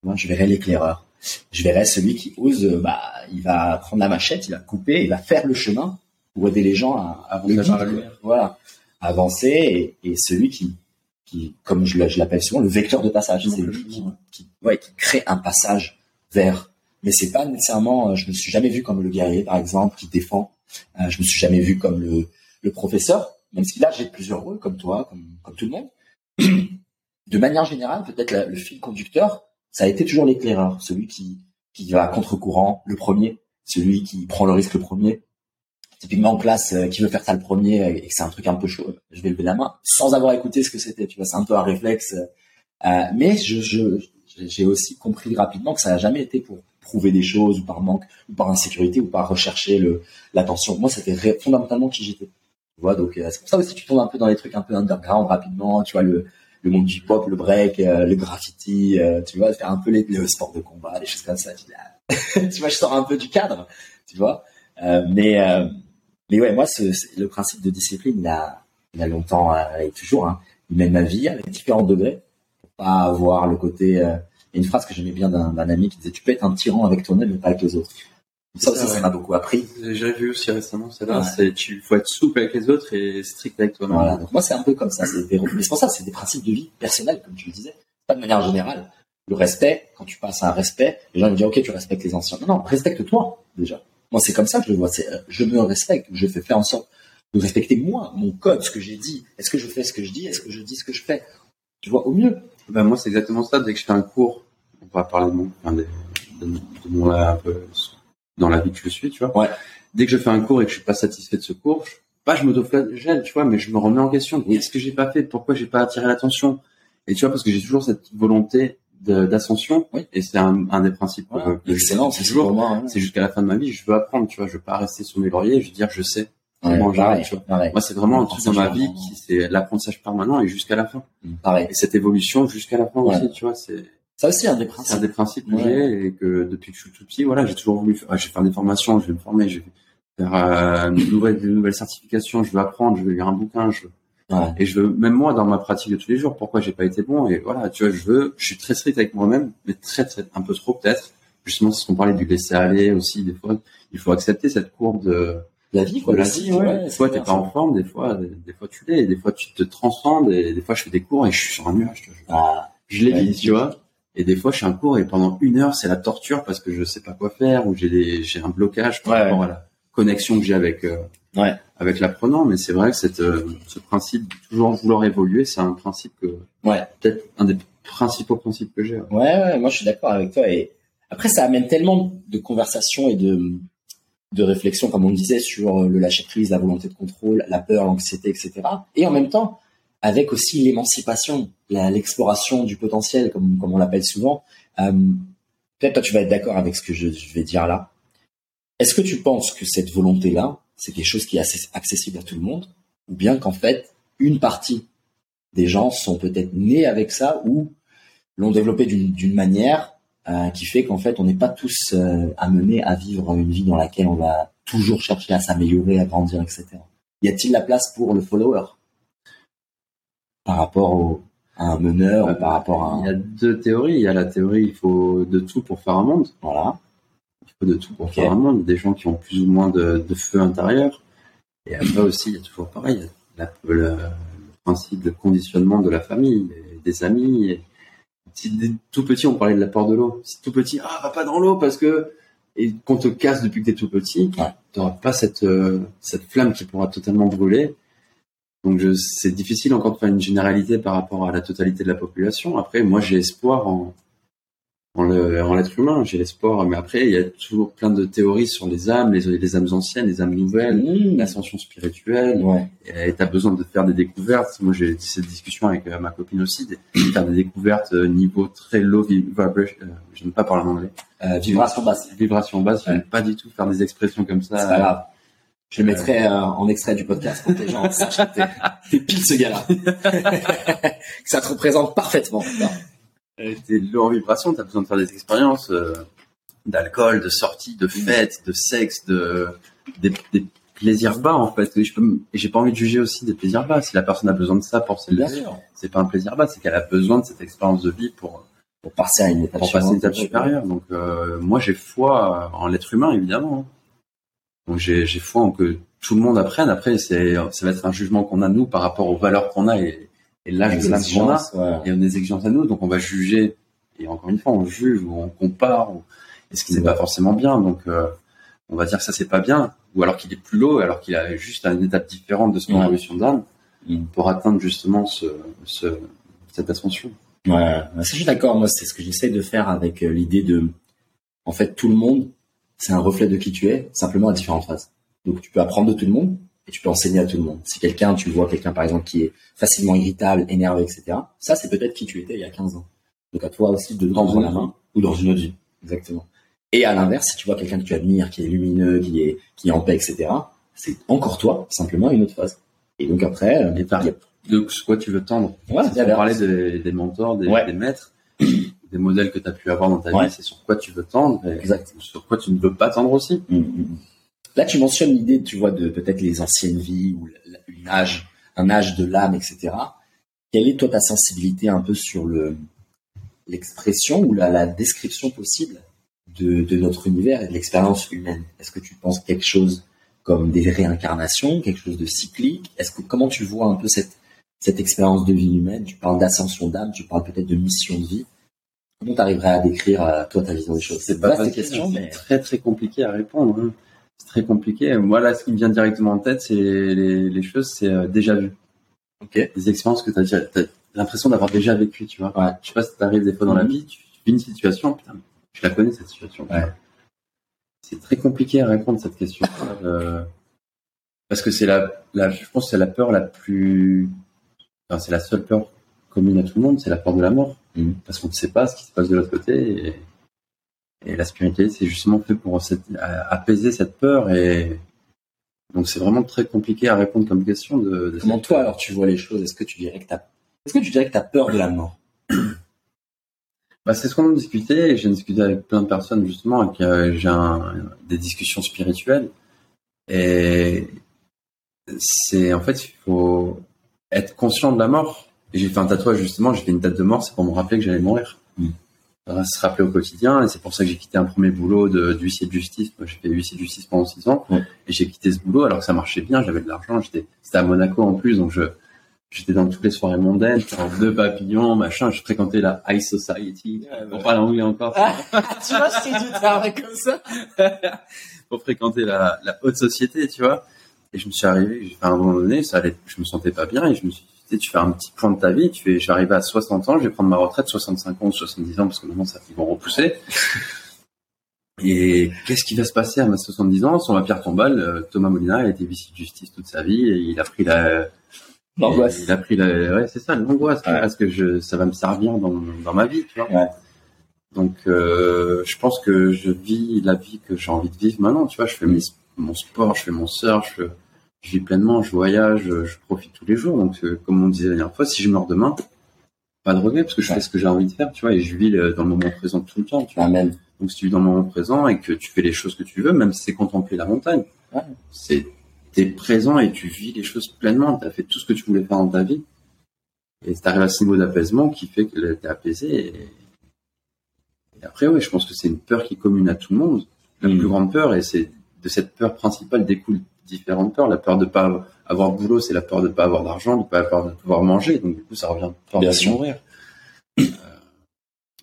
Moi, je verrais l'éclaireur. Je verrais celui qui ose, bah, il va prendre la machette, il va couper, il va faire le chemin pour aider les gens à, avancer, voilà, avancer, et celui qui, qui, comme je l'appelle souvent, le vecteur de passage. C'est lui qui, qui, ouais, qui crée un passage vers. Mais c'est pas nécessairement. Euh, je me suis jamais vu comme le guerrier, par exemple, qui défend. Euh, je me suis jamais vu comme le, le professeur, même si là j'ai plusieurs rôles, comme toi, comme, comme tout le monde. De manière générale, peut-être le fil conducteur, ça a été toujours l'éclaireur, celui qui, qui va à contre-courant, le premier, celui qui prend le risque le premier, typiquement en classe, euh, qui veut faire ça le premier et que c'est un truc un peu chaud, je vais lever la main sans avoir écouté ce que c'était. Tu vois, c'est un peu un réflexe. Euh, mais je, j'ai aussi compris rapidement que ça n'a jamais été pour prouver des choses ou par manque ou par insécurité ou par rechercher le l'attention. Moi, c'était fondamentalement qui j'étais. Tu vois, donc euh, c'est pour ça aussi que tu tombes un peu dans les trucs un peu underground rapidement. Tu vois le le monde du pop, le break, le graffiti, tu vois, faire un peu les, les sports de combat, des choses comme ça. Tu, tu vois, je sors un peu du cadre, tu vois. mais mais ouais, moi, ce, le principe de discipline, il a, il a longtemps euh, et toujours, hein, il mène ma vie avec différents degrés pour pas avoir le côté. Euh, il y a une phrase que j'aimais bien d'un ami qui disait "Tu peux être un tyran avec toi-même, mais pas avec les autres." Ça aussi, ça m'a beaucoup appris. J'ai vu aussi récemment, c'est là. C'est tu faut être souple avec les autres et strict avec toi-même. Voilà. Donc moi, c'est un peu comme ça. C'est pour ça, c'est des principes de vie personnels, comme tu le disais. Pas de manière générale. Le respect, quand tu passes à un respect, les gens vont dire ok, tu respectes les anciens. Non, non, respecte-toi déjà. Moi, c'est comme ça que je vois. Euh, je me respecte. Je fais faire en sorte de respecter moi, mon code, ce que j'ai dit. Est-ce que je fais ce que je dis? Est-ce que je dis ce que je fais? Tu vois, au mieux. Ben moi, c'est exactement ça. Dès que je fais un cours, on va parler de mon, enfin, de, de, mon un peu dans la vie que je suis, tu vois. Ouais. Dès que je fais un cours et que je suis pas satisfait de ce cours, je, pas je m'autoflagelle, tu vois, mais je me remets en question. Qu'est-ce que j'ai pas fait Pourquoi j'ai pas attiré l'attention? Et tu vois, parce que j'ai toujours cette volonté d'ascension. Oui. et c'est un, un, des principes euh, excellent c'est toujours hein. c'est jusqu'à la fin de ma vie. Je veux apprendre tu vois. Je veux pas rester sur mes lauriers je veux dire je sais comment ouais, tu vois. moi c'est vraiment un truc dans ma vie qui c'est l'apprentissage permanent et jusqu'à la fin. Mmh, pareil. Et cette évolution jusqu'à la fin aussi tu vois c'est ça aussi un des principes. Un des principes que j'ai et que depuis que je suis tout petit voilà j'ai toujours voulu faire, je vais faire des formations je vais me former je vais faire euh, de nouvelles, de nouvelles certifications je veux apprendre je vais lire un bouquin je veux et je veux, même moi, dans ma pratique de tous les jours, pourquoi j'ai pas été bon Et voilà, tu vois, je veux, je suis très strict avec moi-même, mais très, très, un peu trop peut-être. Justement, c'est ce qu'on parlait du laisser aller aussi. Des fois, il faut accepter cette courbe de la vie, quoi. La vie, ouais. Des fois, t'es pas en forme, des fois, des, fois tu l'es, des fois tu te transcendes, et des fois je fais des cours et je suis sur un nuage. Je, ah, je l'ai tu vois. Et des fois, je fais un cours et pendant une heure, c'est la torture parce que je sais pas quoi faire ou j'ai des, j'ai un blocage par rapport à la connexion que j'ai avec euh, ouais. avec l'apprenant. Mais c'est vrai que cette, euh, ce principe de toujours vouloir évoluer, c'est un principe que ouais. peut-être un des principaux principes que j'ai. Ouais. ouais, moi je suis d'accord avec toi. Et après, ça amène tellement de conversations et de de réflexion, comme on disait, sur le lâcher prise, la volonté de contrôle, la peur, l'anxiété, etc. Et en même temps, avec aussi l'émancipation, l'exploration du potentiel, comme, comme on l'appelle souvent. Euh, Peut-être toi tu vas être d'accord avec ce que je, je vais dire là. Est-ce que tu penses que cette volonté-là, c'est quelque chose qui est accessible à tout le monde, ou bien qu'en fait, une partie des gens sont peut-être nés avec ça ou l'ont développé d'une manière euh, qui fait qu'en fait, on n'est pas tous euh, amenés à vivre une vie dans laquelle on va toujours chercher à s'améliorer, à grandir, etc. Y a-t-il la place pour le follower? Par rapport au, à un meneur ou par rapport à Il y un... a deux théories. Il y a la théorie, il faut de tout pour faire un monde. Voilà. Il de tout pour Ok. faire un monde. Des gens qui ont plus ou moins de, de feu intérieur. Et après aussi, il y a toujours pareil. il y a la- le, le principe de conditionnement de la famille, et des amis. Et si tout petit, on parlait de l'apport de l'eau. Si tout petit, ah, va pas dans l'eau parce que et qu'on te casse depuis que t'es tout petit, Ouais. t'auras pas cette euh, cette flamme qui pourra totalement brûler. Donc je- c'est difficile encore de faire une généralité par rapport à la totalité de la population. Après, moi j'ai espoir en en l'être humain, j'ai l'espoir. Mais après, il y a toujours plein de théories sur les âmes, les, les âmes anciennes, les âmes nouvelles, Mmh. l'ascension spirituelle. Ouais. Et t'as besoin de faire des découvertes. Moi, j'ai cette discussion avec euh, ma copine aussi, de faire des découvertes euh, niveau très low vi- vibration. Euh, j'aime pas parler en anglais. Euh, vibration basse. Vibration basse. Ouais. pas du tout faire des expressions comme ça. C'est pas grave. Je le mettrai euh, en extrait du podcast pour que les gens sachent que t'es- pile ce gars-là. que ça te représente parfaitement. T'es low en vibration, t'as besoin de faire des expériences euh, d'alcool, de sorties, de fêtes, de sexe, de des, des plaisirs bas en fait. Et je peux, j'ai pas envie de juger aussi des plaisirs bas. Si la personne a besoin de ça pour s'élever, sûr. c'est pas un plaisir bas, c'est qu'elle a besoin de cette expérience de vie pour Pour passer à une étape pour passer une étape supérieure. Donc euh, moi j'ai foi en l'être humain évidemment. Donc j'ai j'ai foi en que tout le monde apprenne. Après c'est ça va être un jugement qu'on a nous par rapport aux valeurs qu'on a et, et de des l'âme qu'on a et on a des exigences à nous. Donc on va juger et encore une fois on juge ou on compare ou, et ce qui n'est pas forcément bien. Donc euh, on va dire que ça c'est pas bien ou alors qu'il est plus low alors qu'il a juste une étape différente de son Ouais. évolution d'âme Mm. pour atteindre justement ce, ce cette ascension. Ouais, ouais, ça, je suis d'accord. Moi, c'est ce que j'essaie de faire avec euh, l'idée de, en fait, tout le monde, c'est un reflet de qui tu es, simplement à différentes phases. Donc, tu peux apprendre de tout le monde et tu peux enseigner à tout le monde. Si quelqu'un, tu vois quelqu'un, par exemple, qui est facilement irritable, énervé, etc., ça, c'est peut-être qui tu étais il y a 15 ans. Donc, à toi aussi de Dans prendre une la main ou dans une autre vie. Exactement. Et à l'inverse, si tu vois quelqu'un que tu admires, qui est lumineux, qui est, qui est en paix, etc., c'est encore toi, simplement une autre phase. Et donc après, euh, Et par- a- De quoi tu veux tendre. Ouais, on parlait des, des mentors, des, Ouais. des maîtres, des modèles que tu as pu avoir dans ta Ouais. vie, c'est sur quoi tu veux tendre et Exact. sur quoi tu ne veux pas tendre aussi. Mm, mm. Là, tu mentionnes l'idée, tu vois, de peut-être les anciennes vies ou une âge, un âge de l'âme, etc. Quelle est toi ta sensibilité un peu sur le l'expression ou la, la description possible de, de notre univers et de l'expérience humaine? Est-ce que tu penses quelque chose comme des réincarnations, quelque chose de cyclique? Est-ce que comment tu vois un peu cette cette expérience de vie humaine? Tu parles d'ascension d'âme, tu parles peut-être de mission de vie. Comment tu arriverais à décrire euh, toi ta vision des choses? C'est pas vaste facile, question, c'est mais très très compliqué à répondre. hein. C'est très compliqué. Moi là, ce qui me vient directement en tête, c'est les, choses, c'est euh, déjà vu. Ok. Des expériences que tu as, l'impression d'avoir déjà vécu, tu vois. Ouais. Je sais pas si t'arrives des fois dans la Mhm. vie, tu vis une situation, putain, je la connais cette situation. Ouais. C'est très compliqué à répondre cette question. Euh, parce que c'est la, la, je pense que c'est la peur la plus, enfin, c'est la seule peur commune à tout le monde, c'est la peur de la mort. Mhm. Parce qu'on ne sait pas ce qui se passe de l'autre côté. Et, et la spiritualité, c'est justement fait pour cette- apaiser cette peur. Et donc, c'est vraiment très compliqué à répondre comme question. De, de Comment toi alors tu vois les choses? Est-ce que tu dirais que t'as Est-ce que tu dirais que t'as peur de la mort? Bah, c'est ce qu'on a discuté. J'ai discuté avec plein de personnes justement, avec euh, j'ai un- des discussions spirituelles. Et c'est en fait, il faut être conscient de la mort. Et j'ai fait un tatouage justement. J'ai fait une date de mort, c'est pour me rappeler que j'allais mourir. Mm. Va se rappeler au quotidien. Et c'est pour ça que j'ai quitté un premier boulot de- d'huissier de justice. Moi, j'ai fait huissier de justice pendant six ans. Ouais. Et j'ai quitté ce boulot alors que ça marchait bien. J'avais de l'argent. J'étais, c'était à Monaco en plus, donc je J'étais dans toutes les soirées mondaines, en deux papillons, machin. Je fréquentais la high society. On parle anglais encore. tu vois, je t'ai dit de comme ça. pour fréquenter la, la haute société, tu vois. Et je me suis arrivé, à un moment donné, ça allait, je me sentais pas bien et je me suis dit, sais, tu fais un petit point de ta vie, tu fais, je suis arrivé à 60 ans, je vais prendre ma retraite, 65 ans ou 70 ans, parce que maintenant, ça, ils vont repousser. Et qu'est-ce qui va se passer à mes 70 ans? Sur ma pierre tombale, euh, Thomas Molina a été vice de justice toute sa vie et il a pris la, L'angoisse. il a pris la, ouais, c'est ça, l'angoisse. Ouais. Parce que je, ça va me servir dans, dans ma vie, tu vois. Ouais. Donc, euh, je pense que je vis la vie que j'ai envie de vivre maintenant, tu vois. Je fais mes- mon sport, je fais mon surf, je, je vis pleinement, je voyage, je, je profite tous les jours. Donc, euh, comme on disait la dernière fois, si je meurs demain, pas de regret parce que je Ouais. fais ce que j'ai envie de faire, tu vois, et je vis euh, dans le moment présent tout le temps, tu vois. Amen. Donc, si tu vis dans le moment présent et que tu fais les choses que tu veux, même si c'est contempler la montagne, Ouais. c'est t'es présent et tu vis les choses pleinement. Tu as fait tout ce que tu voulais faire dans ta vie. Et t'arrives à ce niveau d'apaisement qui fait que t'es apaisé. Et... et après, oui, je pense que c'est une peur qui est commune à tout le monde. La Mm. plus grande peur, et c'est de cette peur principale découle différentes peurs. La peur de pas avoir de boulot, c'est la peur de pas avoir d'argent, de pas peur de pouvoir manger. Donc du coup, ça revient peur Bien de mourir. Euh,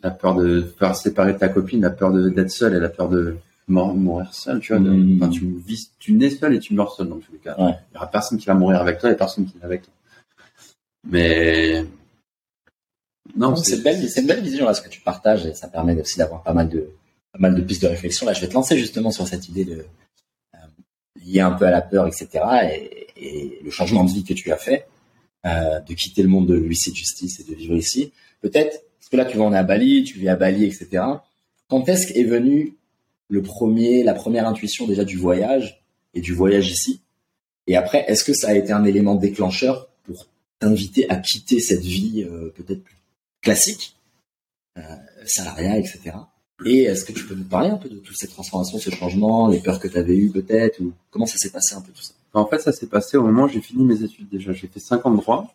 la peur de faire séparer ta copine, la peur de- d'être seul et la peur de mourir seul, tu vois. de- Mm. enfin, tu vis, tu nais seul et tu meurs seul dans tous les cas. Ouais. Il y aura personne qui va mourir avec toi et personne qui est avec toi. Mais non, C'est une belle, c'est belle vision là ce que tu partages et ça permet aussi d'avoir pas mal de pas mal de pistes de réflexion. Là, je vais te lancer justement sur cette idée de liée un peu à la peur, etc. Et, le changement de vie que tu as fait, euh, de quitter le monde de l'huissier de justice et de vivre ici. Peut-être parce que là, tu on est à Bali, tu vis à Bali, etc. Quand est-ce qu'est venu le premier, la première intuition déjà du voyage et du voyage ici? Et après, est-ce que ça a été un élément déclencheur pour t'inviter à quitter cette vie euh, peut-être plus classique, euh, salariat, etc. Et est-ce que tu peux nous parler un peu de toutes ces transformations, ce changement, les peurs que tu avais eues peut-être, ou comment ça s'est passé un peu tout ça? En fait, ça s'est passé au moment où j'ai fini mes études déjà. J'ai fait 5 ans de droit.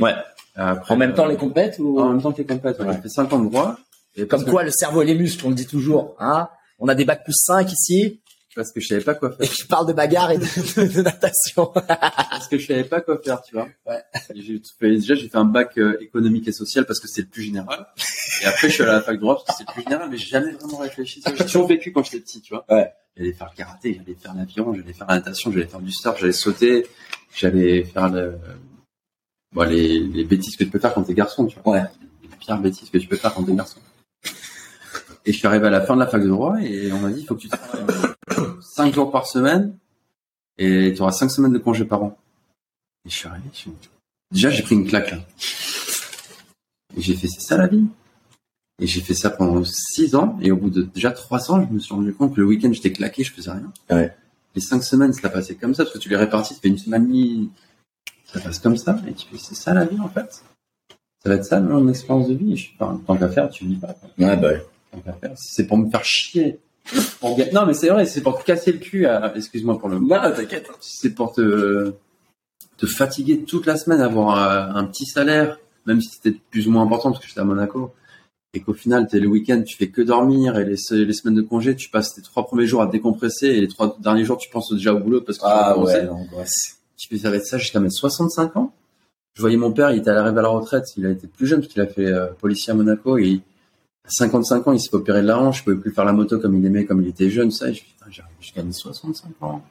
Ouais. Après, En même temps les compètes ou? En même temps que les compètes, ouais. Ouais. J'ai fait 5 ans de droit. Et comme que- quoi le cerveau et les muscles, on le dit toujours, hein On a des bacs plus 5 ici, Parce que je savais pas quoi et faire. je parle de bagarre et de, de- de natation. parce que je savais pas quoi faire, tu vois. Ouais. Et fait- déjà, j'ai fait un bac euh, économique et social parce que c'est le plus général. Et après, je suis allé à la fac de droit parce que c'est le plus général, mais j'ai jamais vraiment réfléchi. J'ai toujours vécu quand j'étais petit, tu vois. Ouais. J'allais faire le karaté, j'allais faire l'avion, j'allais faire la natation, j'allais faire du surf, j'allais sauter, j'allais faire le... bon, les, les bêtises que tu peux faire quand t'es garçon, tu vois. Ouais. Les pires bêtises que tu peux faire quand t'es garçon. Et je suis arrivé à la fin de la fac de droit et on m'a dit, il faut que tu travailles 5 jours par semaine et tu auras 5 semaines de congé par an. Et je suis arrivé, je suis- déjà j'ai pris une claque là. Et j'ai fait, c'est ça la vie? Et j'ai fait ça pendant 6 ans et au bout de déjà 3 ans, je me suis rendu compte que le week-end j'étais claqué, je faisais rien. Ouais. Les 5 semaines, ça passait comme ça parce que tu les répartis, ça fait une semaine et demie, ça passe comme ça et tu fais, c'est ça la vie en fait? Ça va être ça mon expérience de vie? Je suis pas, tant qu'à faire, tu vis pas. quoi. Ouais, bah, ouais. Tant qu'à faire, si c'est pour me faire chier. Non, mais c'est vrai, c'est pour te casser le cul à, excuse-moi pour le mot. Non, t'inquiète. C'est pour te, te fatiguer toute la semaine, avoir un, un petit salaire, même si c'était plus ou moins important parce que j'étais à Monaco, et qu'au final, t'es le week-end, tu fais que dormir, et les, se- les semaines de congé, tu passes tes trois premiers jours à décompresser, et les trois derniers jours, tu penses déjà au boulot parce que Ah ouais, l'angoisse. Tu fais ça va être ça jusqu'à mes 65 ans. Je voyais mon père, il était arrivé à la retraite, il a été plus jeune parce qu'il a fait euh, policier à Monaco et à 55 ans, il s'est opérer de la hanche, je pouvais plus faire la moto comme il aimait, comme il était jeune, ça. Et je putain, jusqu'à mes 65 ans.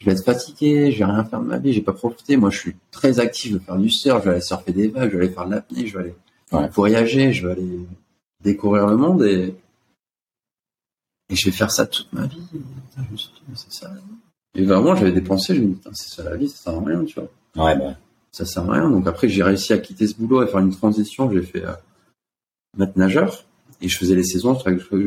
Je vais être fatigué, je vais rien faire de ma vie, j'ai pas profité. Moi, je suis très actif, je vais faire du surf, je vais aller surfer des vagues, je vais aller faire de l'apnée, je vais aller Ouais. voyager, je vais aller découvrir le monde et, et je vais faire ça toute ma vie. Putain, je me suis dit, mais c'est ça. Et vraiment, j'avais des pensées, je me dis, c'est ça la vie, ça sert à rien, tu vois Ouais, bah. ça sert à rien. Donc après, j'ai réussi à quitter ce boulot et faire une transition. J'ai fait euh, maître nageur et je faisais les saisons.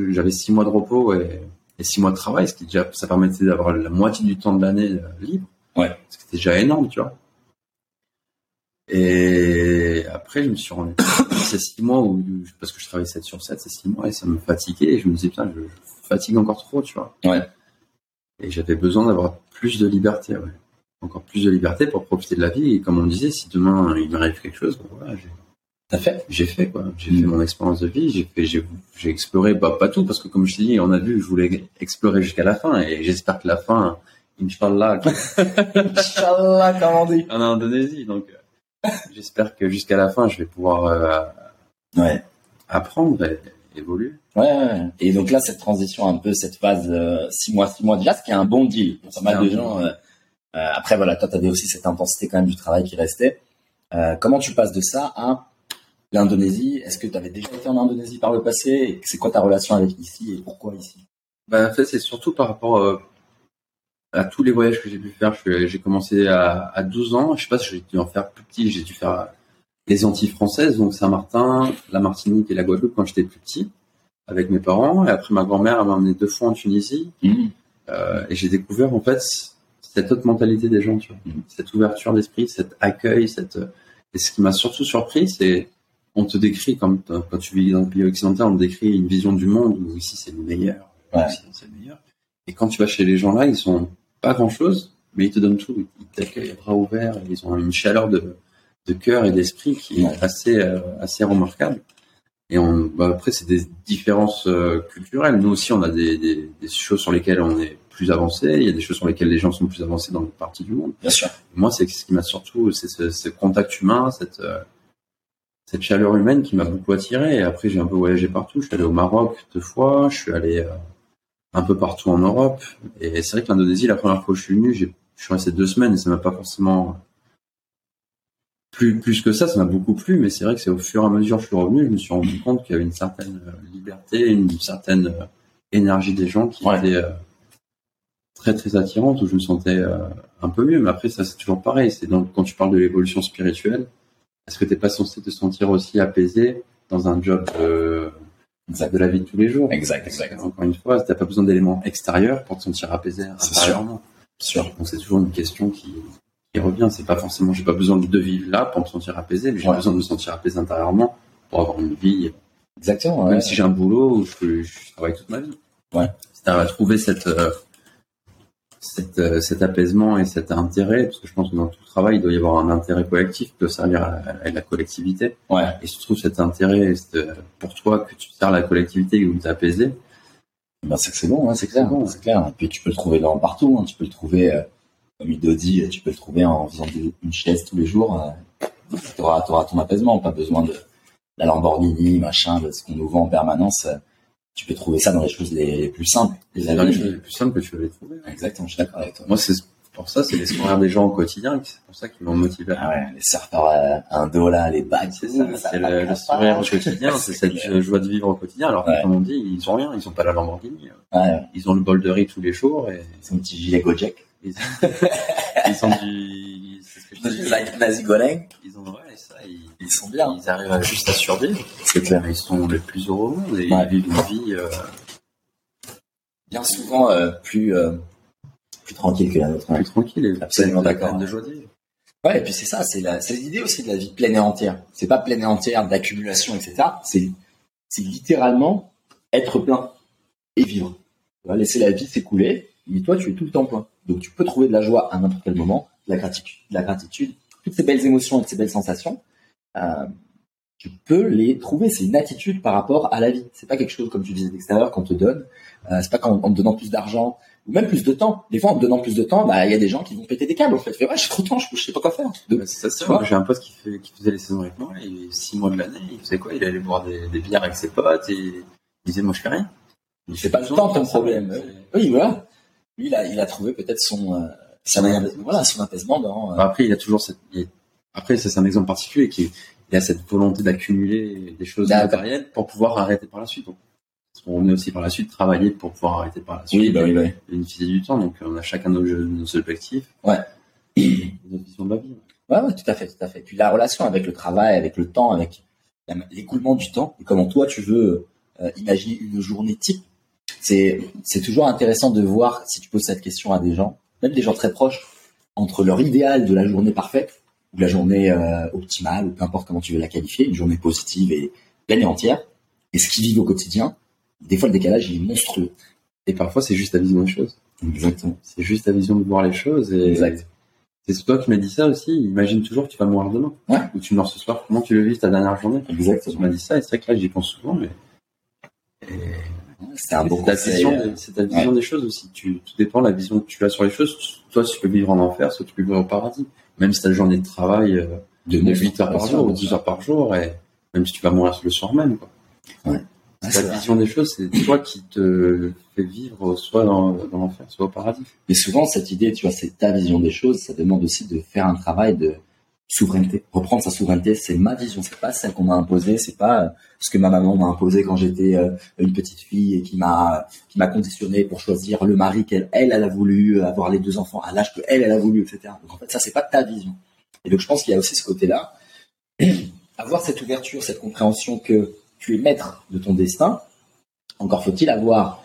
J'avais six mois de repos et, et six mois de travail, ce qui déjà ça permettait d'avoir la moitié du temps de l'année euh, libre. Ouais. Ce qui était déjà énorme, tu vois. Et après, je me suis rendu compte, ces six mois où, parce que je travaillais 7 sur 7, ces six mois, et ça me fatiguait, et je me disais, putain, je, je fatigue encore trop, tu vois. Ouais. Et j'avais besoin d'avoir plus de liberté, ouais. Encore plus de liberté pour profiter de la vie, et comme on disait, si demain il m'arrive quelque chose, ben voilà, j'ai, T'as fait? J'ai fait, quoi. J'ai fait mon expérience de vie, j'ai fait, j'ai, j'ai exploré, bah, pas tout, parce que comme je t'ai dit, on a vu, je voulais explorer jusqu'à la fin, et j'espère que la fin, Inch'Allah, Inch'Allah, comme on dit. en Indonésie, donc, euh, j'espère que jusqu'à la fin, je vais pouvoir, euh, Ouais. apprendre et évoluer. Ouais, ouais. Et donc là, cette transition, un peu cette phase euh, six mois, six mois déjà, ce qui est un bon deal pour pas mal de gens. euh, euh, après, voilà, toi, t'avais aussi cette intensité quand même du travail qui restait. Euh, comment tu passes de ça à l'Indonésie Est-ce que tu avais déjà été en Indonésie par le passé Et C'est quoi ta relation avec ici et pourquoi ici? Ben, en fait, c'est surtout par rapport euh, à tous les voyages que j'ai pu faire. J'ai commencé à, à 12 ans. Je sais pas si j'ai dû en faire plus petit. J'ai dû faire les Antilles françaises, donc Saint-Martin, la Martinique et la Guadeloupe quand j'étais plus petit, avec mes parents. Et après, ma grand-mère m'a emmené deux fois en Tunisie. Euh, et j'ai découvert, en fait, cette autre mentalité des gens, tu vois. Mhm. Cette ouverture d'esprit, cet accueil, cette... Et ce qui m'a surtout surpris, c'est on te décrit, comme t- quand tu vis dans le pays occidental, on te décrit une vision du monde où ici c'est le meilleur. Ouais. C'est le meilleur. Et quand tu vas chez les gens là, ils sont pas grand chose, mais ils te donnent tout. Ils t'accueillent à bras ouverts, ils ont une chaleur de, de cœur et d'esprit qui est assez assez remarquable. Et on, bah après, c'est des différences culturelles. Nous aussi, on a des, des, des, choses sur lesquelles on est plus avancé. Il y a des choses sur lesquelles les gens sont plus avancés dans d'autres parties du monde. Bien sûr. Moi, c'est ce qui m'a surtout, c'est ce, contact humain, cette cette chaleur humaine qui m'a beaucoup attiré. Et après, j'ai un peu voyagé partout. Je suis allé au Maroc deux fois. Je suis allé un peu partout en Europe. Et c'est vrai que l'Indonésie, la première fois que je suis venu, je suis resté deux semaines et ça m'a pas forcément plus, plus que ça, ça m'a beaucoup plu, mais c'est vrai que c'est au fur et à mesure que je suis revenu, je me suis rendu compte qu'il y avait une certaine euh, liberté, une certaine euh, énergie des gens qui était euh, très très attirante, où je me sentais un peu mieux. Mais après, ça c'est toujours pareil. C'est donc quand tu parles de l'évolution spirituelle, est-ce que t'es pas censé te sentir aussi apaisé dans un job de la vie de tous les jours? Exact, exact. Encore une fois, t'as pas besoin d'éléments extérieurs pour te sentir apaisé intérieurement. Sûr. Donc c'est toujours une question qui, qui revient. C'est pas forcément, j'ai pas besoin de vivre là pour me sentir apaisé, mais j'ai besoin de me sentir apaisé intérieurement pour avoir une vie. Exactement. Même si j'ai un boulot où je, je, travaille toute ma vie. Ouais. C'est à trouver cette euh, cette, euh, cet apaisement et cet intérêt, parce que je pense que dans tout travail, il doit y avoir un intérêt collectif qui doit servir à, la collectivité. Ouais. Et si tu trouves cet intérêt pour toi que tu sers la collectivité ou t'apaiser, ben c'est que c'est bon, hein, c'est clair, bon, c'est clair. Et puis tu peux le trouver dans partout, hein. tu peux le trouver, euh, comme Ido dit, tu peux le trouver en faisant une chaise tous les jours. Euh, tu auras, ton apaisement, pas besoin de la Lamborghini, machin, de ce qu'on nous vend en permanence. Euh, tu peux trouver ça dans les choses les, plus simples. Les dans les choses les plus simples que tu vas les trouver. Exactement, je suis d'accord avec toi. Moi, c'est pour ça, c'est les sourires des gens au quotidien, c'est pour ça qu'ils m'ont motivé. Ah ouais, les surfeurs euh, un dos là, les bagues, c'est ça. C'est le, le, sourire au quotidien, c'est cette joie de vivre au quotidien. Alors, comme on dit, ils ont rien, ils ont pas la Lamborghini. Ouais. Ils ont le bol de riz tous les jours et. Ils ont un petit gilet Gojek. Ils, ils ont du, c'est ce que je dis. Nazi Goleng. Ils ont, ouais, ça, ils, ils sont bien. Ils arrivent à juste à survivre. C'est clair. Ils sont les plus heureux au monde et ils vivent une vie, euh, bien souvent euh, plus euh, plus tranquille que la nôtre. Plus tranquille, et absolument d'accord. De joie de vivre. Ouais, et puis c'est ça, c'est la, c'est l'idée aussi de la vie pleine et entière. C'est pas pleine et entière d'accumulation, etc. C'est, c'est littéralement être plein et vivre. Tu vas laisser la vie s'écouler, mais toi, tu es tout le temps plein. Donc, tu peux trouver de la joie à n'importe quel moment, de la gratitude, de la gratitude, toutes ces belles émotions et ces belles sensations. Euh, tu peux les trouver. C'est une attitude par rapport à la vie. C'est pas quelque chose, comme tu disais, d'extérieur qu'on te donne. Euh, c'est pas qu'en te donnant plus d'argent ou même plus de temps. Des fois, en te donnant plus de temps, bah, il y a des gens qui vont péter des câbles. En fait, fais, ouais, j'ai trop de temps, je, sais pas quoi faire. Bah, c'est ça, J'ai un pote qui, fait, qui faisait les saisons avec moi, et six mois de l'année, il faisait quoi? Il allait boire des, des bières avec ses potes, et il disait, moi, je fais rien. Fait pas le temps, ton problème. Oui, voilà. Lui, il a, il a trouvé peut-être son, euh, voilà, son apaisement dans, euh... Après, il a toujours cette, après, c'est un exemple particulier qui, il y a cette volonté d'accumuler des choses matérielles pour pouvoir arrêter par la suite. Donc, on est aussi par la suite travailler pour pouvoir arrêter par la suite. Oui, bah oui, bah oui. Bénéficier du temps. Donc, on a chacun nos, nos objectifs. Ouais. Notre vision de la vie. Ouais, ouais, tout à fait, tout à fait. Puis la relation avec le travail, avec le temps, avec l'écoulement du temps, et comment toi tu veux euh, imaginer une journée type. C'est, c'est toujours intéressant de voir si tu poses cette question à des gens, même des gens très proches, entre leur idéal de la journée parfaite ou la journée euh, optimale, ou peu importe comment tu veux la qualifier, une journée positive et pleine et entière, et ce qu'ils vivent au quotidien, des fois le décalage il est monstrueux. Et parfois c'est juste ta vision des choses. Exactement. C'est juste ta vision de voir les choses. Et exact. C'est toi qui m'as dit ça aussi. Imagine toujours que tu vas mourir demain. Ouais. Ou tu meurs ce soir. Comment tu le vis ta dernière journée? Exactement. Tu m'as dit ça et c'est vrai que là j'y pense souvent, mais. C'est un ta vision, euh, c'est ta vision des choses aussi. Tu, tout dépend de la vision que tu as sur les choses. Toi, tu peux vivre en enfer, soit tu peux vivre au paradis même si ta journée de travail euh, de 8 heures par jour ou 10 heures par jour, et même si tu vas mourir le soir même. Quoi. Ouais. Ta vision des choses, c'est toi qui te fait vivre soit dans, dans l'enfer, soit au paradis. Mais souvent, cette idée, tu vois, c'est ta vision des choses, ça demande aussi de faire un travail de souveraineté. Reprendre sa souveraineté, c'est ma vision, c'est pas celle qu'on m'a imposée, c'est pas ce que ma maman m'a imposé quand j'étais euh, une petite fille et qui m'a qui m'a conditionné pour choisir le mari qu'elle elle, a voulu avoir les deux enfants à l'âge que elle elle a voulu, etc. Donc en fait, ça c'est pas ta vision. Et donc je pense qu'il y a aussi ce côté-là, avoir cette ouverture, cette compréhension que tu es maître de ton destin. Encore faut-il avoir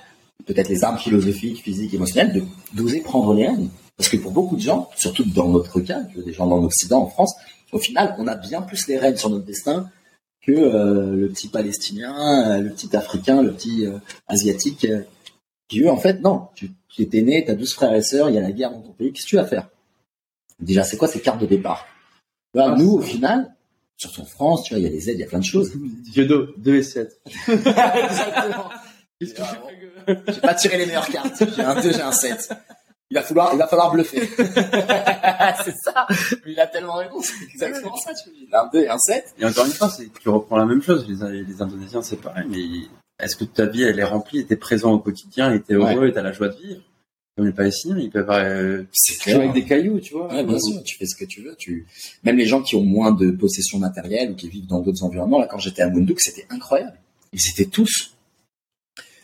peut-être les armes philosophiques, physiques, émotionnelles, d'oser prendre les rênes parce que pour beaucoup de gens, surtout dans notre cas, des gens dans l'Occident, en France, au final, on a bien plus les rênes sur notre destin que euh, le petit Palestinien, euh, le petit Africain, le petit euh, Asiatique, qui eux, en fait, non, tu, tu étais né, tu as 12 frères et sœurs, il y a la guerre dans ton pays, qu'est-ce que tu vas faire? Déjà, c'est quoi ces cartes de départ? Bah, nous, au final, surtout en France, tu vois, il y a des aides, il y a plein de choses. Diodo, 2 et 7. Exactement. J'ai pas tiré les meilleures cartes. J'ai un 2, j'ai un 7. Il va falloir, il va falloir bluffer. c'est ça. Mais il a tellement raison. C'est exactement ça, tu. Il a un 2 et un 7. Et encore une fois, c'est tu reprends la même chose. Les, les Indonésiens, c'est pareil. Mais est-ce que ta vie, elle est remplie, t'es présent au quotidien, et t'es heureux, et t'as la joie de vivre? Comme les Palestiniens, ils peuvent euh, C'est jouer avec des cailloux, tu vois. Ouais, bien sûr. Tu fais ce que tu veux. Tu, même les gens qui ont moins de possessions matérielles ou qui vivent dans d'autres environnements, là, quand j'étais à Munduk, c'était incroyable. Ils étaient tous,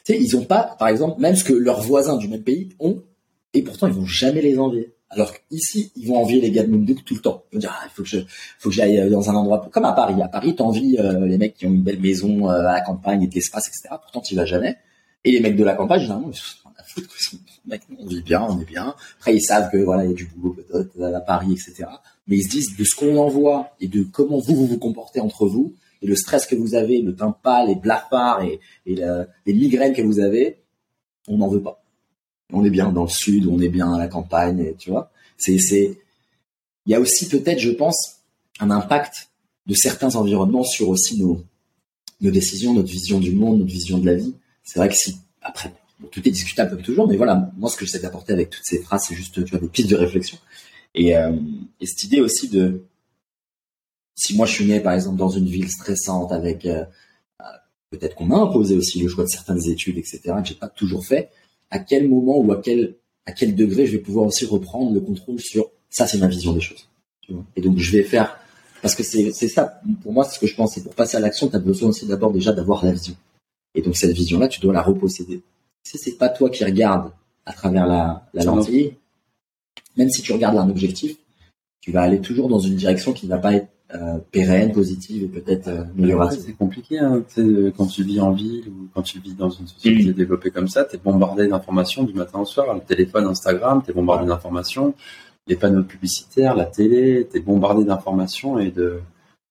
tu sais, ils ont pas, par exemple, même ce que leurs voisins du même pays ont, et pourtant ils vont jamais les envier. Alors qu'ici, ils vont envier les gars de Munduk tout le temps. Ils vont dire, ah, il faut que je, faut que j'aille dans un endroit, comme à Paris. À Paris, t'envies euh, les mecs qui ont une belle maison euh, à la campagne et de l'espace, etc. Pourtant, tu vas jamais. Et les mecs de la campagne, généralement, ils sont, on vit bien, on est bien. Après, ils savent que voilà, il y a du boulot à Paris, etc. Mais ils se disent de ce qu'on envoie et de comment vous vous vous comportez entre vous et le stress que vous avez, le teint pâle, les blafards et, et les migraines que vous avez, on n'en veut pas. On est bien dans le sud, on est bien à la campagne, tu vois. C'est, c'est, il y a aussi peut-être, je pense, un impact de certains environnements sur aussi nos, nos décisions, notre vision du monde, notre vision de la vie. C'est vrai que si, après, tout est discutable comme toujours, mais voilà, moi, ce que j'essaie d'apporter avec toutes ces phrases, c'est juste, tu des pistes de réflexion. Et, euh, et cette idée aussi de, si moi je suis né par exemple dans une ville stressante avec euh, peut-être qu'on m'a imposé aussi le choix de certaines études etc que j'ai pas toujours fait à quel moment ou à quel à quel degré je vais pouvoir aussi reprendre le contrôle sur ça c'est ma vision des choses. Et donc je vais faire parce que c'est ça. Pour moi c'est ce que je pense. C'est pour passer à l'action tu as besoin aussi d'abord déjà d'avoir la vision. Et donc cette vision là tu dois la reposséder. Si c'est pas toi qui regardes à travers la, la lentille même si tu regardes un objectif tu vas aller toujours dans une direction qui ne va pas être euh, pérenne, positive et peut-être euh, améliorative. C'est compliqué hein, quand tu vis en ville ou quand tu vis dans une société mmh. développée comme ça, tu es bombardé d'informations du matin au soir, le téléphone, Instagram, tu es bombardé d'informations, les panneaux publicitaires, la télé, tu es bombardé d'informations et de,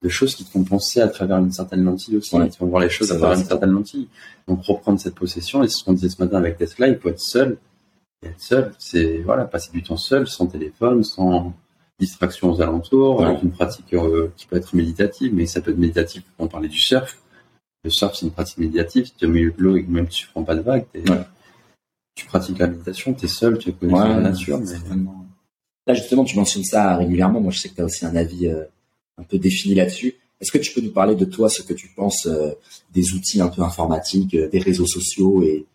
de, choses qui te font penser à travers une certaine lentille aussi, ouais. qui font voir les choses à travers une certaine lentille. Donc reprendre cette possession, et c'est ce qu'on disait ce matin avec Tesla, il faut être seul. Et être seul, c'est voilà, passer du temps seul, sans téléphone, sans distraction aux alentours, ouais. une pratique euh, qui peut être méditative, mais ça peut être méditatif. On parlait du surf. Le surf, c'est une pratique méditative. Tu es au milieu de l'eau et même si tu ne prends pas de vagues, ouais. tu pratiques la méditation, tu es seul, tu es connecté ouais, la nature. Mais... Là, justement, tu mentionnes ça régulièrement. Moi, je sais que tu as aussi un avis euh, un peu défini là-dessus. Est-ce que tu peux nous parler de toi, ce que tu penses euh, des outils un peu informatiques, des réseaux sociaux et,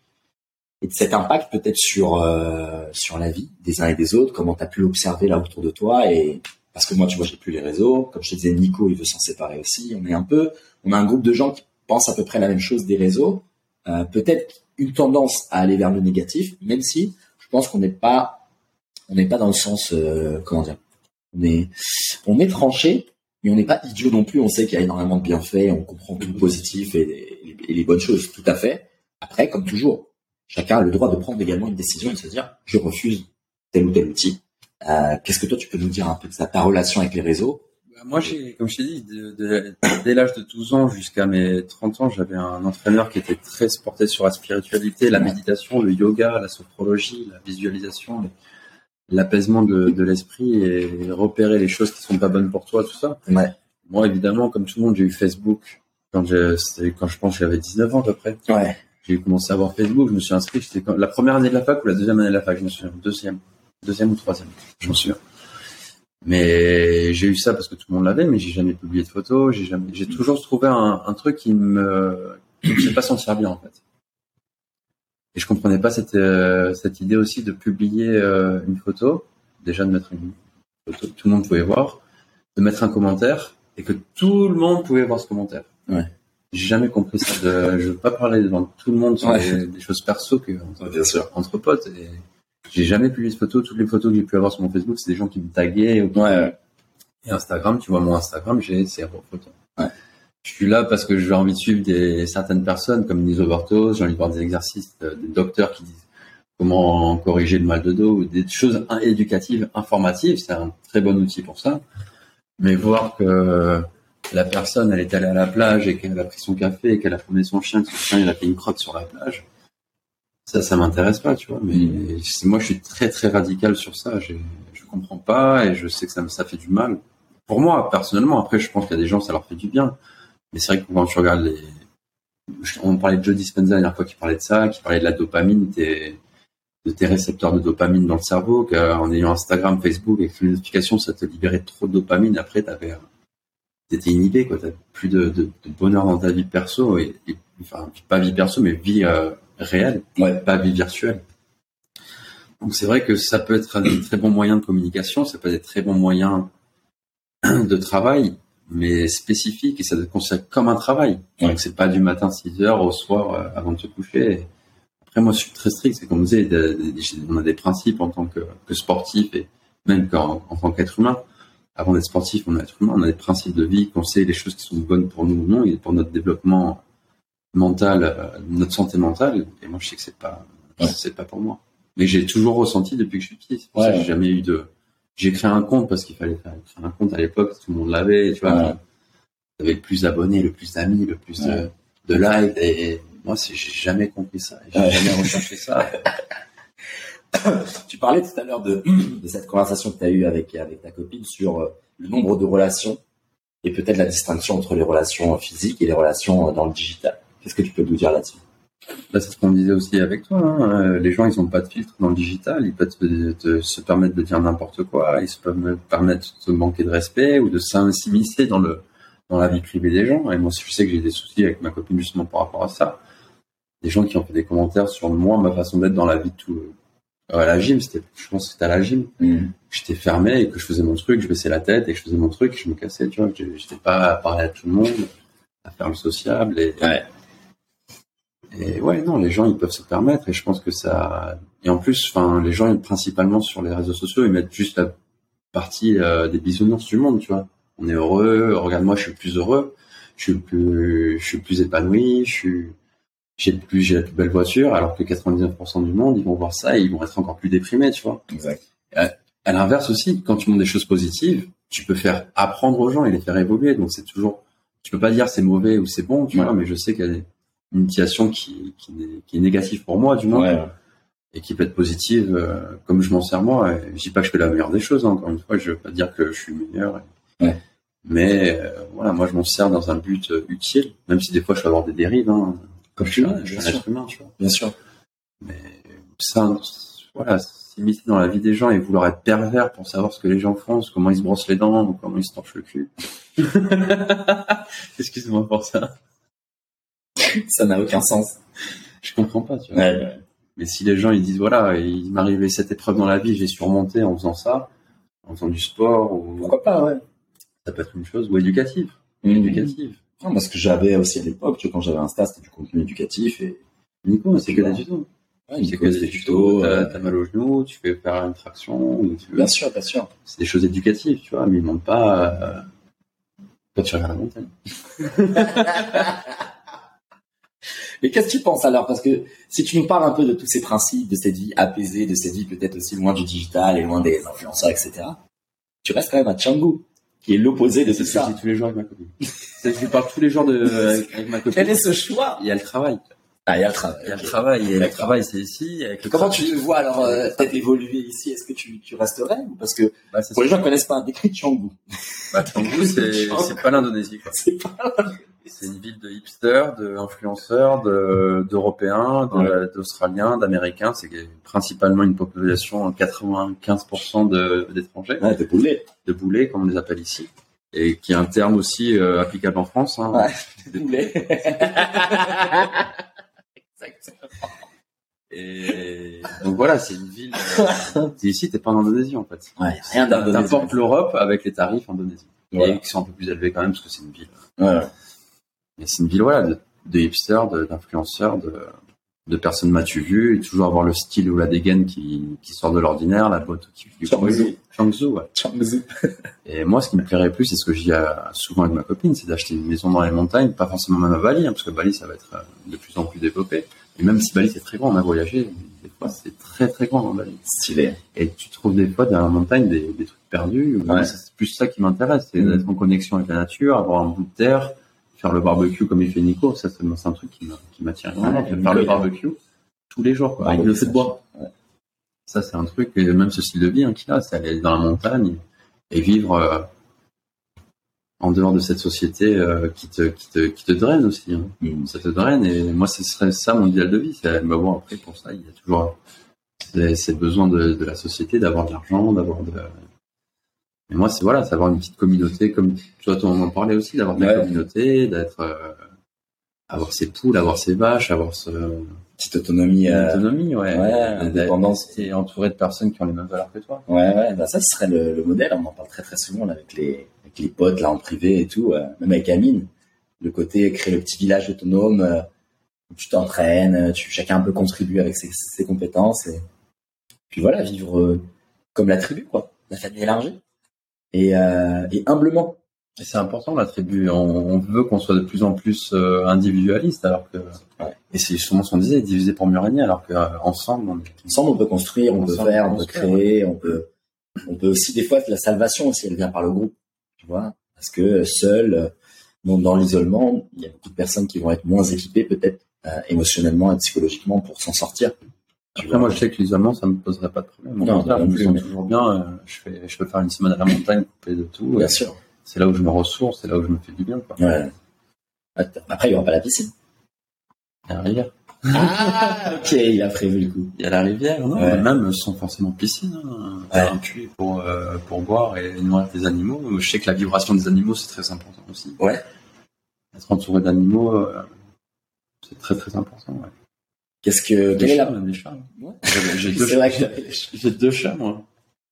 et de cet impact peut-être sur euh, sur la vie des uns et des autres, comment tu as pu observer là autour de toi et parce que moi tu vois j'ai plus les réseaux, comme je te disais Nico il veut s'en séparer aussi, on est un peu on a un groupe de gens qui pensent à peu près la même chose des réseaux, euh, peut-être une tendance à aller vers le négatif, même si je pense qu'on n'est pas on n'est pas dans le sens euh, comment dire on est on est tranché mais on n'est pas idiot non plus, on sait qu'il y a énormément de bienfaits, on comprend tout le positif et les bonnes choses, tout à fait. Après, comme toujours, chacun a le droit de prendre également une décision et de se dire je refuse tel ou tel outil. Euh, Qu'est-ce que toi tu peux nous dire un peu de ça, ta relation avec les réseaux? Moi, j'ai, comme je t'ai dit, de, de, dès l'âge de 12 ans jusqu'à mes 30 ans, j'avais un entraîneur qui était très porté sur la spiritualité, la méditation, le yoga, la sophrologie, la visualisation, l'apaisement de, de l'esprit et repérer les choses qui sont pas bonnes pour toi, tout ça. Ouais. Moi, évidemment, comme tout le monde, j'ai eu Facebook quand je, quand je pense que j'avais 19 ans à peu près. Ouais j'ai commencé à avoir Facebook, je me suis inscrit, c'était la première année de la fac ou la deuxième année de la fac, je me souviens, deuxième, deuxième ou troisième, je m'en souviens. Mais j'ai eu ça parce que tout le monde l'avait, mais j'ai jamais publié de photos, j'ai toujours trouvé un, truc qui me, qui me faisait pas sentir bien en fait. Et je comprenais pas cette, euh, idée aussi de publier euh, une photo, déjà de mettre une photo que tout le monde pouvait voir, de mettre un commentaire et que tout le monde pouvait voir ce commentaire. Ouais. J'ai jamais compris ça. De, je veux pas parler devant tout le monde sur Ouais. des, des choses perso que Ouais, bien sûr. entre potes. Et j'ai jamais publié de photos. Toutes les photos que j'ai pu avoir sur mon Facebook, c'est des gens qui me taguaient. Ou Ouais. Et Instagram, tu vois mon Instagram, j'ai zéro photo. Ouais. Je suis là parce que j'ai envie de suivre des certaines personnes comme Niso Bartos. J'ai envie de voir des exercices, de- des docteurs qui disent comment corriger le mal de dos ou des choses éducatives, informatives. C'est un très bon outil pour ça. Mais voir que la personne, elle est allée à la plage et qu'elle a pris son café et qu'elle a promené son chien, son chien, il a fait une crotte sur la plage. Ça, ça m'intéresse pas, tu vois. Mais moi, je suis très, très radical sur ça. Je, je comprends pas et je sais que ça me, ça fait du mal. pour moi, personnellement, après, je pense qu'il y a des gens, ça leur fait du bien. Mais c'est vrai que quand tu regardes les, on parlait de Joe Dispenza la dernière fois qui parlait de ça, qui parlait de la dopamine, de tes récepteurs de dopamine dans le cerveau, qu'en ayant Instagram, Facebook, avec les notifications, ça te libérait trop de dopamine. Après, t'avais, t'étais inhibé, quoi. T'as plus de, de, bonheur dans ta vie perso et, enfin, pas vie perso, mais vie euh, réelle, ouais. pas vie virtuelle. Donc c'est vrai que ça peut être un très bon moyen de communication, ça peut être très bon moyen de travail, mais spécifique et ça doit être considéré comme un travail. Donc c'est pas du matin 6 heures au soir euh, avant de te coucher. Après moi je suis très strict, c'est comme vous disait, on a des principes en tant que, que sportif et même en, en tant qu'être humain. Avant d'être sportif, on est être humain, on a des principes de vie, qu'on sait les choses qui sont bonnes pour nous ou non et pour notre développement mental, euh, notre santé mentale. Et moi je sais que c'est pas, c'est pas pour moi. Mais j'ai toujours ressenti depuis que je suis petit. C'est j'ai jamais eu de, j'ai créé un compte parce qu'il fallait faire un compte à l'époque, tout le monde l'avait, tu vois. J'avais le plus d'abonnés, le plus d'amis, le plus de, de likes, et, moi, j'ai jamais compris ça, j'ai jamais recherché ça. tu parlais tout à l'heure de, cette conversation que tu as eue avec, ta copine sur euh, le nombre de relations et peut-être la distinction entre les relations physiques et les relations dans le digital. Qu'est-ce que tu peux nous dire là-dessus? Bah, c'est ce qu'on disait aussi avec toi. Hein. Euh, les gens, ils n'ont pas de filtre dans le digital. Ils peuvent se permettre de dire n'importe quoi. Ils se peuvent permettre de manquer de respect ou de s'immiscer dans la vie privée des gens. Et moi, je sais que j'ai des soucis avec ma copine justement par rapport à ça. Des gens qui ont fait des commentaires sur moi, ma façon d'être dans la vie de tout. À la gym, c'était, je pense que c'était à la gym. Mm. J'étais fermé et que je faisais mon truc, je baissais la tête et que je faisais mon truc, et je me cassais, tu vois. J'étais pas à parler à tout le monde, à faire le sociable et, ouais. Et ouais, non, les gens, ils peuvent se permettre. Et je pense que ça. Et en plus, enfin, les gens, principalement sur les réseaux sociaux, ils mettent juste la partie euh, des bisounours du monde, tu vois. On est heureux. Regarde, moi, je suis plus heureux. Je suis plus, je suis plus épanoui. Je suis, j'ai plus, j'ai la plus belle voiture. Alors que 99% du monde, ils vont voir ça et ils vont être encore plus déprimés, tu vois. Exact. À, à l'inverse aussi, quand tu montres des choses positives, tu peux faire apprendre aux gens et les faire évoluer. Donc c'est toujours, tu peux pas dire c'est mauvais ou c'est bon, tu vois. Mais je sais qu'il y a une utilisation qui, qui, est, négative pour moi, du moins, et qui peut être positive, euh, comme je m'en sers moi. Et je dis pas que je fais la meilleure des choses, hein, encore une fois, je veux pas dire que je suis meilleur. Mais euh, voilà, moi je m'en sers dans un but euh, utile, même si des fois je peux avoir des dérives, hein, comme je suis, un, je suis un être humain, tu vois. Bien sûr. Mais ça, voilà, s'immiscer dans la vie des gens et vouloir être pervers pour savoir ce que les gens font, comment ils se brossent les dents ou comment ils se torchent le cul. Excuse-moi pour ça. ça n'a aucun sens. Je comprends pas, tu vois. Mais si les gens ils disent voilà, il m'arrivait cette épreuve dans la vie, j'ai surmonté en faisant ça, en faisant du sport ou pourquoi pas, ouais. Ça peut être une chose ou éducative. Mmh. Éducative. Non, parce que j'avais aussi à l'époque, quand j'avais Insta, c'était du contenu éducatif et Nico, c'est que des tutos. Ouais, c'est que des tutos. T'as as mal au genou, tu fais faire une traction. Bien sûr, bien sûr. C'est des choses éducatives, tu vois, mais ils demandent pas. Euh... Toi, tu regardes la montagne. Mais qu'est-ce que tu penses alors? Parce que si tu nous parles un peu de tous ces principes, de cette vie apaisée, de cette vie peut-être aussi loin du digital et loin des influenceurs, etc., tu restes quand même à Changu, qui est l'opposé de tout ça. Je dis tous les jours avec ma copine. je lui parle tous les jours de, avec, ma copine. Quel est ce choix? Il y a le travail. Ah, il y a le travail. Il y a le travail, et le travail, c'est ici. Comment tu te vois alors euh, peut-être évoluer ici? Est-ce que tu, tu resterais Parce que bah, pour les gens qui connaissent pas, décrit Canggu. Bah, Canggu, c'est pas l'Indonésie. C'est pas c'est une ville de hipsters, d'influenceurs, d'Européens, d'Australiens, d'Américains. C'est principalement une population 95% d'étrangers. de boulets. De boulets, comme on les appelle ici. Et qui est un terme aussi euh, applicable en France. Hein. Ouais, de boulets. Exactement. Et donc voilà, c'est une ville. Euh, es ici, t'es pas en Indonésie en fait. Ouais, rien d'Indonésie. T'importes l'Europe avec les tarifs indonésiens. Et qui sont un peu plus élevés quand même parce que c'est une ville. Ouais. Mais c'est une ville voilà, de, de hipsters, d'influenceurs, de, de, personnes m'as-tu vu, et toujours avoir le style ou la dégaine qui, qui sort de l'ordinaire, la botte qui du Changzhou. Changzhou, ouais. Changzhou. et moi, ce qui me plairait plus, c'est ce que je dis souvent avec ma copine, c'est d'acheter une maison dans les montagnes, pas forcément même à Bali, hein, parce que Bali, ça va être euh, de plus en plus développé. Et même si Bali, c'est très grand, on a voyagé, des fois, c'est très très grand dans Bali. Stylé. Et tu trouves des fois dans la montagne des, des trucs perdus. Ouais. C'est plus ça qui m'intéresse, c'est d'être en connexion avec la nature, avoir un bout de terre, faire le barbecue comme il fait Nico, ça c'est un truc qui m'attire vraiment. faire le barbecue tous les jours, quoi, avec le feu de bois. Ça c'est un truc, et même ce style de vie hein, qu'il a, c'est aller dans la montagne et vivre, euh, en dehors de cette société euh, qui te qui te qui te draine aussi. Hein. Mm. Ça te draine et moi ce serait ça mon idéal de vie. C'est mais bon après pour ça il y a toujours ces, ces besoins de, de la société d'avoir de l'argent, d'avoir de mais moi c'est voilà, c'est avoir une petite communauté comme toi on en parlait aussi d'avoir la Ouais. communauté, d'être euh, avoir ses poules, avoir ses vaches, avoir ce Petite autonomie. euh, autonomie ouais, ouais, indépendance. et entouré de personnes qui ont les mêmes valeurs que toi. Ouais, ouais, bah ça, ce serait le, le modèle. On en parle très très souvent là, avec les avec les potes là en privé et tout, euh, même avec Amine. Le côté créer le petit village autonome euh, où tu t'entraînes, tu chacun peut contribuer avec ses, ses compétences et puis voilà, vivre comme la tribu quoi, la famille élargie et, euh, et humblement. Et c'est important la tribu. On, on veut qu'on soit de plus en plus euh, individualiste, alors que Ouais. et c'est justement ce qu'on disait, diviser pour mieux régner, alors que euh, ensemble, on Ensemble, on peut construire, on peut faire, on on peut créer, on peut, on peut aussi des fois la salvation aussi, elle vient par le groupe, tu vois, parce que seul, dans, dans l'isolement, il y a beaucoup de personnes qui vont être moins équipées peut-être euh, émotionnellement et psychologiquement pour s'en sortir. Après, moi, je sais que l'isolement, ça me poserait pas de problème. Non, contraire, non je me sens toujours bien. euh, Je fais, je peux faire une semaine à la montagne, couper de tout. bien sûr. C'est là où je me ressource, c'est là où je me fais du bien, quoi. Ouais. Après, il y aura pas la piscine. Il y a la rivière. Ah, ok, il a prévu le coup. Il y a la rivière, non Ouais. Même sans forcément piscine. Hein. Ouais. Un puits pour, euh, pour boire et nourrir tes animaux. Je sais que la vibration des animaux, c'est très important aussi. Ouais. Être entouré d'animaux, euh, c'est très très important. Ouais. Qu'est-ce que, Des chats, la... des chats. Ouais. J'ai deux, que chats, moi.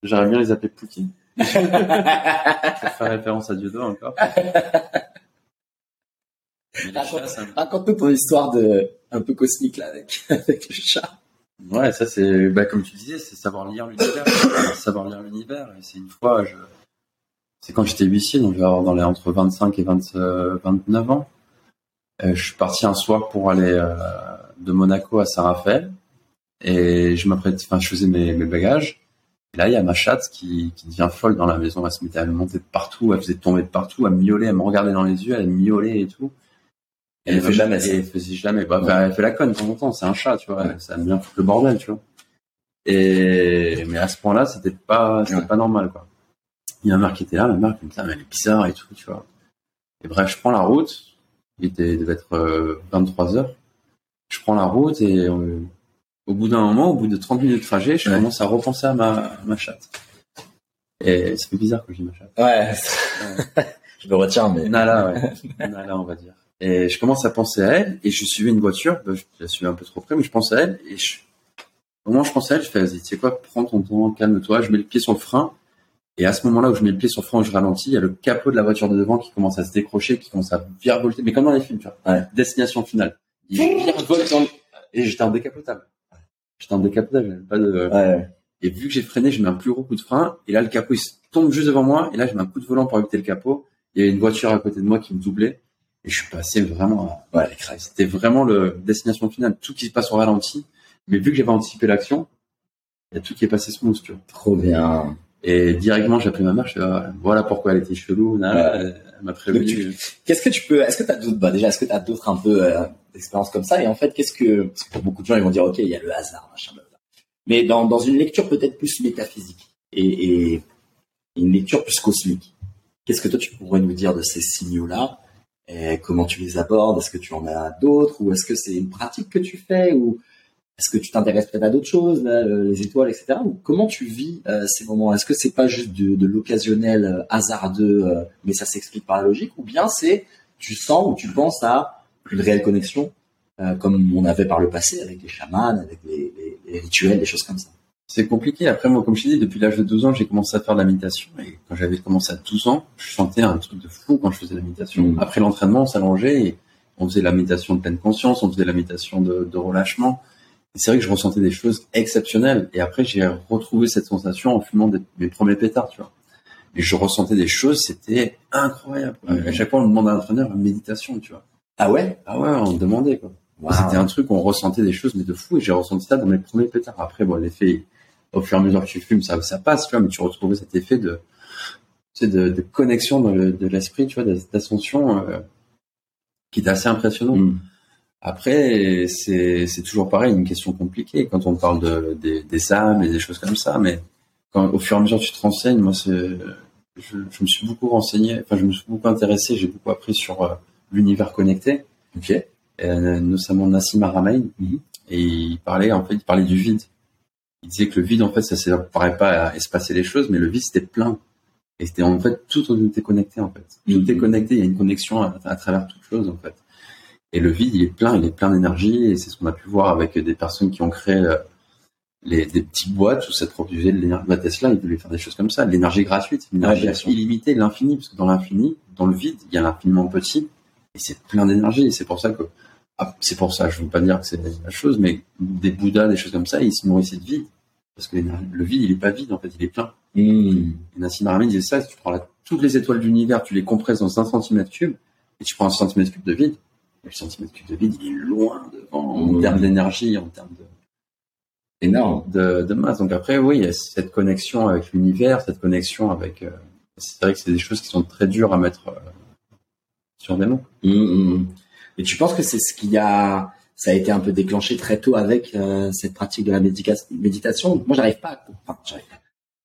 J'aimerais bien les appeler Poutine. Vais faire référence à Dieudo encore. Raconte-nous ton histoire de, un peu cosmique, là, avec, avec le chat. Ouais, ça c'est, bah, comme tu disais, c'est savoir lire l'univers, savoir lire l'univers. Et c'est une fois, je, c'est quand j'étais huissier, donc je vais avoir dans les entre 25 et 20, euh, 29 ans. Euh, je suis parti un soir pour aller euh, de Monaco à Saint-Raphaël et je m'apprête, enfin, je faisais mes, mes bagages. Et là, il y a ma chatte qui, qui devient folle dans la maison. Elle se mettait à me monter de partout, elle faisait tomber de partout, à miauler, elle me regardait dans les yeux, elle miaulait et tout. Et elle fait jamais ça. Elle faisait jamais. Bah, elle fait la conne de temps en temps. C'est un chat, tu vois. Ça aime bien foutre le bordel, tu vois. Et, mais à ce point-là, c'était pas, c'était Ouais. pas normal, quoi. Il y a ma mère qui était là, ma mère qui me disait, Ah, mais elle est bizarre et tout, tu vois. Et bref, je prends la route. Il était, il devait être euh, 23 heures. Je prends la route et euh, au bout d'un moment, au bout de 30 minutes de trajet, je Ouais. commence à repenser à ma, à ma chatte. Et ça fait bizarre que je dis ma chatte. Ouais. je me retiens, mais. Nala, ouais. Nala, on va dire. Et je commence à penser à elle, et je suivais une voiture, bah, je la suivais un peu trop près, mais je pense à elle, et je... au moment où je pense à elle, je fais, vas-y, tu sais quoi, prends ton temps, calme-toi, je mets le pied sur le frein, et à ce moment-là où je mets le pied sur le frein je ralentis, il y a le capot de la voiture de devant qui commence à se décrocher, qui commence à virevolter, mais comme dans les films, tu vois. Ouais. Destination finale. Il virevolte dans le- Et j'étais en décapotable. J'étais en décapotable, j'avais pas de... Ouais. Et vu que j'ai freiné, je mets un plus gros coup de frein. Et là, le capot, il se tombe juste devant moi. Et là, je mets un coup de volant pour éviter le capot. Il y avait une voiture à côté de moi qui me doublait. Et je suis passé vraiment à... Ouais. C'était vraiment le destination finale. Tout qui se passe au ralenti. Mais vu que j'avais anticipé l'action, il y a tout qui est passé smooth, tu vois. Trop bien. Et directement, j'ai appelé ma mère. Je fais, ah, voilà pourquoi elle était chelou. Là, Ouais. Elle m'a prévenu. Qu'est-ce que tu peux, est-ce que tu as d'autres, bah déjà, est-ce que tu as d'autres un peu euh, d'expériences comme ça? Et en fait, qu'est-ce que, parce que pour beaucoup de gens, ils vont dire, ok, il y a le hasard, machin, blablabla. Mais dans, dans une lecture peut-être plus métaphysique et, et une lecture plus cosmique, qu'est-ce que toi tu pourrais nous dire de ces signaux-là? Et Comment tu les abordes? Est-ce que tu en as d'autres? Ou est-ce que c'est une pratique que tu fais? Ou est-ce que tu t'intéresses peut-être à d'autres choses, là, les étoiles, etc. Ou comment tu vis euh, ces moments? Est-ce que c'est pas juste de, de l'occasionnel euh, hasardeux, euh, mais ça s'explique par la logique Ou bien c'est tu sens ou tu penses à une réelle connexion, euh, comme on avait par le passé avec les chamans, avec les, les- les rituels, des choses comme ça? C'est compliqué. Après, moi, comme je t'ai dit, depuis l'âge de 12 ans, j'ai commencé à faire de la méditation. Et quand j'avais commencé à 12 ans, je sentais un truc de fou quand je faisais la méditation. Mm. Après l'entraînement, on s'allongeait et on faisait la méditation de pleine conscience, on faisait la méditation de, de relâchement. C'est vrai que je ressentais des choses exceptionnelles. Et après, j'ai retrouvé cette sensation en fumant des- mes premiers pétards, tu vois. Et je ressentais des choses, c'était incroyable. Mm. À chaque fois, on demandait à l'entraîneur une méditation, tu vois. Ah ouais? Ah ouais, on demandait, quoi. C'était un truc on ressentait des choses, mais de fou, et j'ai ressenti ça dans mes premiers pétards. Après, bon, l'effet, au fur et à mesure que tu fumes, ça, ça passe, tu vois, mais tu retrouvais cet effet de, tu sais, de, de connexion dans le, de l'esprit, tu vois, d'as- d'ascension, euh, qui était assez impressionnant. Mm. Après, c'est, c'est toujours pareil, une question compliquée quand on parle de, des, des âmes et des choses comme ça, mais quand, au fur et à mesure que tu te renseignes, moi, c'est, je, je, me suis beaucoup renseigné, enfin je me suis beaucoup intéressé, j'ai beaucoup appris sur euh, l'univers connecté. Ok. Euh, notamment Nassim Haramein, Mhm. et il parlait en fait, il parlait du vide. Il disait que le vide en fait, ça ne paraît pas à espacer les choses, mais le vide c'était plein. Et c'était en fait tout était connecté en fait. Tout Mhm. est connecté, il y a une connexion à, à travers toute chose en fait. Et le vide, il est plein, il est plein d'énergie, et c'est ce qu'on a pu voir avec des personnes qui ont créé euh, les, des petites boîtes où ça produisait de l'énergie. La Tesla, ils voulaient faire des choses comme ça, de l'énergie gratuite, l'énergie illimitée, l'infini, parce que dans l'infini, dans le vide, il y a l'infiniment petit, et c'est plein d'énergie, et c'est pour ça que, ah, c'est pour ça, je veux pas dire que c'est la chose, mais des Bouddhas, des choses comme ça, ils se nourrissaient de vide. Parce que le vide, il est pas vide, en fait, il est plein. Hmm. Et Nassim Haramein disait ça, si tu prends toutes les étoiles de l'univers, tu les compresses dans un centimètre cube, et tu prends un centimètre cube de vide, le centimètre cube de vide, il est loin devant, en Mmh. termes d'énergie, en termes de, Énorme. de, de masse. Donc après, oui, il y a cette connexion avec l'univers, cette connexion avec. euh, c'est vrai que c'est des choses qui sont très dures à mettre euh, sur des mots. Hmm, hmm. Et tu penses que c'est ce qui a, ça a été un peu déclenché très tôt avec euh, cette pratique de la médica- méditation? Moi, j'arrive pas. à- Enfin, j'arrive pas.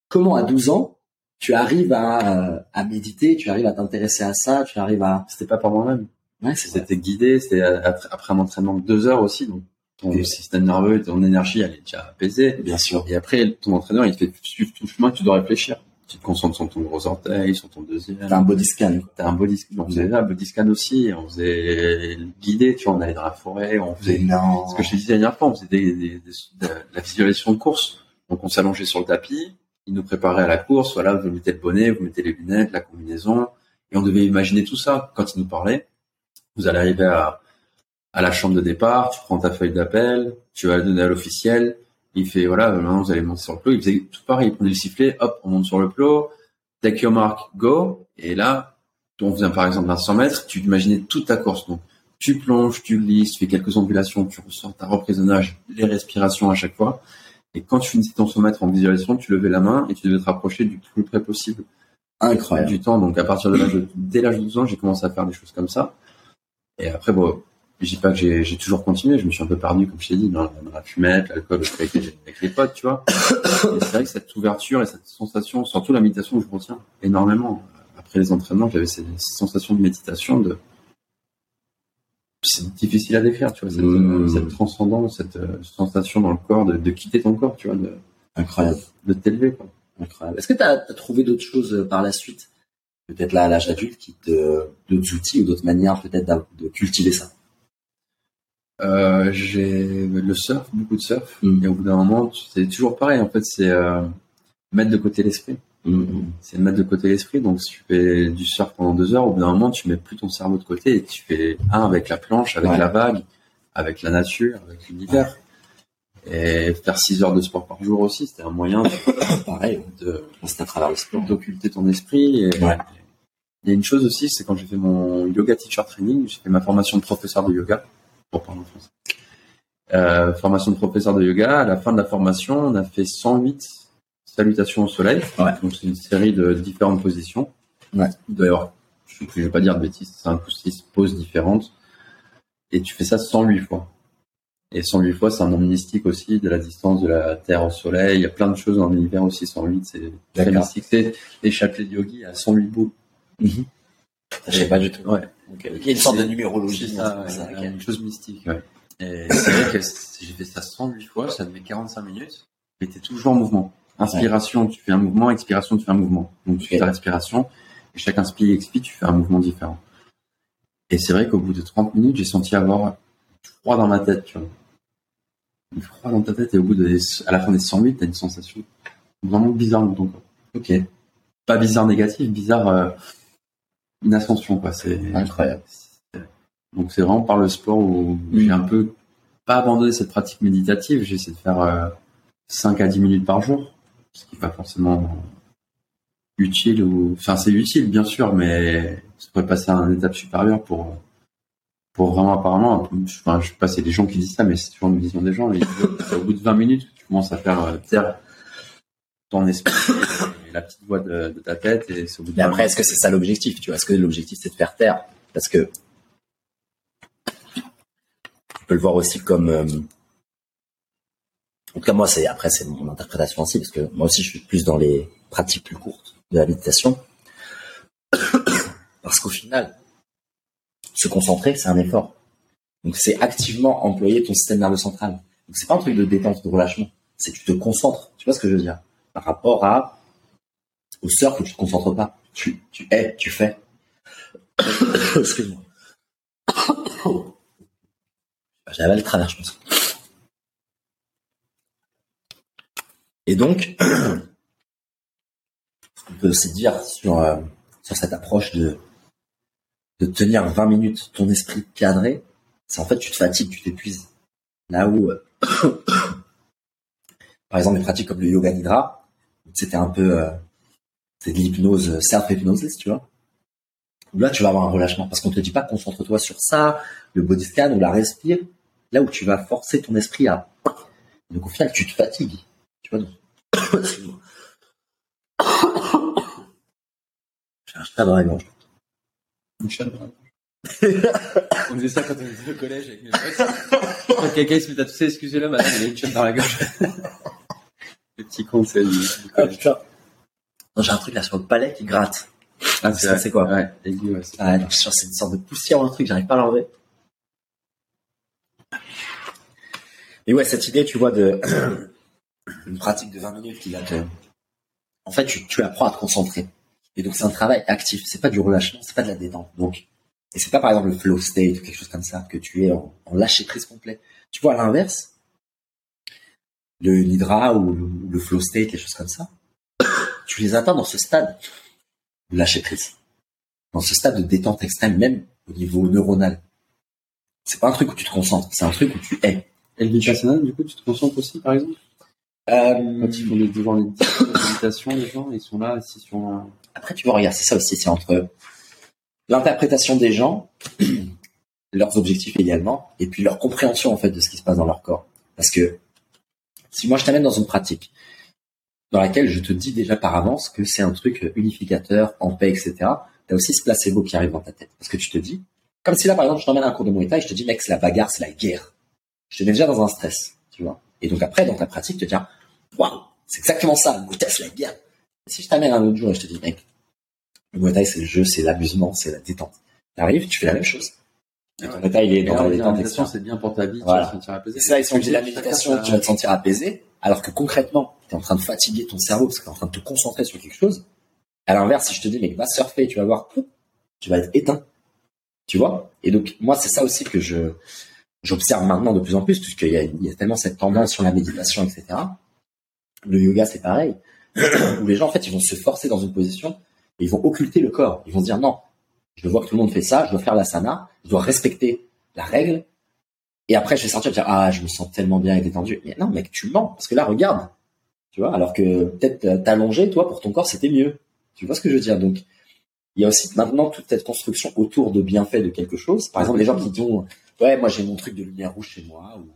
Comment à 12 ans tu arrives à, euh, à méditer, tu arrives à t'intéresser à ça, tu arrives à. C'était pas par moi-même. Ouais. C'était guidé. C'était après après un entraînement de deux heures aussi. Donc ton Et- système nerveux, ton énergie, elle est déjà apaisée. Bien sûr. Et après, ton entraîneur, il te fait suivre tout le chemin tu dois réfléchir. Tu te concentres sur ton gros orteil, sur ton deuxième. T'as un body scan. T'as un body scan. On faisait là, un body scan aussi. On faisait guidé, tu vois, on allait dans la forêt, on faisait Non. Ce que je te disais la dernière fois, on faisait des, des- des- de la visualisation de course. Donc on s'allongeait sur le tapis, ils nous préparaient à la course, voilà, vous mettez le bonnet, vous mettez les lunettes, la combinaison, et on devait imaginer tout ça quand ils nous parlaient. Vous allez arriver à, à la chambre de départ, tu prends ta feuille d'appel, tu vas la donner à l'officiel, il fait, voilà, maintenant vous allez monter sur le plot, il faisait tout pareil, il prenait le sifflet, hop, on monte sur le plot, take your mark, go, et là, on faisait par exemple un 100 mètres, tu imaginais toute ta course, donc tu plonges, tu glisses, tu fais quelques ondulations, tu ressors ta reprise de nage, les respirations à chaque fois. Et quand tu finissais ton 100 mètres en visualisation, tu levais la main et tu devais te rapprocher du plus près possible Incroyable. du temps. Donc à partir de l'âge de, dès l'âge de 12 ans, j'ai commencé à faire des choses comme ça. Et après, bon, je dis pas que j'ai j'ai toujours continué, je me suis un peu perdu, comme je t'ai dit, dans, la- dans la fumette, l'alcool, avec les, avec les potes, tu vois. Et c'est vrai que cette ouverture et cette sensation, surtout la méditation, je retiens énormément. Après les entraînements, j'avais ces sensations de méditation, de c'est difficile à décrire, tu vois, cette, Mmh. euh, cette transcendance, cette euh, sensation dans le corps de, de quitter ton corps, tu vois, de, Incroyable. de t'élever, quoi. Incroyable. Est-ce que tu as, trouvé d'autres choses euh, par la suite? Peut-être là à l'âge adulte, qui te, d'autres outils ou d'autres manières peut-être de cultiver ça Euh, j'ai le surf, beaucoup de surf. Mm. Et au bout d'un moment, c'est toujours pareil. En fait, c'est euh, mettre de côté l'esprit. C'est mettre de côté l'esprit. Donc, si tu fais du surf pendant deux heures, au bout d'un moment, tu mets plus ton cerveau de côté et tu fais un avec la planche, avec Ouais. la vague, avec la nature, avec l'univers. Et faire six heures de sport par jour aussi, c'était un moyen de, Pareil, de- c'est à travers le sport. d'occulter ton esprit. Et, Ouais. Il y a une chose aussi, c'est quand j'ai fait mon yoga teacher training, j'ai fait ma formation de professeur de yoga, pour parler en français. Euh, formation de professeur de yoga. À la fin de la formation, on a fait 108 salutations au soleil. Ouais. Donc c'est une série de différentes positions. Ouais. Il doit y avoir, je ne vais pas dire de bêtises, 5 ou 6 poses différentes. Et tu fais ça 108 fois. Et 108 fois, c'est un nombre mystique aussi, de la distance de la Terre au Soleil. Il y a plein de choses dans l'univers aussi, 108, c'est très mystique. C'est les chapelets de yogi à 108 boules. Je sais pas du tout. Ouais. Il y a une sorte de numérologie. Ça, ça, ouais, une chose mystique. Ouais. Et c'est vrai que j'ai fait ça 108 fois, ça met 45 minutes, mais t'es toujours en mouvement. Inspiration, tu fais un mouvement, expiration, tu fais un mouvement. Donc tu fais ta respiration, et chaque inspire et expire, tu fais un mouvement différent. Et c'est vrai qu'au bout de 30 minutes, j'ai senti avoir froid dans ma tête, tu vois. Du froid dans ta tête, et au bout de, à la fin des 108, t'as une sensation vraiment bizarre dans ton corps. Ok, Pas bizarre négatif, bizarre, euh, une ascension, quoi. C'est, incroyable. donc c'est vraiment par le sport où Mm. j'ai un peu pas abandonné cette pratique méditative. J'ai essayé de faire euh, 5 à 10 minutes par jour, ce qui n'est pas forcément utile ou enfin c'est utile bien sûr, mais ça pourrait passer à une étape supérieure pour pour vraiment apparemment. Enfin, je sais pas, c'est des gens qui disent ça, mais c'est toujours une vision des gens. C'est au bout de 20 minutes tu commences à faire euh, taire ton esprit et la petite voix de, de ta tête et c'est au bout de Mais 20 après, est-ce que c'est ça l'objectif Tu vois, est-ce que l'objectif c'est de faire taire? Parce que tu peux le voir aussi comme. euh, En tout cas, moi, c'est après c'est mon interprétation aussi, parce que moi aussi, je suis plus dans les pratiques plus courtes de la méditation. Parce qu'au final, se concentrer, c'est un effort. Donc c'est activement employer ton système nerveux central. Donc c'est pas un truc de détente, de relâchement. C'est tu te concentres. Tu vois ce que je veux dire? Par rapport à au surf où tu te concentres pas. Tu, tu es, tu fais. Excuse-moi. J'avais le travers, je pense. Et donc, on peut aussi dire sur, euh, sur cette approche de, de tenir 20 minutes ton esprit cadré, c'est en fait tu te fatigues, tu t'épuises. Là où, euh, par exemple, des pratiques comme le yoga nidra, c'était un peu, euh, c'est de l'hypnose, self-hypnose, tu vois. Là, tu vas avoir un relâchement parce qu'on te dit pas concentre-toi sur ça, le body scan ou la respire. Là où tu vas forcer ton esprit à, donc au final, tu te fatigues. Tu vois. J'ai un chat dans la gorge. Une chat dans la gorge. on faisait ça quand on était au collège avec mes potes. Quand quelqu'un se met à tousser, excusez-le, madame, il a une chatte dans la gorge. Le petit con, c'est du, ah, putain. Non, j'ai un truc là sur le palais qui gratte. Ah, c'est c'est quoi Ouais, aigu, ouais. Ah, non, c'est une sorte de poussière ou un truc, j'arrive pas à l'enlever. Et ouais, cette idée, tu vois, de une pratique de 20 minutes qui va te... En fait, tu, tu apprends à te concentrer. Et donc, c'est un travail actif. C'est pas du relâchement, c'est pas de la détente. Donc, et c'est pas par exemple le flow state ou quelque chose comme ça, que tu es en, en lâcher prise complet. Tu vois, à l'inverse, le nidra ou le, flow state, les choses comme ça, tu les atteins dans ce stade de lâcher prise. Dans ce stade de détente extrême, même au niveau neuronal. C'est pas un truc où tu te concentres, c'est un truc où tu es. Et le du coup, tu te concentres aussi, par exemple? Quand ils font des, devant les méditations, les gens, ils sont là, assis sur un... Après, tu vois, regarde, c'est ça aussi, c'est entre l'interprétation des gens, leurs objectifs également, et puis leur compréhension, en fait, de ce qui se passe dans leur corps. Parce que, si moi je t'amène dans une pratique, dans laquelle je te dis déjà par avance que c'est un truc unificateur, en paix, etc., t'as aussi ce placebo qui arrive dans ta tête. Parce que tu te dis, comme si là, par exemple, je t'emmène à un cours de Muay Thai, je te dis, mec, c'est la bagarre, c'est la guerre. Je te mets déjà dans un stress, tu vois. Et donc après, dans ta pratique, tu te dis, waouh, c'est exactement ça, le Muay Thai, c'est la guerre. Si je t'amène un autre jour et je te dis, mec, le Muay Thai, c'est le jeu, c'est l'amusement, c'est la détente. T'arrives, tu fais la même chose. Et ton Thai, il est dans la méditation, c'est bien pour ta vie, Voilà. tu vas te sentir apaisé. Et ça, si on dit la méditation, tu vas te sentir apaisé, alors que concrètement, tu es en train de fatiguer ton cerveau parce que tu es en train de te concentrer sur quelque chose. À l'inverse, si je te dis, mais va surfer, tu vas voir, tu vas être éteint. Tu vois? Et donc, moi, c'est ça aussi que je j'observe maintenant de plus en plus, puisqu'il y a, il y a tellement cette tendance sur la méditation, etc. Le yoga, c'est pareil, où les gens, en fait, ils vont se forcer dans une position et ils vont occulter le corps. Ils vont se dire, non, je vois que tout le monde fait ça, je dois faire l'asana, je dois respecter la règle, et après, je vais sortir et dire, ah, je me sens tellement bien et détendu. Mais non, mec, tu mens. Parce que là, regarde. Tu vois, alors que peut-être euh, t'allonger, toi, pour ton corps, c'était mieux. Tu vois ce que je veux dire? Donc, il y a aussi maintenant toute cette construction autour de bienfaits de quelque chose. Par exemple, les gens qui disent, ouais, moi, j'ai mon truc de lumière rouge chez moi, ou,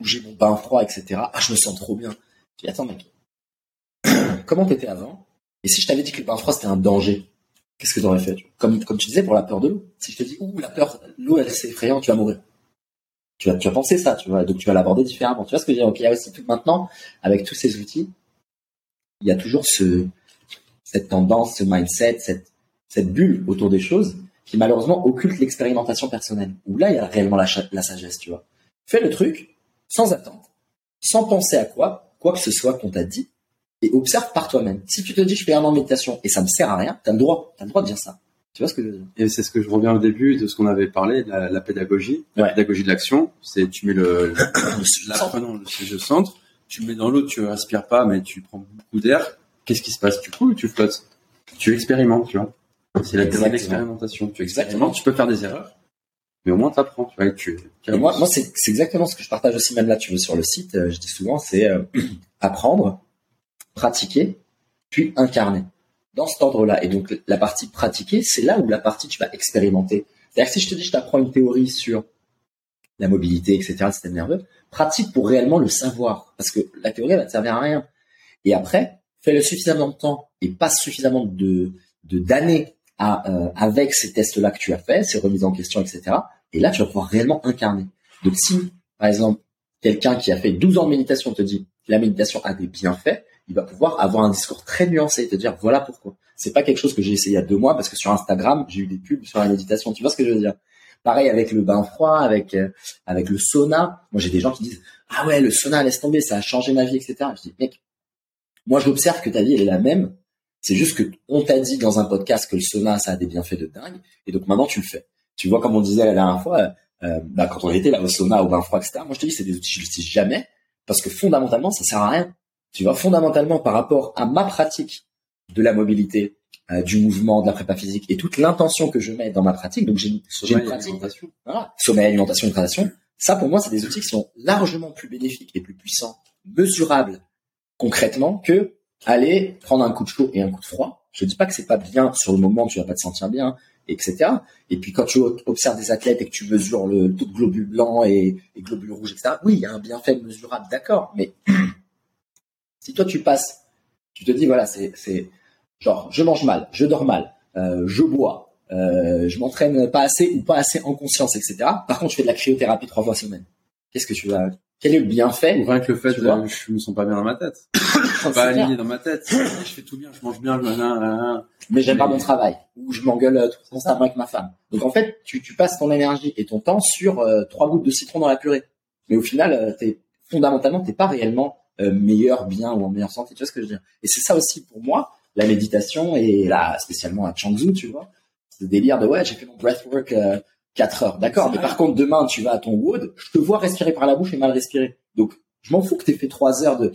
ou j'ai mon bain froid, etc. Ah, je me sens trop bien. Tu dis, attends, mec. Comment t'étais avant? Et si je t'avais dit que le bain froid, c'était un danger? Qu'est-ce que t'aurais fait? Comme, comme tu disais pour la peur de l'eau. Si je te dis, ouh, la peur, l'eau, elle, c'est effrayant, tu vas mourir tu vas, tu penser ça, tu vois, donc tu vas l'aborder différemment. Tu vois ce que je veux dire? Donc il y a aussi tout maintenant, avec tous ces outils, il y a toujours ce, cette tendance, ce mindset, cette, cette bulle autour des choses qui malheureusement occulte l'expérimentation personnelle. Où là, il y a réellement la, la sagesse, tu vois. Fais le truc sans attendre, sans penser à quoi, quoi que ce soit qu'on t'a dit, et observe par toi-même. Si tu te dis je fais un an de méditation et ça me sert à rien, t'as le droit, t'as le droit de dire ça. Tu vois ce que je veux dire? Et c'est ce que je reviens au début de ce qu'on avait parlé, la, la pédagogie. La Ouais. pédagogie de l'action, c'est tu mets le, le l'apprenant, le sujet au centre, tu mets dans l'eau, tu respires pas, mais tu prends beaucoup d'air. Qu'est-ce qui se passe? Tu coules ou tu flottes? Tu expérimentes, tu vois? C'est la théorie de Exactement. l'expérimentation. Tu Exactement. expérimentes, tu peux faire des erreurs, mais au moins t'apprends. Tu vois, tu, moi, moi c'est exactement ce que je partage aussi même là, tu veux, sur le site. euh, je dis souvent, c'est euh, apprendre, pratiquer, puis incarner. Dans cet ordre-là. Et donc, la partie pratiquer, c'est là où la partie tu vas expérimenter. C'est-à-dire si je te dis, je t'apprends une théorie sur la mobilité, etc., le système nerveux, pratique pour réellement le savoir. Parce que la théorie, elle va te servir à rien. Et après, fais-le suffisamment de temps et passe suffisamment de de- d'années à, euh, avec ces tests-là que tu as fait, ces remises en question, etc. Et là, tu vas pouvoir réellement incarner. Donc si, par exemple, quelqu'un qui a fait 12 ans de méditation te dit la méditation a des bienfaits, il va pouvoir avoir un discours très nuancé et te dire voilà pourquoi. C'est pas quelque chose que j'ai essayé il y a deux mois parce que sur Instagram, j'ai eu des pubs sur la méditation. Tu vois ce que je veux dire? Pareil avec le bain froid, avec euh, avec le sauna. Moi, j'ai des gens qui disent ah ouais, le sauna, laisse tomber, ça a changé ma vie, etc. Je dis mec, moi j'observe que ta vie elle est la même. C'est juste que on t'a dit dans un podcast que le sauna ça a des bienfaits de dingue, et donc maintenant tu le fais. Tu vois comme on disait la dernière fois, euh, bah, quand on était là au sauna, au bain froid, etc. Moi je te dis c'est des outils que je n'utilise jamais parce que fondamentalement ça sert à rien. Tu vois fondamentalement par rapport à ma pratique de la mobilité, euh, du mouvement, de la prépa physique et toute l'intention que je mets dans ma pratique. Donc j'ai une pratique, alimentation. Voilà, sommeil, alimentation, hydratation. Ça pour moi c'est des outils qui sont largement plus bénéfiques et plus puissants, mesurables concrètement que aller prendre un coup de chaud et un coup de froid. Je dis pas que c'est pas bien sur le moment, tu vas pas te sentir bien, etc. Et puis quand tu observes des athlètes et que tu mesures le taux de globules blancs et, et globules rouges, etc. Oui, il y a un bienfait mesurable, d'accord. Mais si toi tu passes, tu te dis voilà, c'est Genre, je mange mal, je dors mal, euh, je bois, euh, je m'entraîne pas assez ou pas assez en conscience, etc. Par contre, je fais de la cryothérapie trois fois semaine. Qu'est-ce que tu vas Quel est le bienfait rien que le fait que je me sens pas bien dans ma tête. je suis pas aligné dans ma tête. Je fais tout bien, je mange bien, je... mais j'aime pas mon travail ou je m'engueule euh, constamment avec ma femme. Donc en fait, tu, tu passes ton énergie et ton temps sur euh, trois gouttes de citron dans la purée. Mais au final, euh, t'es fondamentalement, t'es pas réellement meilleur, bien ou en meilleure santé. Tu vois ce que je veux dire? Et c'est ça aussi pour moi la méditation et là spécialement à Changzhou, tu vois, ce délire de ouais, j'ai fait mon breathwork euh, 4 heures, d'accord, mais par contre demain tu vas à ton wood, je te vois respirer par la bouche et mal respirer. Donc je m'en fous que t'aies fait 3 heures de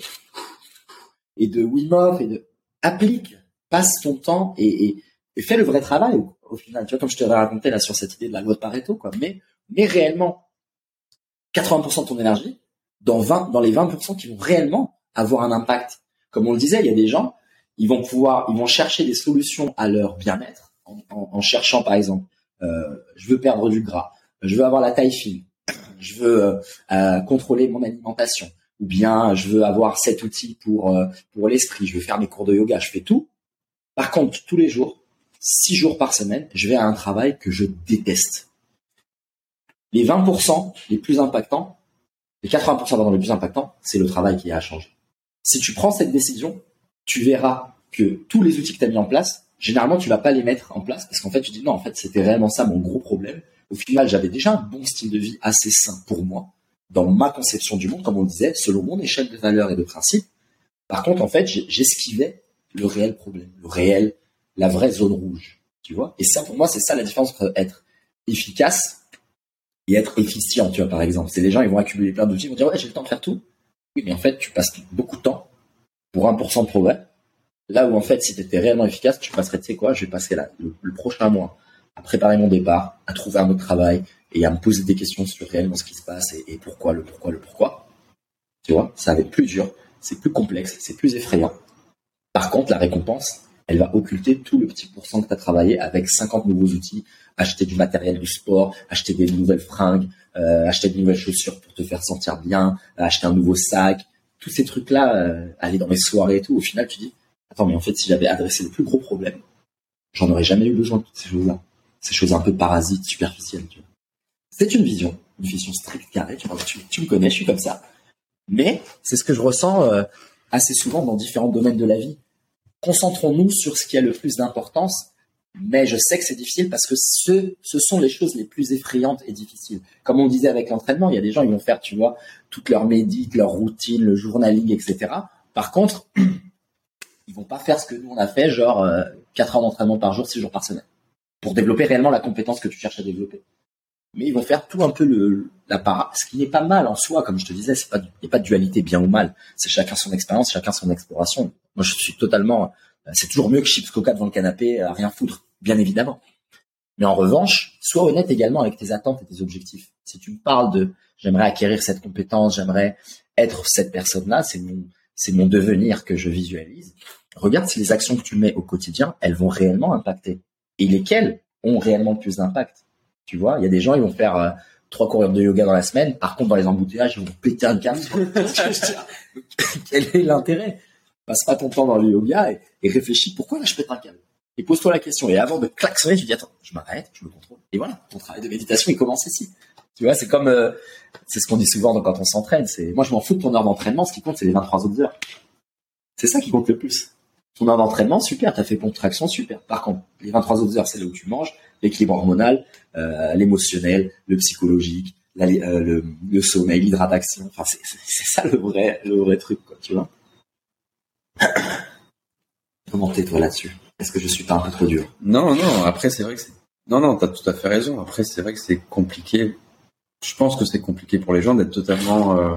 et de Wim Hof et de applique, passe ton temps et, et, fais le vrai travail au, final. Tu vois comme je te raconté là sur cette idée de la loi de Pareto quoi, mais mais réellement 80% de ton énergie dans 20 dans les 20% qui vont réellement avoir un impact. Comme on le disait, il y a des gens ils vont pouvoir, ils vont chercher des solutions à leur bien-être en, cherchant par exemple, je veux perdre du gras, je veux avoir la taille fine, je veux euh, euh, contrôler mon alimentation, ou bien je veux avoir cet outil pour pour l'esprit, je veux faire mes cours de yoga, je fais tout. Par contre, tous les jours, six jours par semaine, je vais à un travail que je déteste. Les 20% les plus impactants, les 80% les plus impactants, c'est le travail qui a à changer. Si tu prends cette décision, tu verras que tous les outils que tu as mis en place, généralement, tu vas pas les mettre en place parce qu'en fait, tu dis non, en fait, c'était réellement ça mon gros problème. Au final, j'avais déjà un bon style de vie assez sain pour moi, dans ma conception du monde, comme on disait, selon mon échelle de valeurs et de principes. Par contre, en fait, j'esquivais le réel problème, le réel, la vraie zone rouge, tu vois. Et ça, pour moi, c'est ça la différence entre être efficace et être efficient, tu vois, par exemple. C'est les gens, ils vont accumuler plein d'outils, ils vont dire, ouais, j'ai le temps de faire tout. Oui, mais en fait, tu passes beaucoup de temps pour 1% de progrès. Là où en fait, si tu étais réellement efficace, tu passerais, tu sais quoi, je vais passer le, prochain mois à préparer mon départ, à trouver un autre travail et à me poser des questions sur réellement ce qui se passe et, pourquoi, le pourquoi, le pourquoi. Tu vois, ça va être plus dur, c'est plus complexe, c'est plus effrayant. Par contre, la récompense, elle va occulter tout le petit pourcent que tu as travaillé avec 50 nouveaux outils, acheter du matériel du sport, acheter des nouvelles fringues, euh, acheter de nouvelles chaussures pour te faire sentir bien, acheter un nouveau sac, tous ces trucs-là, euh, aller dans mes soirées et tout, au final, tu dis, attends, mais en fait, si j'avais adressé le plus gros problème, j'en aurais jamais eu besoin de toutes ces choses-là. Ces choses un peu parasites, superficielles, tu vois. C'est une vision, une vision stricte, carrée, tu, tu, me connais, je suis comme ça. Mais c'est ce que je ressens euh, assez souvent dans différents domaines de la vie. Concentrons-nous sur ce qui a le plus d'importance mais je sais que c'est difficile parce que ce, ce sont les choses les plus effrayantes et difficiles. Comme on disait avec l'entraînement, il y a des gens, ils vont faire, tu vois, toute leur médite, leur routine, le journaling, etc. Par contre, ils vont pas faire ce que nous on a fait, genre euh, 4 heures d'entraînement par jour, 6 jours par semaine, pour développer réellement la compétence que tu cherches à développer. Mais ils vont faire tout un peu le, la para, ce qui n'est pas mal en soi, comme je te disais, c'est pas, il n'y a pas de dualité bien ou mal. C'est chacun son expérience, chacun son exploration. Moi, je suis totalement euh, c'est toujours mieux que chips coca devant le canapé à rien foutre, bien évidemment. Mais en revanche, sois honnête également avec tes attentes et tes objectifs. Si tu me parles de j'aimerais acquérir cette compétence, j'aimerais être cette personne-là, c'est mon c'est mon devenir que je visualise. Regarde si les actions que tu mets au quotidien, elles vont réellement impacter et lesquelles ont réellement le plus d'impact? Tu vois, il y a des gens ils vont faire euh, trois coureurs de yoga dans la semaine, par contre dans les embouteillages ils vont péter un câble. Quel est l'intérêt? Passe pas ton temps dans le yoga et, réfléchis pourquoi là je pète un câble? Et pose-toi la question. Et avant de klaxonner, tu dis attends, je m'arrête, je me contrôle. Et voilà, ton travail de méditation il commence ici. Tu vois, c'est comme euh, c'est ce qu'on dit souvent quand on s'entraîne. C'est moi je m'en fous de ton heure d'entraînement. Ce qui compte c'est les 23 autres heures. C'est ça qui compte le plus. Ton heure d'entraînement, super, t'as fait contraction, super. Par contre, les 23 autres heures, c'est là où tu manges, l'équilibre hormonal, euh, l'émotionnel, le psychologique, la- euh, le, le sommeil, l'hydratation. Enfin, c'est ça le vrai, le vrai truc, quoi, tu vois. Comment t'es toi là-dessus? Est-ce que je suis pas un peu trop dur? Non, non, après, c'est vrai que c'est. Non, non, t'as tout à fait raison. Après, c'est vrai que c'est compliqué. Je pense que c'est compliqué pour les gens d'être totalement, euh,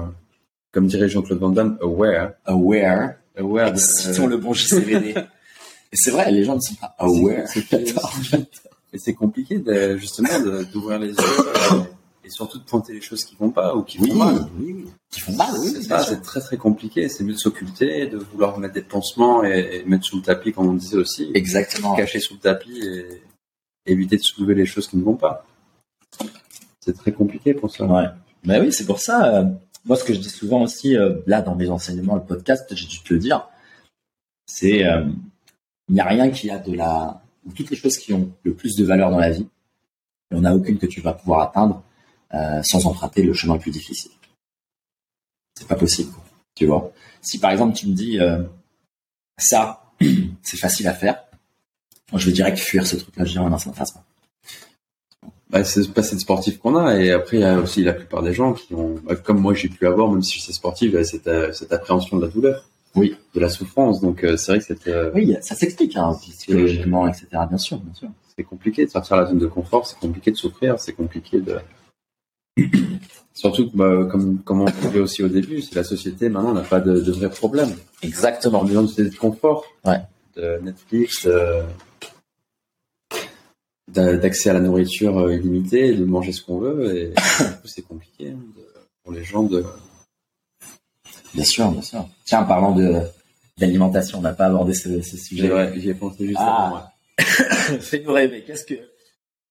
comme dirait Jean-Claude Van Damme, aware. Aware, Aware de. citons le bon JCVD. Et c'est vrai, les gens ne sont pas aware. Et c'est compliqué, de, justement, d'ouvrir les yeux euh, et surtout de pointer les choses qui vont pas ou qui Oui, font mal. oui, oui. Qui font mal, oui. c'est très très compliqué. C'est mieux de s'occulter, de vouloir mettre des pansements et, et mettre sous le tapis, comme on disait aussi. Exactement. cacher sous le tapis et éviter de soulever les choses qui ne vont pas. C'est très compliqué pour ça. Ouais. Ben oui, c'est pour ça. Moi, ce que je dis souvent aussi, euh, là, dans mes enseignements, le podcast, j'ai dû te le dire, c'est euh, il n'y a rien qui a de la, ou toutes les choses qui ont le plus de valeur dans la vie, il n'y en a aucune que tu vas pouvoir atteindre euh, sans emprunter le chemin le plus difficile. C'est pas possible, tu vois. Si par exemple tu me dis ça, c'est facile à faire, je vais direct fuir ce truc-là. Je oh non, ça ne. Bah, c'est pas cette sportif qu'on a et après il y a aussi la plupart des gens qui ont, bah, comme moi j'ai pu avoir, même si c'est sportif, bah, cette, euh, cette appréhension de la douleur, Oui. de la souffrance. Donc euh, c'est vrai que c'est euh, Oui, ça s'explique hein, psychologiquement, etc. Bien sûr, bien sûr. c'est compliqué de sortir de la zone de confort, c'est compliqué de souffrir, c'est compliqué de surtout bah, comme comme on disait aussi au début, c'est la société maintenant n'a pas de, de vrais problèmes. Exactement. On a besoin de de confort, Ouais. de Netflix, de- d'accès à la nourriture euh, illimitée, de manger ce qu'on veut. Et du coup, c'est compliqué hein, de- pour les gens de. Bien sûr, bien sûr. Tiens, en parlant de d'alimentation, on n'a pas abordé ce, ce sujet. J'ai j'y ai pensé juste Ah. avant, ouais. Fais-nous rêver. Qu'est-ce que,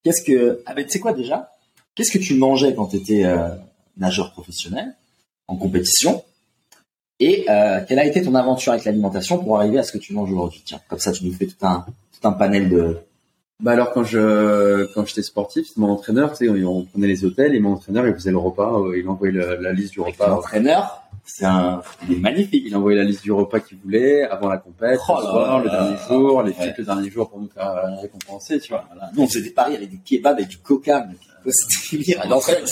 qu'est-ce que, ah ben, tu sais quoi déjà? Qu'est-ce que tu mangeais quand tu étais nageur professionnel en compétition? Et euh, quelle a été ton aventure avec l'alimentation pour arriver à ce que tu manges aujourd'hui? Tiens, comme ça, tu nous fais tout un tout un panel de. Bah alors quand je quand j'étais sportif, mon entraîneur, tu sais, on, prenait les hôtels et mon entraîneur il faisait le repas, euh, il envoyait la, la liste du repas. L'entraîneur, c'est un, il est magnifique. Il envoyait la liste du repas qu'il voulait avant la compète, Oh le soir, le dernier jour, les flics le dernier jour pour nous faire euh, récompenser, tu vois. Voilà. Nous, on faisait des paris avec des kebabs et du coca. C'était délire. L'entraîneur,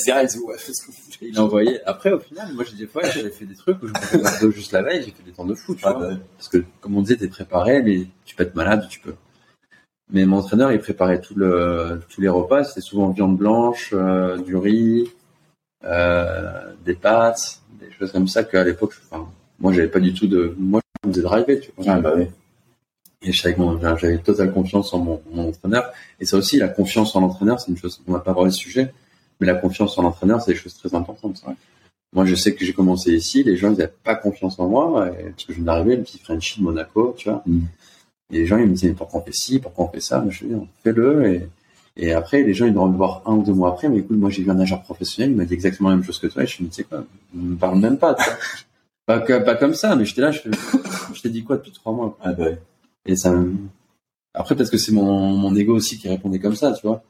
il envoyait. Après, au final, moi, j'ai des fois, j'avais fait des trucs où je me faisais juste la veille, j'ai fait des temps de foot, tu Ah, vois. bah, Parce que, comme on disait, t'es préparé, mais tu peux être malade, tu peux. Mais mon entraîneur, il préparait tout le, tous les repas. C'était souvent viande blanche, euh, du riz, euh, des pâtes, des choses comme ça qu'à l'époque, enfin, moi, j'avais pas du tout de, moi, je me faisais driver, tu vois. Ah, bah oui. Et j'avais totale confiance en mon, mon entraîneur. Et ça aussi, la confiance en l'entraîneur, c'est une chose, on n'a pas parlé de sujet, mais la confiance en l'entraîneur, c'est des choses très importantes. Ouais. Moi, je sais que j'ai commencé ici, les gens, ils n'avaient pas confiance en moi, et- parce que je venais d'arriver, le petit Frenchie de Monaco, tu vois. Mm. Et les gens, ils me disaient, pourquoi on fait ci, pourquoi on fait ça? Je dis, fais-le, et, et après, les gens, ils vont me voir un ou deux mois après, mais écoute, moi, j'ai vu un nageur professionnel, il m'a dit exactement la même chose que toi, et je me dis, quoi, ne me parle même pas, pas, que- pas comme ça, mais j'étais là, je, je t'ai dit quoi depuis trois mois. Ah, bah. Et ça. Après, parce que c'est mon, mon ego aussi qui répondait comme ça, tu vois.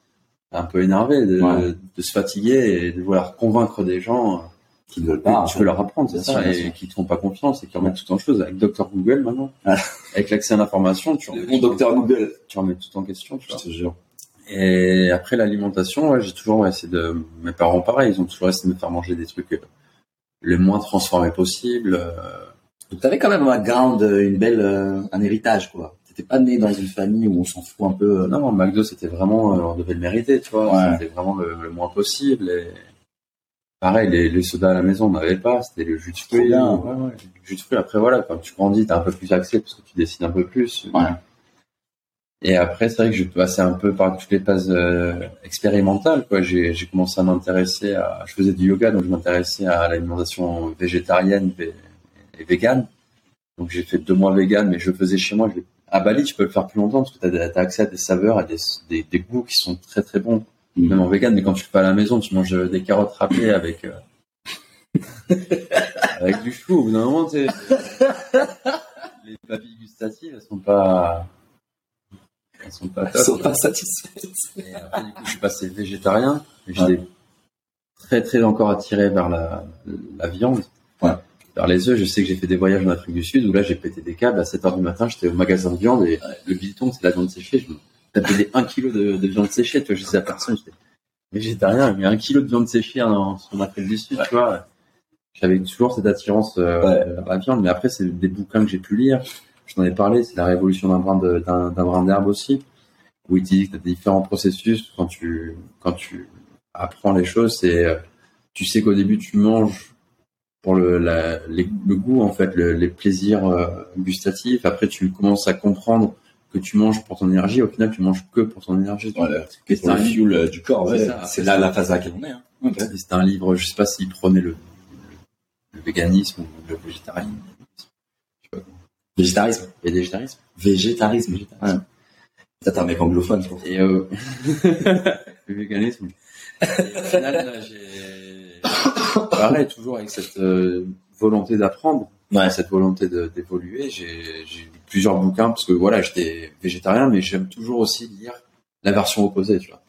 Un peu énervé de, Ouais. de se fatiguer et de vouloir convaincre des gens Qui ne veulent pas. peux leur apprendre, c'est ça, et qui te font pas confiance et qui remettent tout en chose. Avec Dr Google maintenant, Ah. avec l'accès à l'information, tu remets, bon docteur Google. tu remets tout en question, tu Je vois. te jure. Et après l'alimentation, ouais, j'ai toujours essayé de. Mes parents, pareil, ils ont toujours essayé de me faire manger des trucs euh, le moins transformés possible. euh, Donc, t'avais quand même un background, euh, une belle, euh, un héritage, quoi. T'étais pas né dans une famille où on s'en fout un peu. euh, Non, McDo, c'était vraiment, euh, on devait le mériter, tu vois. Ouais. C'était vraiment le, le moins possible. Et pareil, les, les sodas à la maison, on n'avait pas. C'était le jus de fruits. bien. Ouais, ouais. Le jus de fruits. Après, voilà, quand tu grandis, t'as un peu plus accès parce que tu décides un peu plus. Ouais. Et après, c'est vrai que je passais un peu par toutes les phases euh, expérimentales, quoi. J'ai, j'ai commencé à m'intéresser à, je faisais du yoga, donc je m'intéressais à l'alimentation végétarienne vé- et végane. Donc j'ai fait deux mois vegan, mais je le faisais chez moi. Je À Bali, tu peux le faire plus longtemps parce que tu as, accès à des saveurs, à des, des, des goûts qui sont très très bons. Même en vegan. Mais quand tu le fais à la maison, tu manges des carottes râpées avec euh, avec du chou. Au bout d'un moment, tu sais, les papilles gustatives, elles sont pas elles sont pas top. sont pas satisfaits. Et après, du coup, je suis passé végétarien. J'étais très, très encore attiré vers la, la viande. Ouais. Vers les œufs, je sais que j'ai fait des voyages en Afrique du Sud où là j'ai pété des câbles à 7 heures du matin, j'étais au magasin de viande et le bidon c'est la viande séchée. Je me tapais des 1 kg de, de viande séchée, tu vois, je disais à personne, j'étais végétarien, mais 1 kg de viande séchée en, en Afrique du Sud, tu vois. J'avais toujours cette attirance euh, vers la viande, mais après c'est des bouquins que j'ai pu lire. Je t'en ai parlé, c'est la révolution d'un brin de- d'un d'un brin d'herbe aussi, où il dit que tu as différents processus quand tu quand tu apprends les choses, c'est euh, tu sais qu'au début tu manges pour le, la, les- le goût en fait, le- les plaisirs euh, gustatifs. Après, tu commences à comprendre que tu manges pour ton énergie. Au final, tu manges que pour ton énergie. Voilà. Et le un- fuel euh, du corps, C'est ouais. c'est là la phase à laquelle on est. Hein. C'était un livre, je sais pas s'il prenait le, véganisme ou le végétarisme. Végétarisme. Et le végétarisme. Végétarisme. Ouais. T'es un mec anglophone, je pense. Et euh, le véganisme. Et au final, là, j'ai pareil, toujours avec cette euh, volonté d'apprendre, Ouais. cette volonté d'évoluer. J'ai plusieurs bouquins parce que voilà, j'étais végétarien, mais j'aime toujours aussi lire la version opposée, tu vois.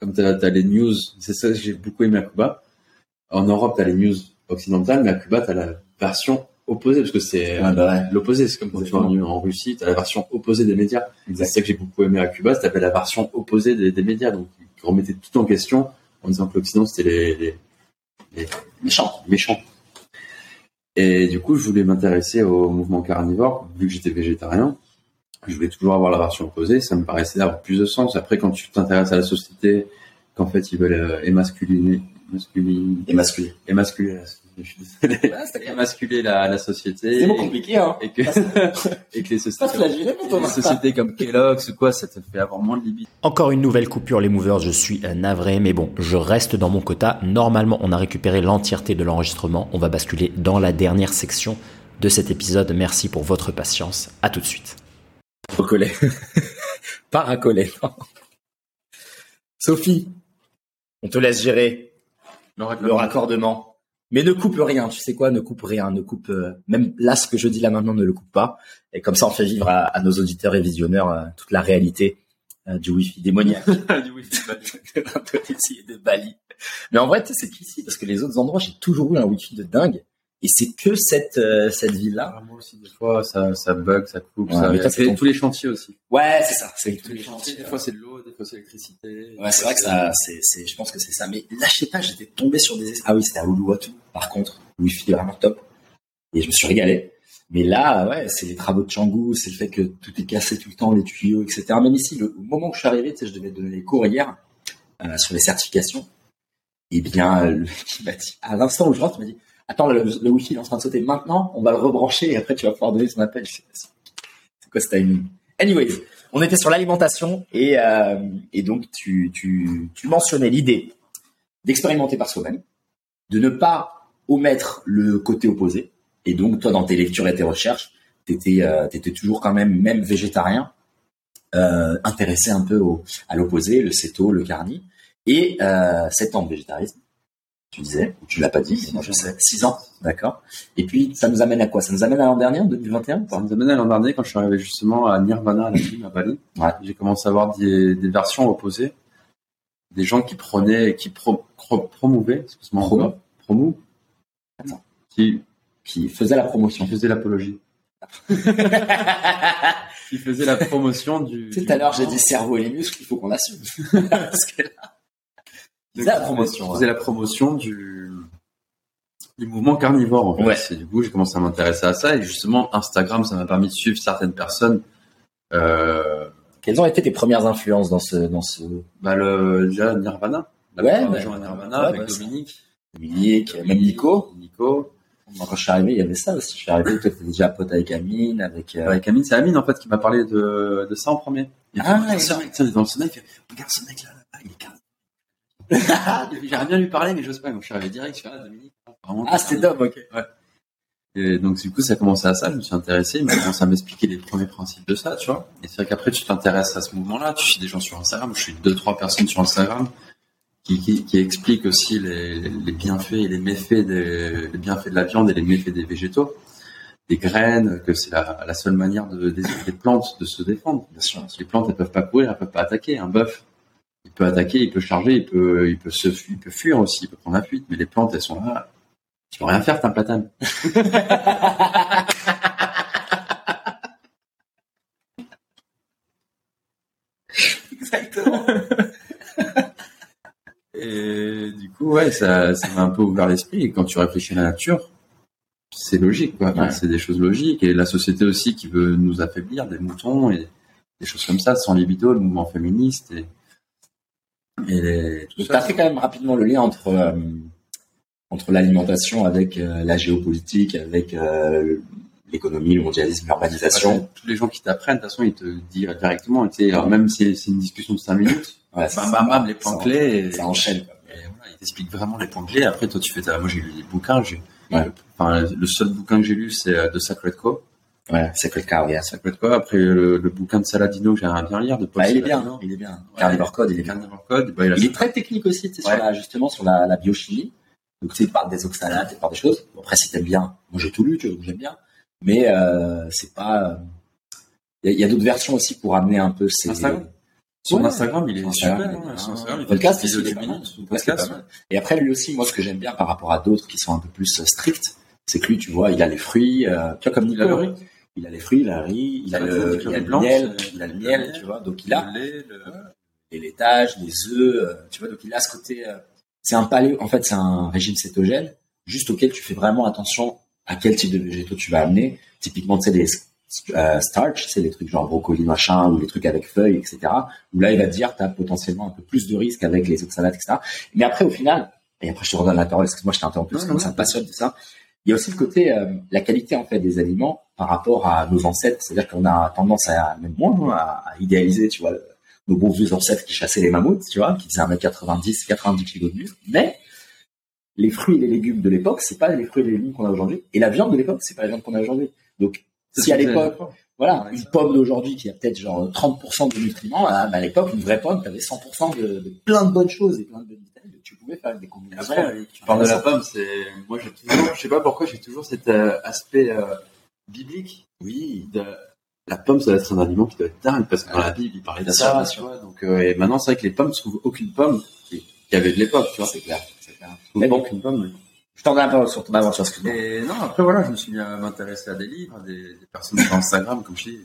Comme tu as, les news, c'est ça que j'ai beaucoup aimé à Cuba. En Europe, tu as les news occidentales, mais à Cuba, tu as la version opposée parce que c'est bah ouais. l'opposé. C'est comme quand tu vas en, en Russie, tu as la version opposée des médias. C'est ça que j'ai beaucoup aimé à Cuba, c'était la version opposée des, des médias, donc qui remettait tout en question en disant que l'Occident c'était les, les, les Méchant. méchants. Et du coup, je voulais m'intéresser au mouvement carnivore, vu que j'étais végétarien. Je voulais toujours avoir la version opposée, ça me paraissait avoir plus de sens. Après, quand tu t'intéresses à la société, qu'en fait ils veulent euh, émasculiner, masculiner, Et masculin. émasculer, la- je suis désolé, émasculer la, la société. C'est bon et- compliqué, hein. et que, et que les sociétés, les comme Kellogg's ou quoi, ça te fait avoir moins de libido. Encore une nouvelle coupure les movers, je suis navré, mais bon, je reste dans mon quota. Normalement, on a récupéré l'entièreté de l'enregistrement. On va basculer dans la dernière section de cet épisode. Merci pour votre patience. À tout de suite. Recollé. Pas. Sophie, on te laisse gérer le raccordement. Mais ne coupe rien, tu sais quoi, ne coupe rien, ne coupe euh, même là ce que je dis là maintenant ne le coupe pas. Et comme ça on fait vivre à, à nos auditeurs et visionneurs euh, toute la réalité euh, du wifi démoniaque du wifi de l'Indonésie et de Bali. Mais en vrai, tu sais, c'est qu'ici, parce que les autres endroits, j'ai toujours eu un wifi de dingue. Et c'est que cette, euh, cette ville-là. Ah, moi aussi, des fois, ça, ça bug, ça coupe, Ouais, ça. mais c'est ton- tous les chantiers aussi. Ouais, c'est ça. C'est Tous les chantiers, des fois c'est de l'eau, des fois c'est l'électricité. Ouais, c'est vrai que ça, c'est, c'est, je pense que c'est ça. Mais là, je sais pas, j'étais tombé sur des, ah oui, c'était à Uluwatu, par contre. Wi-Fi est vraiment top. Et je me suis régalé. Mais là, ouais, c'est les travaux de Changu, c'est le fait que tout est cassé tout le temps, les tuyaux, etc. Même ici, le au moment où je suis arrivé, tu sais, je devais donner les cours hier, euh, sur les certifications. Et bien, le mec, il m'a dit, à l'instant où je rentre, il m'a dit, attends, le, le Wi-Fi est en train de sauter maintenant, on va le rebrancher et après tu vas pouvoir donner ton appel. C'est quoi ce timing? Anyways, on était sur l'alimentation et, euh, et donc tu, tu, tu mentionnais l'idée d'expérimenter par soi-même, de ne pas omettre le côté opposé. Et donc toi, dans tes lectures et tes recherches, t'étais euh, t'étais toujours quand même, même végétarien, euh, intéressé un peu au, à l'opposé, le céto, le carni, et euh, 7 ans de végétarisme. Tu disais, ou tu l'as pas dit, je sais, 6 ans, d'accord. Et puis ça nous amène à quoi? Ça nous amène à l'an dernier, en 2021 ou Ça nous amène à l'an dernier quand je suis arrivé justement à Nirvana à la Chine, à Bali. Ouais. J'ai commencé à avoir des, des versions opposées. Des gens qui prenaient, qui pro, pro- promouvaient, excuse-moi, Promo. promou, Attends. qui, Qui faisait la promotion. qui faisaient l'apologie. qui faisaient la promotion du. Tout à l'heure, j'ai dit cerveau et les muscles, il faut qu'on assume. Parce que là, la promotion. Je hein. faisais la promotion du, du mouvement carnivore, en fait. Ouais. Et du coup, j'ai commencé à m'intéresser à ça. Et justement, Instagram, ça m'a permis de suivre certaines personnes. Euh, Quelles ont été tes premières influences dans ce, dans ce bah, le, déjà, Nirvana. La Ouais, à Nirvana, Ouais, avec bah. Dominique. Dominique, même Nico Nico. Quand je suis arrivé, il y avait ça aussi. Je suis arrivé, toi, t'étais déjà pote avec Amine, avec... euh, Avec Amine, c'est Amine, en fait, qui m'a parlé de, de ça en premier. Il Ah, fait, ouais. ce mec, tiens, dans il fait, regarde ce mec là, il est. J'aimerais bien lui parler, mais j'ose pas. Donc, je suis arrivé direct, je suis là, Dominique. vraiment, Ah, c'était Dom, ok. Et donc, du coup, ça a commencé à ça, je me suis intéressé, il m'a commencé à m'expliquer les premiers principes de ça, tu vois. Et c'est vrai qu'après, tu t'intéresses à ce mouvement-là, tu suis des gens sur Instagram, je suis deux, trois personnes sur Instagram qui, qui, qui expliquent aussi les, les bienfaits et les méfaits des, les bienfaits de la viande et les méfaits des végétaux, des graines, que c'est la, la seule manière de, des, des plantes de se défendre. Bien sûr. Les plantes, elles peuvent pas courir, elles peuvent pas attaquer. Un bœuf, il peut attaquer, il peut charger, il peut, il peut se, il peut fuir aussi, il peut prendre la fuite. Mais les plantes, elles sont là. Tu peux rien faire, t'as un platane. Exactement. Et du coup, ouais, ça, ça m'a un peu ouvert l'esprit. Et quand tu réfléchis à la nature, c'est logique, quoi. Enfin, Ouais. C'est des choses logiques. Et la société aussi qui veut nous affaiblir, des moutons et des choses comme ça, sans libido, le mouvement féministe et, et tout ça. t'as fait quand même rapidement le lien entre euh, entre l'alimentation avec euh, la géopolitique, avec euh, l'économie, le mondialisme, l'urbanisation. Tous les gens qui t'apprennent, de toute façon, ils te disent directement. Tu sais, alors même si c'est une discussion de 5 minutes, Ouais, bam, bam, bam, les points Ça- clés. Et, Ça enchaîne. quoi. et voilà, ils t'expliquent vraiment les points clés. Après, toi, tu fais ta... Moi, j'ai lu des bouquins. J'ai... Ouais. Enfin, le seul bouquin que j'ai lu, c'est de Sacred Co. Ouais, c'est que le cas, yes. Sacred Co. Après, le, le bouquin de Saladino que j'aimerais bien lire, de Paul Bah, il est bien, il est bien. Carnivore Code, il est bien. Carnivore Code. Bah, il est très technique aussi, Ouais. sur la, justement sur la, la biochimie. Donc, tu sais, il parle des oxalates, il parle des choses. Bon, après, si t'aimes bien, moi j'ai tout lu, tu vois, donc j'aime bien. Mais euh, c'est pas. euh, Il y a, d'autres versions aussi pour amener un peu ces. Instagram. Ouais. Instagram, il est Instagram, super. son Instagram, il Podcast des vidéos minutes, podcast. Et après, lui aussi, moi, ce que j'aime bien par rapport à d'autres qui sont un peu plus euh, stricts, c'est que lui, tu vois, il a les fruits, euh, tu vois, comme Nico. Il a les fruits, il a le riz, il a le, le il a le blanc, miel, c'est- il a le miel, tu vois, donc il a les laitages, les œufs, euh, tu vois, donc il a ce côté, euh, c'est un paléo, en fait, c'est un régime cétogène, juste auquel tu fais vraiment attention à quel type de végétaux tu vas amener. Typiquement, tu sais, les euh, starch, c'est les trucs genre brocoli machin, ou les trucs avec feuilles, etc. Où là, il va te dire, tu as potentiellement un peu plus de risques avec les oxalates, etc. Mais après, au final, et après, je te redonne la parole, excuse-moi, je t'ai interrompu, parce que moi, ça me passionne de ça. Il y a aussi le côté, euh, la qualité, en fait, des aliments par rapport à nos ancêtres. C'est-à-dire qu'on a tendance à, même moi, hein, à, idéaliser, tu vois, nos beaux vieux ancêtres qui chassaient les mammouths, tu vois, qui faisaient 1m90, 90 kg de muscle. Mais, les fruits et les légumes de l'époque, c'est pas les fruits et les légumes qu'on a aujourd'hui. Et la viande de l'époque, c'est pas la viande qu'on a aujourd'hui. Donc, si à l'époque, voilà, Ouais, une pomme d'aujourd'hui qui a peut-être genre 30% de nutriments, à, à l'époque, une vraie pomme, tu avais 100% de, de plein de bonnes choses et plein de bonnes vitamines. Tu pouvais faire des combinaisons. Après, tu parles de la pomme, c'est moi j'ai toujours, je sais pas pourquoi j'ai toujours cet euh, aspect euh, biblique. oui, De... La pomme, ça doit être un aliment qui doit être dingue parce que dans la Bible, il parlait de ça, tu vois. Donc euh, et maintenant, c'est vrai que les pommes, je trouve aucune pomme qui avait de l'époque, tu vois. c'est clair, c'est clair. Bon. aucune pomme. Je t'en un peu sur ton aventure, excuse-moi. Et non, après voilà, je me suis mis à m'intéresser à des livres, des, des personnes sur Instagram, comme je dis,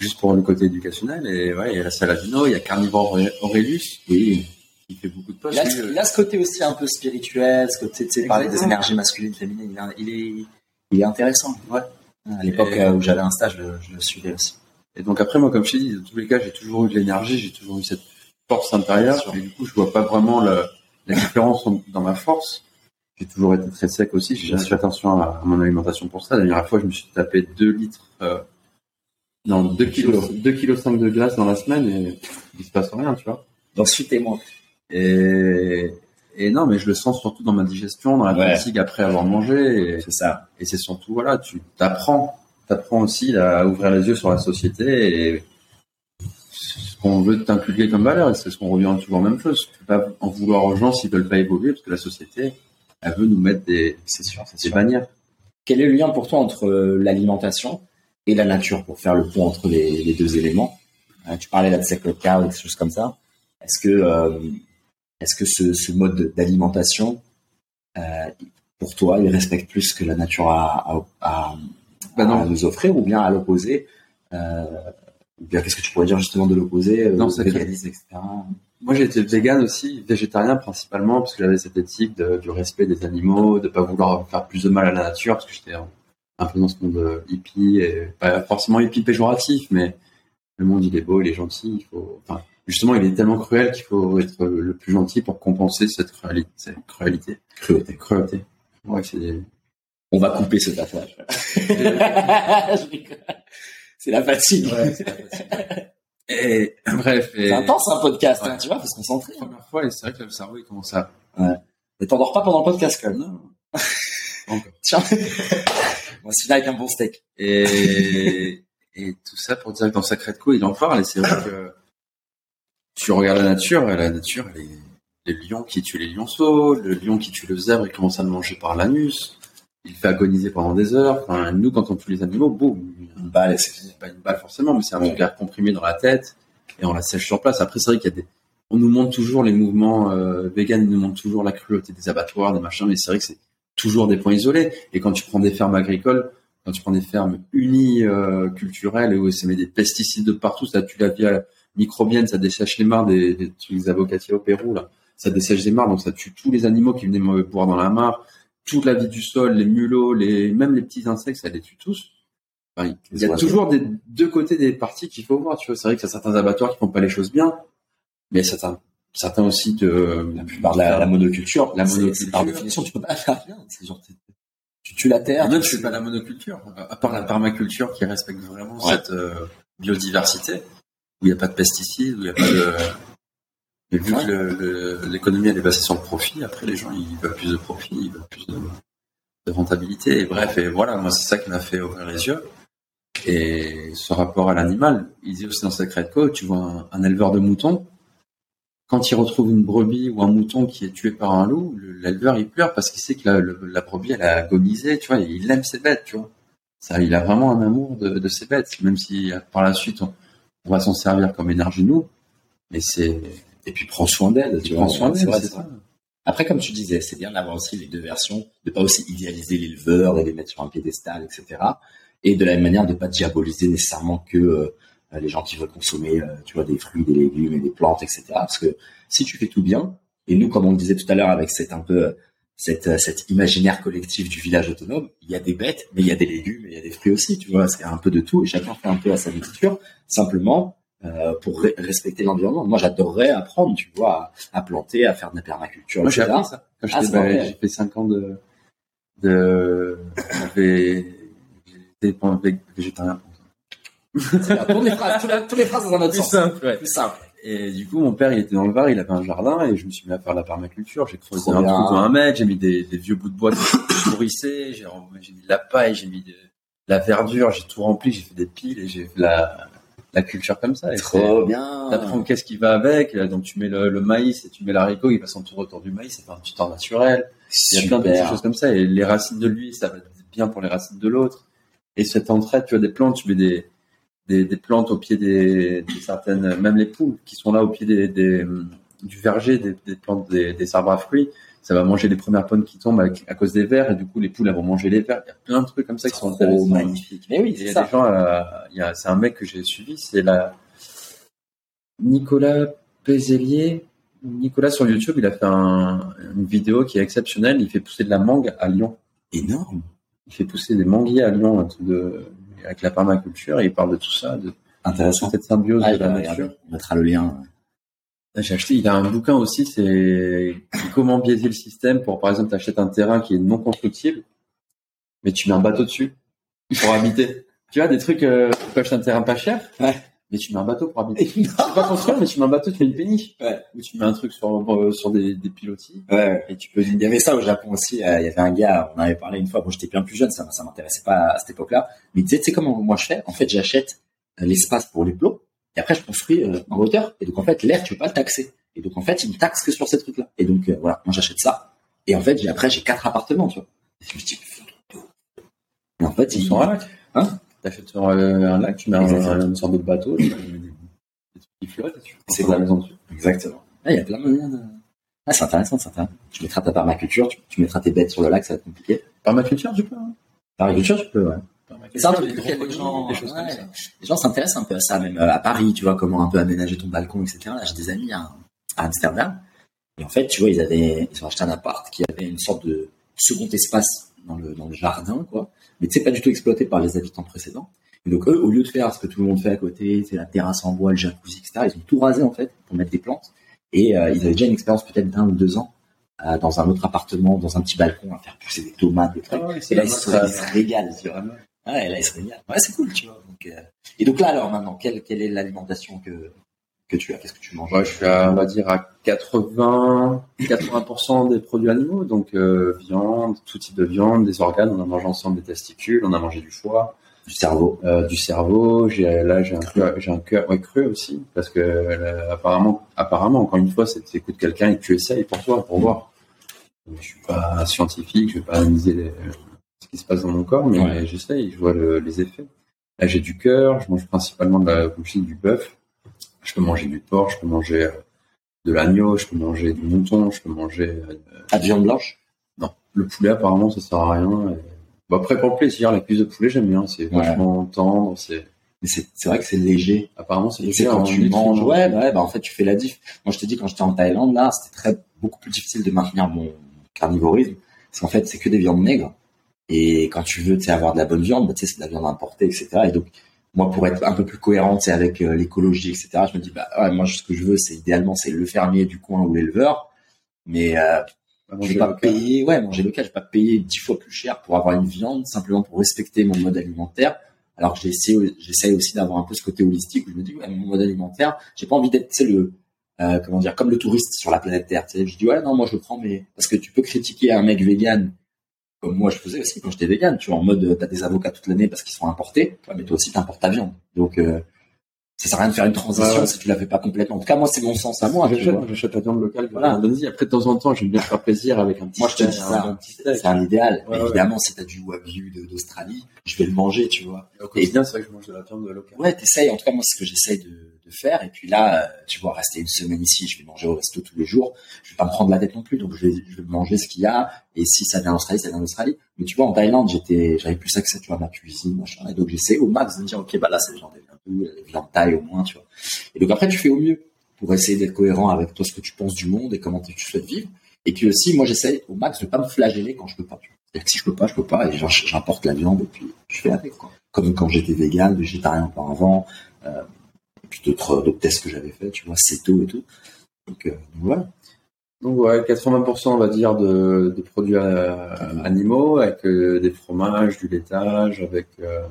juste pour le côté éducationnel. Et ouais, il y a la Saladino, il y a Carnivore Aurelius, Oui. qui fait beaucoup de Il posts. a, lui, ce- euh, il a ce côté aussi un peu spirituel, ce côté, tu sais, parler des énergies masculines, féminines. Il, il est, il est intéressant. Ouais. À l'époque Et- où j'avais un stage, je, le- je le suivais aussi. Et donc après, moi, comme je t'ai dit, dans tous les cas, j'ai toujours eu de l'énergie, j'ai toujours eu cette force intérieure. Et du coup, je vois pas vraiment la différence en- dans ma force. J'ai toujours été très sec aussi. J'ai fait attention à, à mon alimentation pour ça. La dernière fois, je me suis tapé 2 litres, euh, non, 2 kilos, 2 kilos 5 de glace dans la semaine et il se passe rien, tu vois. Donc, suis témoin. Et, et non, mais je le sens surtout dans ma digestion, dans la Ouais. fatigue après avoir mangé. C'est ça. et c'est surtout, voilà, tu t'apprends, t'apprends aussi à ouvrir les yeux sur la société et ce qu'on veut t'inculquer comme valeur. Et c'est ce qu'on revient toujours à la même chose. Tu peux pas en vouloir aux gens s'ils veulent pas évoluer parce que la société, elle veut nous mettre des, C'est sûr, c'est des sûr. bannières. Quel est le lien pour toi entre euh, l'alimentation et la nature pour faire le pont entre les, les deux éléments? Euh, Tu parlais là de sacred cow et des choses comme ça. Est-ce que, euh, est-ce que ce, ce mode d'alimentation, euh, pour toi, il respecte plus que la nature a, a- a- Bah à nous offrir ou bien à l'opposé Ou bien qu'est-ce que tu pourrais dire justement de l'opposé Non, véganisme, etc. Moi, été vegan aussi, végétarien principalement, parce que j'avais cette éthique de- du respect des animaux, de pas vouloir faire plus de mal à la nature, parce que j'étais un, peu dans ce monde euh, hippie, et pas forcément hippie péjoratif, mais le monde il est beau, il est gentil, il faut, enfin, justement, il est tellement cruel qu'il faut être le plus gentil pour compenser cette crualité. Cruauté. Cruauté. Ouais, c'est On va couper ce passage. C'est la fatigue. Et bref, et C'est intense un podcast, hein, Ouais. tu vois, faut se concentrer. la première fois, et c'est vrai que le cerveau il commence à. Mais t'endors pas pendant le podcast quand même. Non. Encore. Tiens. On va se finir avec un bon steak. Et, et tout ça pour dire que dans Sacred Co, il en parle, et c'est vrai que tu regardes la nature, et la nature, est- les lions qui tuent les lionceaux, le lion qui tue le zèbre, il commence à le manger par l'anus, il fait agoniser pendant des heures. Enfin, nous, quand on tue les animaux, boum, Une balle, c'est c'est pas une balle forcément, mais c'est un à comprimé dans la tête, et on la sèche sur place. Après, c'est vrai qu'il y a des, on nous montre toujours les mouvements euh, ils nous montrent toujours la cruauté des abattoirs, des machins, mais c'est vrai que c'est toujours des points isolés. Et quand tu prends des fermes agricoles, quand tu prends des fermes unies euh, culturelles où ça met des pesticides de partout, ça tue la vie microbienne, ça dessèche les mares des, des, des avocatiers au Pérou là, ça dessèche les mares, donc ça tue tous les animaux qui venaient boire dans la mare, toute la vie du sol, les mulots, les même les petits insectes, ça les tue tous. il y a toujours des deux côtés des parties qu'il faut voir. Tu vois, c'est vrai que y a certains abattoirs qui font pas les choses bien, mais certains certains aussi de la plupart de la, monoculture, la monoculture par définition, tu peux pas faire rien. C'est genre tu tues la terre. Non, je fais pas la monoculture. À part la permaculture qui respecte vraiment cette euh, biodiversité, où il n'y a pas de pesticides, où il n'y a pas de. Mais vu que l'économie elle est basée sur le profit, après les gens ils veulent plus de profit, ils veulent plus de, de rentabilité. Et bref, et voilà, moi c'est ça qui m'a fait ouvrir les yeux. Et ce rapport à l'animal, il dit aussi dans Sacred Code, tu vois un éleveur de moutons, quand il retrouve une brebis ou un mouton qui est tué par un loup, l'éleveur il pleure parce qu'il sait que la, brebis elle a agonisé, tu vois, il aime ses bêtes, tu vois. Ça, il a vraiment un amour de, ses bêtes, même si par la suite on, va s'en servir comme énergie nous, mais c'est et puis prends soin d'elle, tu vois. soin d'elle, c'est ça. Après, comme tu disais, c'est bien d'avoir aussi les deux versions, de pas aussi idéaliser l'éleveur et les mettre sur un piédestal, etc. Et de la même manière, de pas diaboliser nécessairement que euh, les gens qui veulent consommer, euh, tu vois, des fruits, des légumes et des plantes, etc. Parce que si tu fais tout bien, et nous, comme on le disait tout à l'heure, avec cette un peu cette, euh, cette imaginaire collectif du village autonome, il y a des bêtes, mais il y a des légumes, et il y a des fruits aussi, tu vois, c'est un peu de tout, et chacun fait un peu à sa nourriture, simplement euh, pour respecter l'environnement. Moi, j'adorerais apprendre, tu vois, à, planter, à faire de la permaculture, Moi, j'ai appris ça. Ah, j'ai fait 5 ans de, de, j'étais végétarien toutes les phrases, toutes les, phrases dans un autre sens. Simple, ouais. Plus simple. Et du coup, mon père, il était dans le Var, il avait un jardin, et je me suis mis à faire la permaculture. J'ai creusé un trou un mètre, j'ai mis des, des, vieux bouts de bois pourrissés, j'ai mis de la paille, j'ai mis de, la verdure, j'ai tout rempli, j'ai fait des piles, et j'ai fait la, la culture comme ça. Et Trop bien. T'apprends qu'est-ce qui va avec, donc tu mets le, le, maïs et tu mets l'haricot, il va s'entourer autour du maïs, c'est pas un petit temps naturel. Il y a plein de choses comme ça, et les racines de lui, ça va être bien pour les racines de l'autre. Et cette entraide, tu as des plantes, tu mets des, des, des, plantes au pied des, des, certaines, même les poules qui sont là au pied des, du verger, des, plantes, des, arbres à fruits, ça va manger les premières pommes qui tombent à, cause des vers et du coup les poules elles vont manger les vers. Il y a plein de trucs comme ça qui sont intéressants. magnifiques. Mais oui, c'est ça. Des gens, euh, il y a, c'est un mec que j'ai suivi, c'est la Nicolas Pézelier. Nicolas sur YouTube, il a fait un, une vidéo qui est exceptionnelle. Il fait pousser de la mangue à Lyon. Énorme. Il fait pousser des manguiers à Lyon, de avec la permaculture et il parle de tout ça, de intéressant cette symbiose ah, de la nature. On mettra le lien. J'ai acheté, il a un bouquin aussi, c'est comment biaiser le système pour, par exemple, t'achètes un terrain qui est non constructible, mais tu mets un bateau dessus pour habiter. tu vois, des trucs, euh, tu acheter un terrain pas cher, ouais mais tu mets un bateau pour habiter. tu pas construire, mais tu mets un bateau, tu mets une péniche. Ouais. Ou tu mets un truc sur, euh, sur des, des pilotis. Ouais. Et tu peux, il y avait ça au Japon aussi. Euh, il y avait un gars, on avait parlé une fois, quand j'étais bien plus jeune, ça, ça m'intéressait pas à cette époque-là. Mais tu sais, tu sais comment moi je fais? En fait, j'achète l'espace pour les plots. Et après, je construis en hauteur. Et donc, en fait, l'air, tu peux pas le taxer. Et donc, en fait, il me taxe que sur ces trucs-là. Et donc, voilà, moi, j'achète ça. Et en fait, après, j'ai quatre appartements, tu vois. Et je me dis, mais en fait, ils, sont là. Hein? T'achètes sur un lac, tu mets un, une sorte de bateau, tu c'est la maison dessus. Exactement. Ah, il y a plein de moyens de... Ah, c'est intéressant, c'est intéressant. Tu mettras ta permaculture, tu, mettras tes bêtes sur le lac, ça va être compliqué. Permaculture, tu peux, hein. Permaculture, tu peux, ouais. C'est un truc les gens, choses comme ça. les gens s'intéressent un peu à ça, même euh, à Paris, tu vois, comment un peu aménager ton balcon, etc. Là, j'ai des amis à, Amsterdam. Et en fait, tu vois, ils avaient, ils ont acheté un appart qui avait une sorte de second espace dans le, dans le jardin, quoi. Mais tu sais, pas du tout exploité par les habitants précédents donc eux, au lieu de faire ce que tout le monde fait à côté, c'est la terrasse en bois, le jacuzzi, etc., ils ont tout rasé en fait pour mettre des plantes. Et euh, ils avaient déjà une expérience peut-être d'un ou deux ans euh, dans un autre appartement, dans un petit balcon, à faire pousser des tomates, des trucs. Ah et là, ils se, régalent, Ouais, et là, ils se régalent. Ouais, c'est cool, tu vois. Donc, euh... Et donc là, alors maintenant, quelle, quelle est l'alimentation que que tu as? Qu'est-ce que tu manges? Ouais, Je suis à, on va dire à 80 80% des produits animaux, donc euh, viande, tout type de viande, des organes. On a mangé ensemble des testicules, on a mangé du foie du cerveau. Euh, du cerveau. J'ai là j'ai un cœur, j'ai un cœur ouais, cru aussi parce que apparemment apparemment encore une fois c'est tu écoutes quelqu'un et tu essayes pour toi pour voir. Je suis pas scientifique, je vais pas analyser ce qui se passe dans mon corps, mais j'essaye, je vois les effets. Là j'ai du cœur, je mange principalement de la bouchine du bœuf. Je peux manger du porc, je peux manger euh, de l'agneau, je peux manger du mouton, je peux manger. à de viande blanche? Non, le poulet, apparemment, ça sert à rien. Et... Bon, après, pour le plaisir, la cuisse de poulet, j'aime bien. C'est Ouais. vachement tendre. C'est Mais c'est vrai que c'est léger. apparemment c'est léger quand tu manges, ouais, bah ouais, bah en fait, tu fais la diff. Moi, je te dis, quand j'étais en Thaïlande, là, c'était très, beaucoup plus difficile de maintenir mon carnivorisme. Parce qu'en fait, c'est que des viandes maigres. Et quand tu veux, tu sais, avoir de la bonne viande, bah, tu sais, c'est de la viande importée, etc. Et donc, moi, pour être un peu plus cohérent, avec euh, l'écologie, etc., je me dis, bah, ouais, moi, ce que je veux, c'est idéalement, c'est le fermier du coin ou l'éleveur. Mais, euh, je vais pas local. payer, ouais, manger local, je vais pas payer dix fois plus cher pour avoir une viande, simplement pour respecter mon mode alimentaire. Alors que j'essaie, aussi d'avoir un peu ce côté holistique où je me dis, ouais, mon mode alimentaire, j'ai pas envie d'être, le, euh, comment dire, comme le touriste sur la planète Terre, tu sais. Je dis, ouais, non, moi, je le prends, mais, parce que tu peux critiquer un mec vegan, comme moi, je faisais aussi quand j'étais vegan, tu vois, en mode, t'as des avocats toute l'année parce qu'ils sont importés, mais toi aussi, t'importes ta viande. Donc, euh, ça sert à rien de faire une transition Ouais, si tu la fais pas complètement. En tout cas, moi, c'est mon sens à moi, J'achète, la viande locale Voilà. Après, de temps en temps, j'aime bien faire plaisir avec un petit Moi, je te dis ça. C'est un idéal. Ouais, ouais. Évidemment, si t'as du wagyu d'Australie, je vais le manger, tu vois. Au quotidien, c'est vrai que je mange de la viande locale. Ouais, t'essayes. En tout cas, moi, c'est ce que j'essaye de, faire. Et puis là, euh, tu vois, rester une semaine ici, je vais manger au resto tous les jours. Je vais pas me prendre la tête non plus. Donc, je vais, je vais manger ce qu'il y a. Et si ça vient d'Australie, ça vient d'Australie. Mais tu vois, en Thaïlande, j'étais, j'avais plus accès, tu vois, à ma cuisine, machin. Et donc, j'essaie au max de me dire, OK, bah là, c'est viande, elle vient d'où? Elle vient de Thaï au moins, tu vois. Et donc, après, tu fais au mieux pour essayer d'être cohérent avec toi, ce que tu penses du monde et comment tu souhaites vivre. Et puis aussi, moi, j'essaie au max de pas me flageller quand je peux pas, tu vois. Que si je peux pas, je peux pas, et j'im- j'importe la viande, et puis je fais avec, quoi. Comme quand j'étais vegan, végétarien auparavant, euh, puis d'autres, d'autres tests que j'avais fait, tu vois, céto et tout. Donc, euh, donc voilà. Donc ouais, 80% on va dire de, de produits euh, animaux avec euh, des fromages, du laitage, avec euh,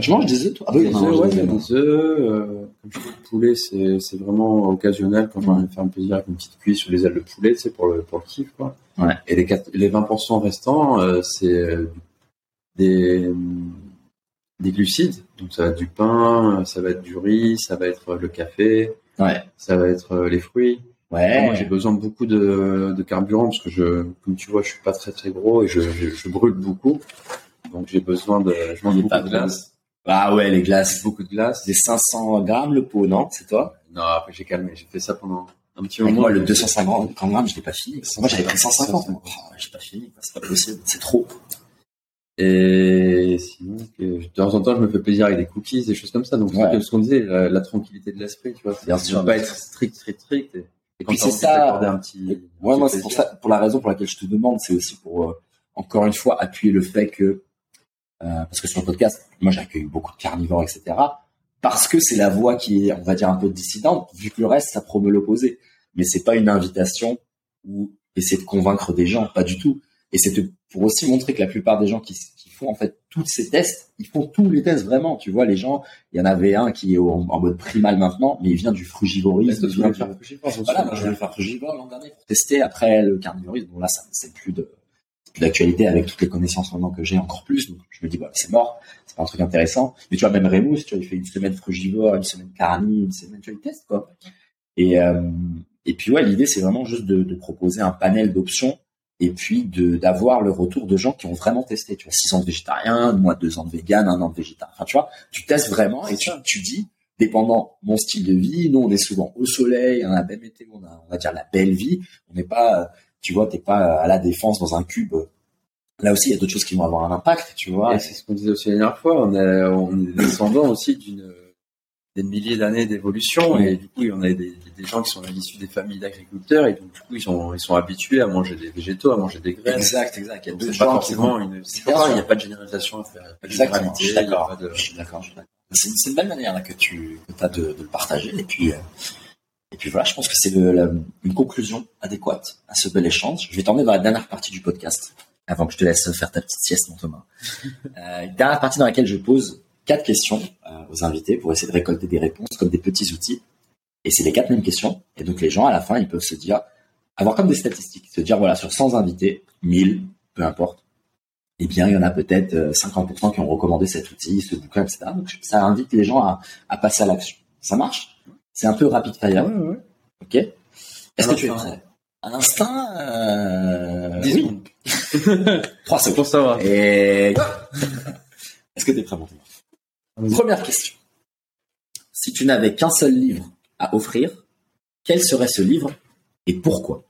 Je mange des œufs, toi? Ah des oui, on œufs, ouais, des œufs. des œufs. comme je dis, le poulet, c'est c'est vraiment occasionnel quand j'ai envie de faire un plaisir avec une petite cuisse sur les ailes de poulet, sais, pour le pour le kiff quoi. Ouais. Et les, les 20% restants, c'est des des glucides, donc ça va être du pain, ça va être du riz, ça va être le café, Ouais. ça va être euh, les fruits. Ouais. Moi, j'ai besoin de beaucoup de, de carburant parce que je, comme tu vois, je suis pas très très gros et je, je, je brûle beaucoup. Donc j'ai besoin de, je mange beaucoup pas de glace, Ah ouais, les glaces. beaucoup de glace. C'est 500 grammes le pot, non? C'est toi? Non, après j'ai calmé, j'ai fait ça pendant un petit moment. moi, le 250 grammes, je l'ai pas fini. Moi, j'avais pris 150. moi. Oh, j'ai pas fini. C'est pas possible. C'est trop. Et sinon, que- de temps en temps, je me fais plaisir avec des cookies, des choses comme ça. Donc c'est Ouais. que ce qu'on disait, la, la tranquillité de l'esprit, tu vois. Bien C'est sûr, pas être strict, strict, strict. Et, puis c'est ça. d'accorder un petit. Ouais, petit moi, c'est pour ça, pour la raison pour laquelle je te demande, c'est aussi pour, euh, encore une fois, appuyer le fait que, euh, parce que sur le podcast, moi, j'accueille beaucoup de carnivores, etc. Parce que c'est la voix qui est, on va dire, un peu dissidente, vu que le reste, ça promeut l'opposé. Mais c'est pas une invitation ou essayer de convaincre des gens, pas du tout. Et c'est de- pour aussi montrer que la plupart des gens qui, qui font en fait tous ces tests, ils font tous les tests vraiment. Tu vois, les gens, il y en avait un qui est au- en, mode primal maintenant, mais il vient du frugivorisme. faire frugivore, voilà, moi je voulais faire frugivore l'an dernier pour tester après le carnivorisme. Bon là, ça c'est plus de d'actualité avec toutes les connaissances maintenant que j'ai encore plus. Donc je me dis bah c'est mort, c'est pas un truc intéressant. Mais tu vois même Remus, tu vois, il fait une semaine frugivore, une semaine carni, une semaine tu vois, il teste quoi. Et euh, et puis ouais, l'idée c'est vraiment juste de, de proposer un panel d'options et puis de d'avoir le retour de gens qui ont vraiment testé. Tu vois, six ans de végétarien, moi deux ans de vegan, un an de végétarien. Enfin tu vois, tu testes vraiment et tu, tu dis dépendant mon style de vie, nous on est souvent au soleil, on a la belle météo, on a on va dire la belle vie, on n'est pas, tu vois, t'es pas à la défense dans un cube. Là aussi, il y a d'autres choses qui vont avoir un impact, tu vois. Et c'est ce qu'on disait aussi la dernière fois, on est, on est descendant aussi d'une des milliers d'années d'évolution et du coup on a des, des gens qui sont issus des familles d'agriculteurs et donc du coup ils sont ils sont habitués à manger des végétaux, à manger des graines. Exact, exact. Il y a deux pas gens qui vont. une. Sûr. il n'y a pas de généralisation à faire. il y pas Exactement, je suis il y d'accord. pas de-. C'est une, belle manière là, que tu as de, de le partager. Et puis, euh, et puis voilà, je pense que c'est une conclusion adéquate à ce bel échange. Je vais t'emmener dans la dernière partie du podcast, avant que je te laisse faire ta petite sieste, mon Thomas. Euh, dernière partie dans laquelle je pose quatre questions euh, aux invités pour essayer de récolter des réponses comme des petits outils. Et c'est les quatre mêmes questions. Et donc les gens, à la fin, ils peuvent se dire, avoir comme des statistiques, se dire, voilà, sur 100 invités, 1000, peu importe, eh bien, il y en a peut-être euh, 50% qui ont recommandé cet outil, ce bouquin, etc. Donc, ça invite les gens à, à passer à l'action. Ça marche? C'est un peu rapide fire, ouais. ok Est-ce que tu es prêt? À l'instinct, euh... 10 oui, secondes. 3 C'est secondes. pour savoir. Et... Est-ce que tu es prêt, mon. Première question. Si tu n'avais qu'un seul livre à offrir, quel serait ce livre et pourquoi?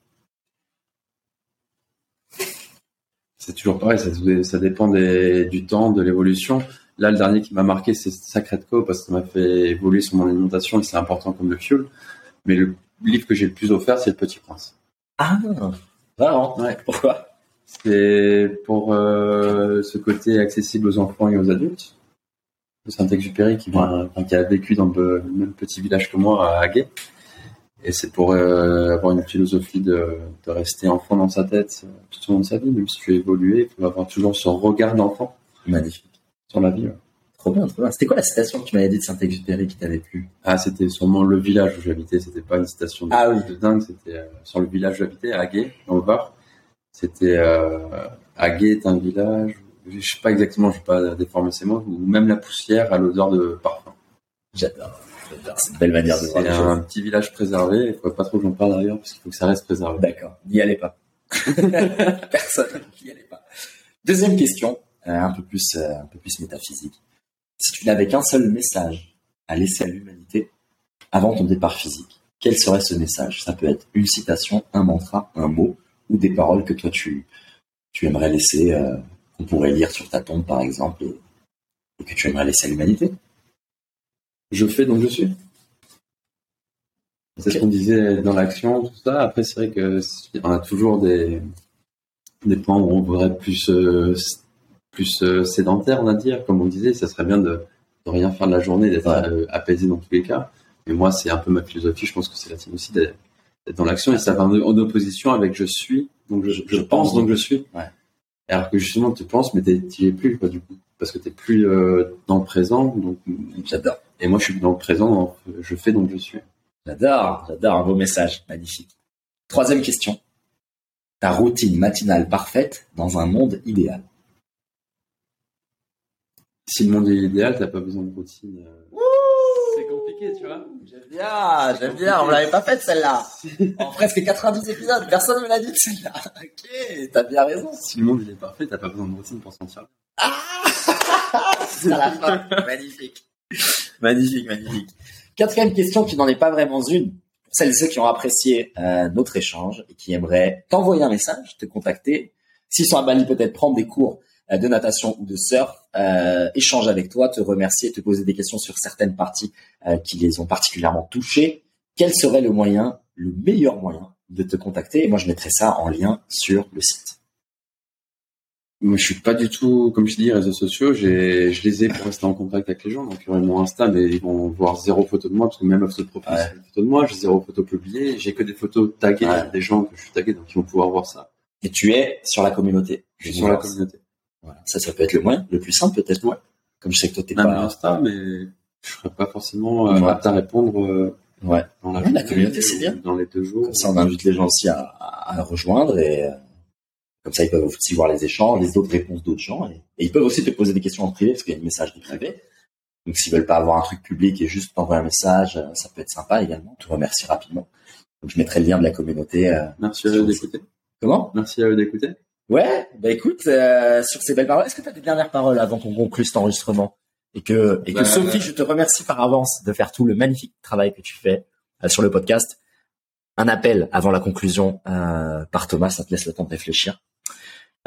C'est toujours pareil, ça, ça dépend des, du temps, de l'évolution. Là, le dernier qui m'a marqué, c'est Sacred Co parce que ça m'a fait évoluer sur mon alimentation et c'est important comme le fuel. Mais le livre que j'ai le plus offert, c'est Le Petit Prince. Ah, vraiment Ouais. Pourquoi? C'est pour euh, ce côté accessible aux enfants et aux adultes. De Saint-Exupéry qui, vient- enfin, qui a vécu dans le même petit village que moi à Haguet. Et c'est pour euh, avoir une philosophie de, de rester enfant dans sa tête euh, tout au long de sa vie, même si tu as évolué, il faut avoir toujours ce regard d'enfant Magnifique. sur la vie. ouais. Trop bien, trop bien. C'était quoi la citation que tu m'avais dit de Saint-Exupéry qui t'avait plu? Ah, c'était sûrement le village où j'habitais, c'était pas une station de, Ah oui. de dingue, c'était euh, sur le village où j'habitais, à Haguet, dans le Var. C'était euh, Haguet est un village, je sais pas exactement, je vais pas déformer ces mots, où même la poussière a l'odeur de parfum. J'adore. C'est une belle manière de voir C'est un choses. petit village préservé, il faut pas trop que j'en parle d'ailleurs, parce qu'il faut que ça reste préservé. D'accord. N'y allez pas. Personne. N'y allez pas. Deuxième question, euh, un peu plus, euh, un peu plus métaphysique. Si tu n'avais qu'un seul message à laisser à l'humanité avant ton départ physique, quel serait ce message? Ça peut être une citation, un mantra, un mot, ou des paroles que toi tu, tu aimerais laisser, euh, qu'on pourrait lire sur ta tombe par exemple, et, que tu aimerais laisser à l'humanité. Je fais donc je suis. C'est ce qu'on disait dans l'action, tout ça. Après, c'est vrai que on a toujours des, des points où on voudrait plus, euh, plus euh, sédentaire, on va dire. Comme on disait, ça serait bien de, de rien faire de la journée, d'être Ouais. euh, apaisé dans tous les cas. Mais moi, c'est un peu ma philosophie. Je pense que c'est la tienne aussi d'être dans l'action et ça va en, en opposition avec je suis. Donc je, je pense, donc je suis. Ouais. Alors que justement, tu penses, mais t'es- t'y es plus, quoi, du coup. Parce que t'es plus euh, dans le présent. Donc, J'adore. et moi, je suis dans le présent. donc, je fais donc je suis. J'adore, j'adore, un beau message, magnifique. Troisième question. Ta routine matinale parfaite dans un monde idéal. Si le monde est idéal, t'as pas besoin de routine. euh. C'est compliqué, tu vois. J'aime bien, j'aime bien, on l'avait pas faite celle-là. En presque 90 épisodes, personne me l'a dit celle-là. Ok, t'as bien raison. Si le monde il est parfait, t'as pas besoin de routine pour s'en sortir. C'est à la fin. magnifique. Magnifique, magnifique. Quatrième question qui n'en est pas vraiment une. Pour celles et ceux qui ont apprécié euh, notre échange et qui aimeraient t'envoyer un message, te contacter, s'ils sont à Bali, peut-être prendre des cours de natation ou de surf, euh, échanger avec toi, te remercier, te poser des questions sur certaines parties euh, qui les ont particulièrement touchés. Quel serait le moyen, le meilleur moyen de te contacter? Et moi, je mettrai ça en lien sur le site. Moi, je suis pas du tout, comme je dis, réseaux sociaux. J'ai, je les ai pour rester en contact avec les gens. Donc, il y aurait mon Insta, mais ils vont voir zéro photo de moi, parce que même offre de profil, Ouais. c'est une photo de moi. J'ai zéro photo publiée. J'ai que des photos taguées, Ouais. des gens que je suis tagué, donc ils vont pouvoir voir ça. Et tu es sur la communauté. Je suis sur la communauté. Voilà. Ça, ça peut être le moyen, le plus simple peut-être. Ouais. Comme je sais que toi, t'es pas... Insta, mais je serais pas forcément euh, Ouais. apte à répondre euh, Ouais. dans la, Ouais, la journée communauté, ou c'est bien. Dans les deux jours. Comme ça, on invite les gens aussi à, à, à rejoindre et euh, comme ça, ils peuvent aussi voir les échanges, les autres réponses d'autres gens et, et ils peuvent aussi te poser des questions en privé parce qu'il y a une messagerie privée. Donc, s'ils veulent pas avoir un truc public et juste t'envoyer un message, euh, ça peut être sympa également. Je te remercie rapidement. Donc, je mettrai le lien de la communauté. euh. Merci à eux d'écouter. Comment? Merci à eux d'écouter. Ouais, bah écoute, euh, sur ces belles paroles, est-ce que tu as des dernières paroles avant qu'on conclue cet enregistrement Et que, et que Bah, Sophie, je te remercie par avance de faire tout le magnifique travail que tu fais euh, sur le podcast. Un appel avant la conclusion euh, par Thomas, ça te laisse le temps de réfléchir.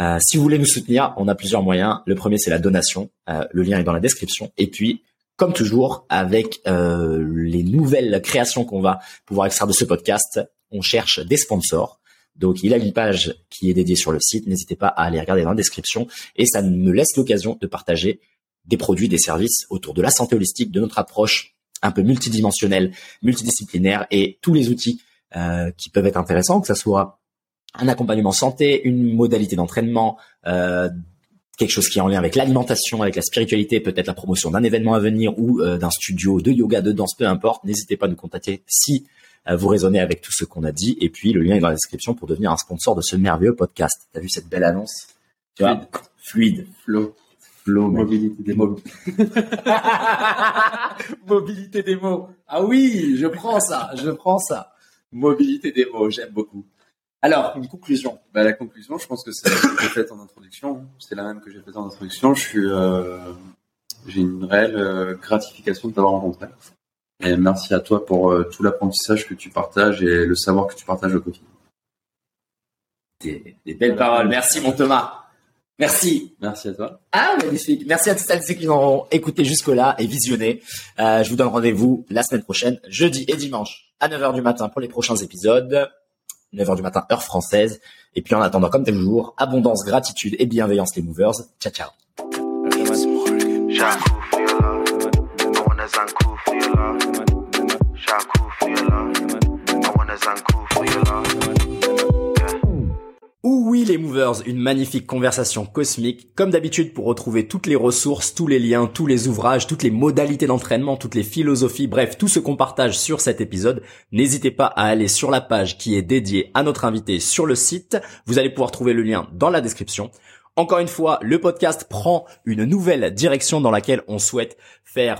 Euh, si vous voulez nous soutenir, on a plusieurs moyens. Le premier, c'est la donation. Euh, le lien est dans la description. Et puis, comme toujours, avec euh, les nouvelles créations qu'on va pouvoir extraire de ce podcast, on cherche des sponsors. Donc, il a une page qui est dédiée sur le site. N'hésitez pas à aller regarder dans la description. Et ça me laisse l'occasion de partager des produits, des services autour de la santé holistique, de notre approche un peu multidimensionnelle, multidisciplinaire et tous les outils euh, qui peuvent être intéressants, que ce soit un accompagnement santé, une modalité d'entraînement, euh, quelque chose qui est en lien avec l'alimentation, avec la spiritualité, peut-être la promotion d'un événement à venir ou euh, d'un studio de yoga, de danse, peu importe. N'hésitez pas à nous contacter si vous raisonnez avec tout ce qu'on a dit. Et puis, le lien est dans la description pour devenir un sponsor de ce merveilleux podcast. T'as vu cette belle annonce? Tu vois? Fluide. Flo, Flow, mobilité Des mots. Mobilité des mots. Ah oui, je prends ça, je prends ça. Mobilité des mots, j'aime beaucoup. Alors, une conclusion. Bah, la conclusion, je pense que c'est ce que j'ai faite en introduction. C'est la même que j'ai faite en introduction. Je suis, euh, j'ai une réelle euh, gratification de t'avoir rencontré. Et merci à toi pour euh, tout l'apprentissage que tu partages et le savoir que tu partages au quotidien. Des, des belles paroles. Merci, mon Thomas. Merci. Merci à toi. Ah, magnifique. Merci à tous celles qui ont écouté jusque-là et visionné. Euh, je vous donne rendez-vous la semaine prochaine, jeudi et dimanche, à 9h du matin pour les prochains épisodes. 9h du matin, heure française. Et puis en attendant, comme toujours, abondance, gratitude et bienveillance les movers. Ciao, ciao. Oui les movers, une magnifique conversation cosmique. Comme d'habitude pour retrouver toutes les ressources, tous les liens, tous les ouvrages, toutes les modalités d'entraînement, toutes les philosophies, bref, tout ce qu'on partage sur cet épisode, n'hésitez pas à aller sur la page qui est dédiée à notre invité sur le site. Vous allez pouvoir trouver le lien dans la description. Encore une fois, le podcast prend une nouvelle direction dans laquelle on souhaite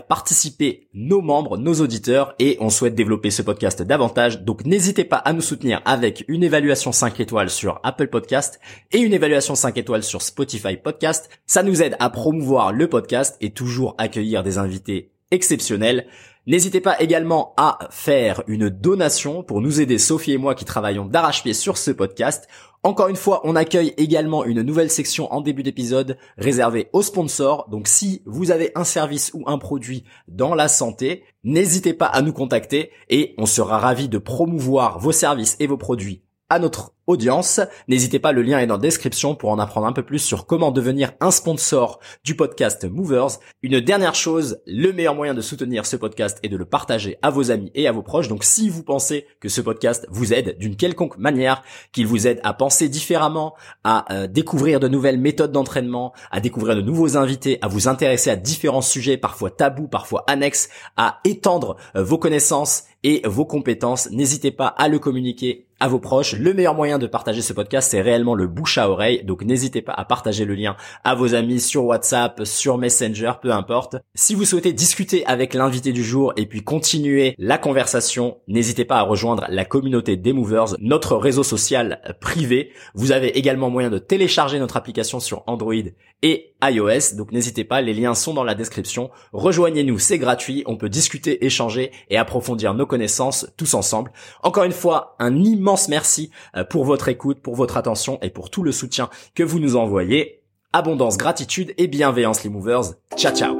participer nos membres, nos auditeurs et on souhaite développer ce podcast davantage. Donc n'hésitez pas à nous soutenir avec une évaluation 5 étoiles sur Apple Podcast et une évaluation 5 étoiles sur Spotify Podcast. Ça nous aide à promouvoir le podcast et toujours accueillir des invités exceptionnels. N'hésitez pas également à faire une donation pour nous aider, Sophie et moi qui travaillons d'arrache-pied sur ce podcast. Encore une fois, on accueille également une nouvelle section en début d'épisode réservée aux sponsors. Donc si vous avez un service ou un produit dans la santé, n'hésitez pas à nous contacter et on sera ravi de promouvoir vos services et vos produits à notre audience. N'hésitez pas, le lien est dans la description pour en apprendre un peu plus sur comment devenir un sponsor du podcast Movers. Une dernière chose, le meilleur moyen de soutenir ce podcast est de le partager à vos amis et à vos proches. Donc si vous pensez que ce podcast vous aide d'une quelconque manière, qu'il vous aide à penser différemment, à euh, découvrir de nouvelles méthodes d'entraînement, à découvrir de nouveaux invités, à vous intéresser à différents sujets, parfois tabous, parfois annexes, à étendre euh, vos connaissances et vos compétences, n'hésitez pas à le communiquer à vos proches. Le meilleur moyen de partager ce podcast, c'est réellement le bouche à oreille. Donc n'hésitez pas à partager le lien à vos amis sur WhatsApp, sur Messenger, peu importe. Si vous souhaitez discuter avec l'invité du jour et puis continuer la conversation, n'hésitez pas à rejoindre la communauté des Movers, notre réseau social privé. Vous avez également moyen de télécharger notre application sur Android et iOS. Donc n'hésitez pas, les liens sont dans la description. Rejoignez-nous, c'est gratuit. On peut discuter, échanger et approfondir nos connaissances tous ensemble. Encore une fois, un immense immense merci euh, pour votre écoute, pour votre attention et pour tout le soutien que vous nous envoyez. Abondance, gratitude et bienveillance les movers. Ciao ciao.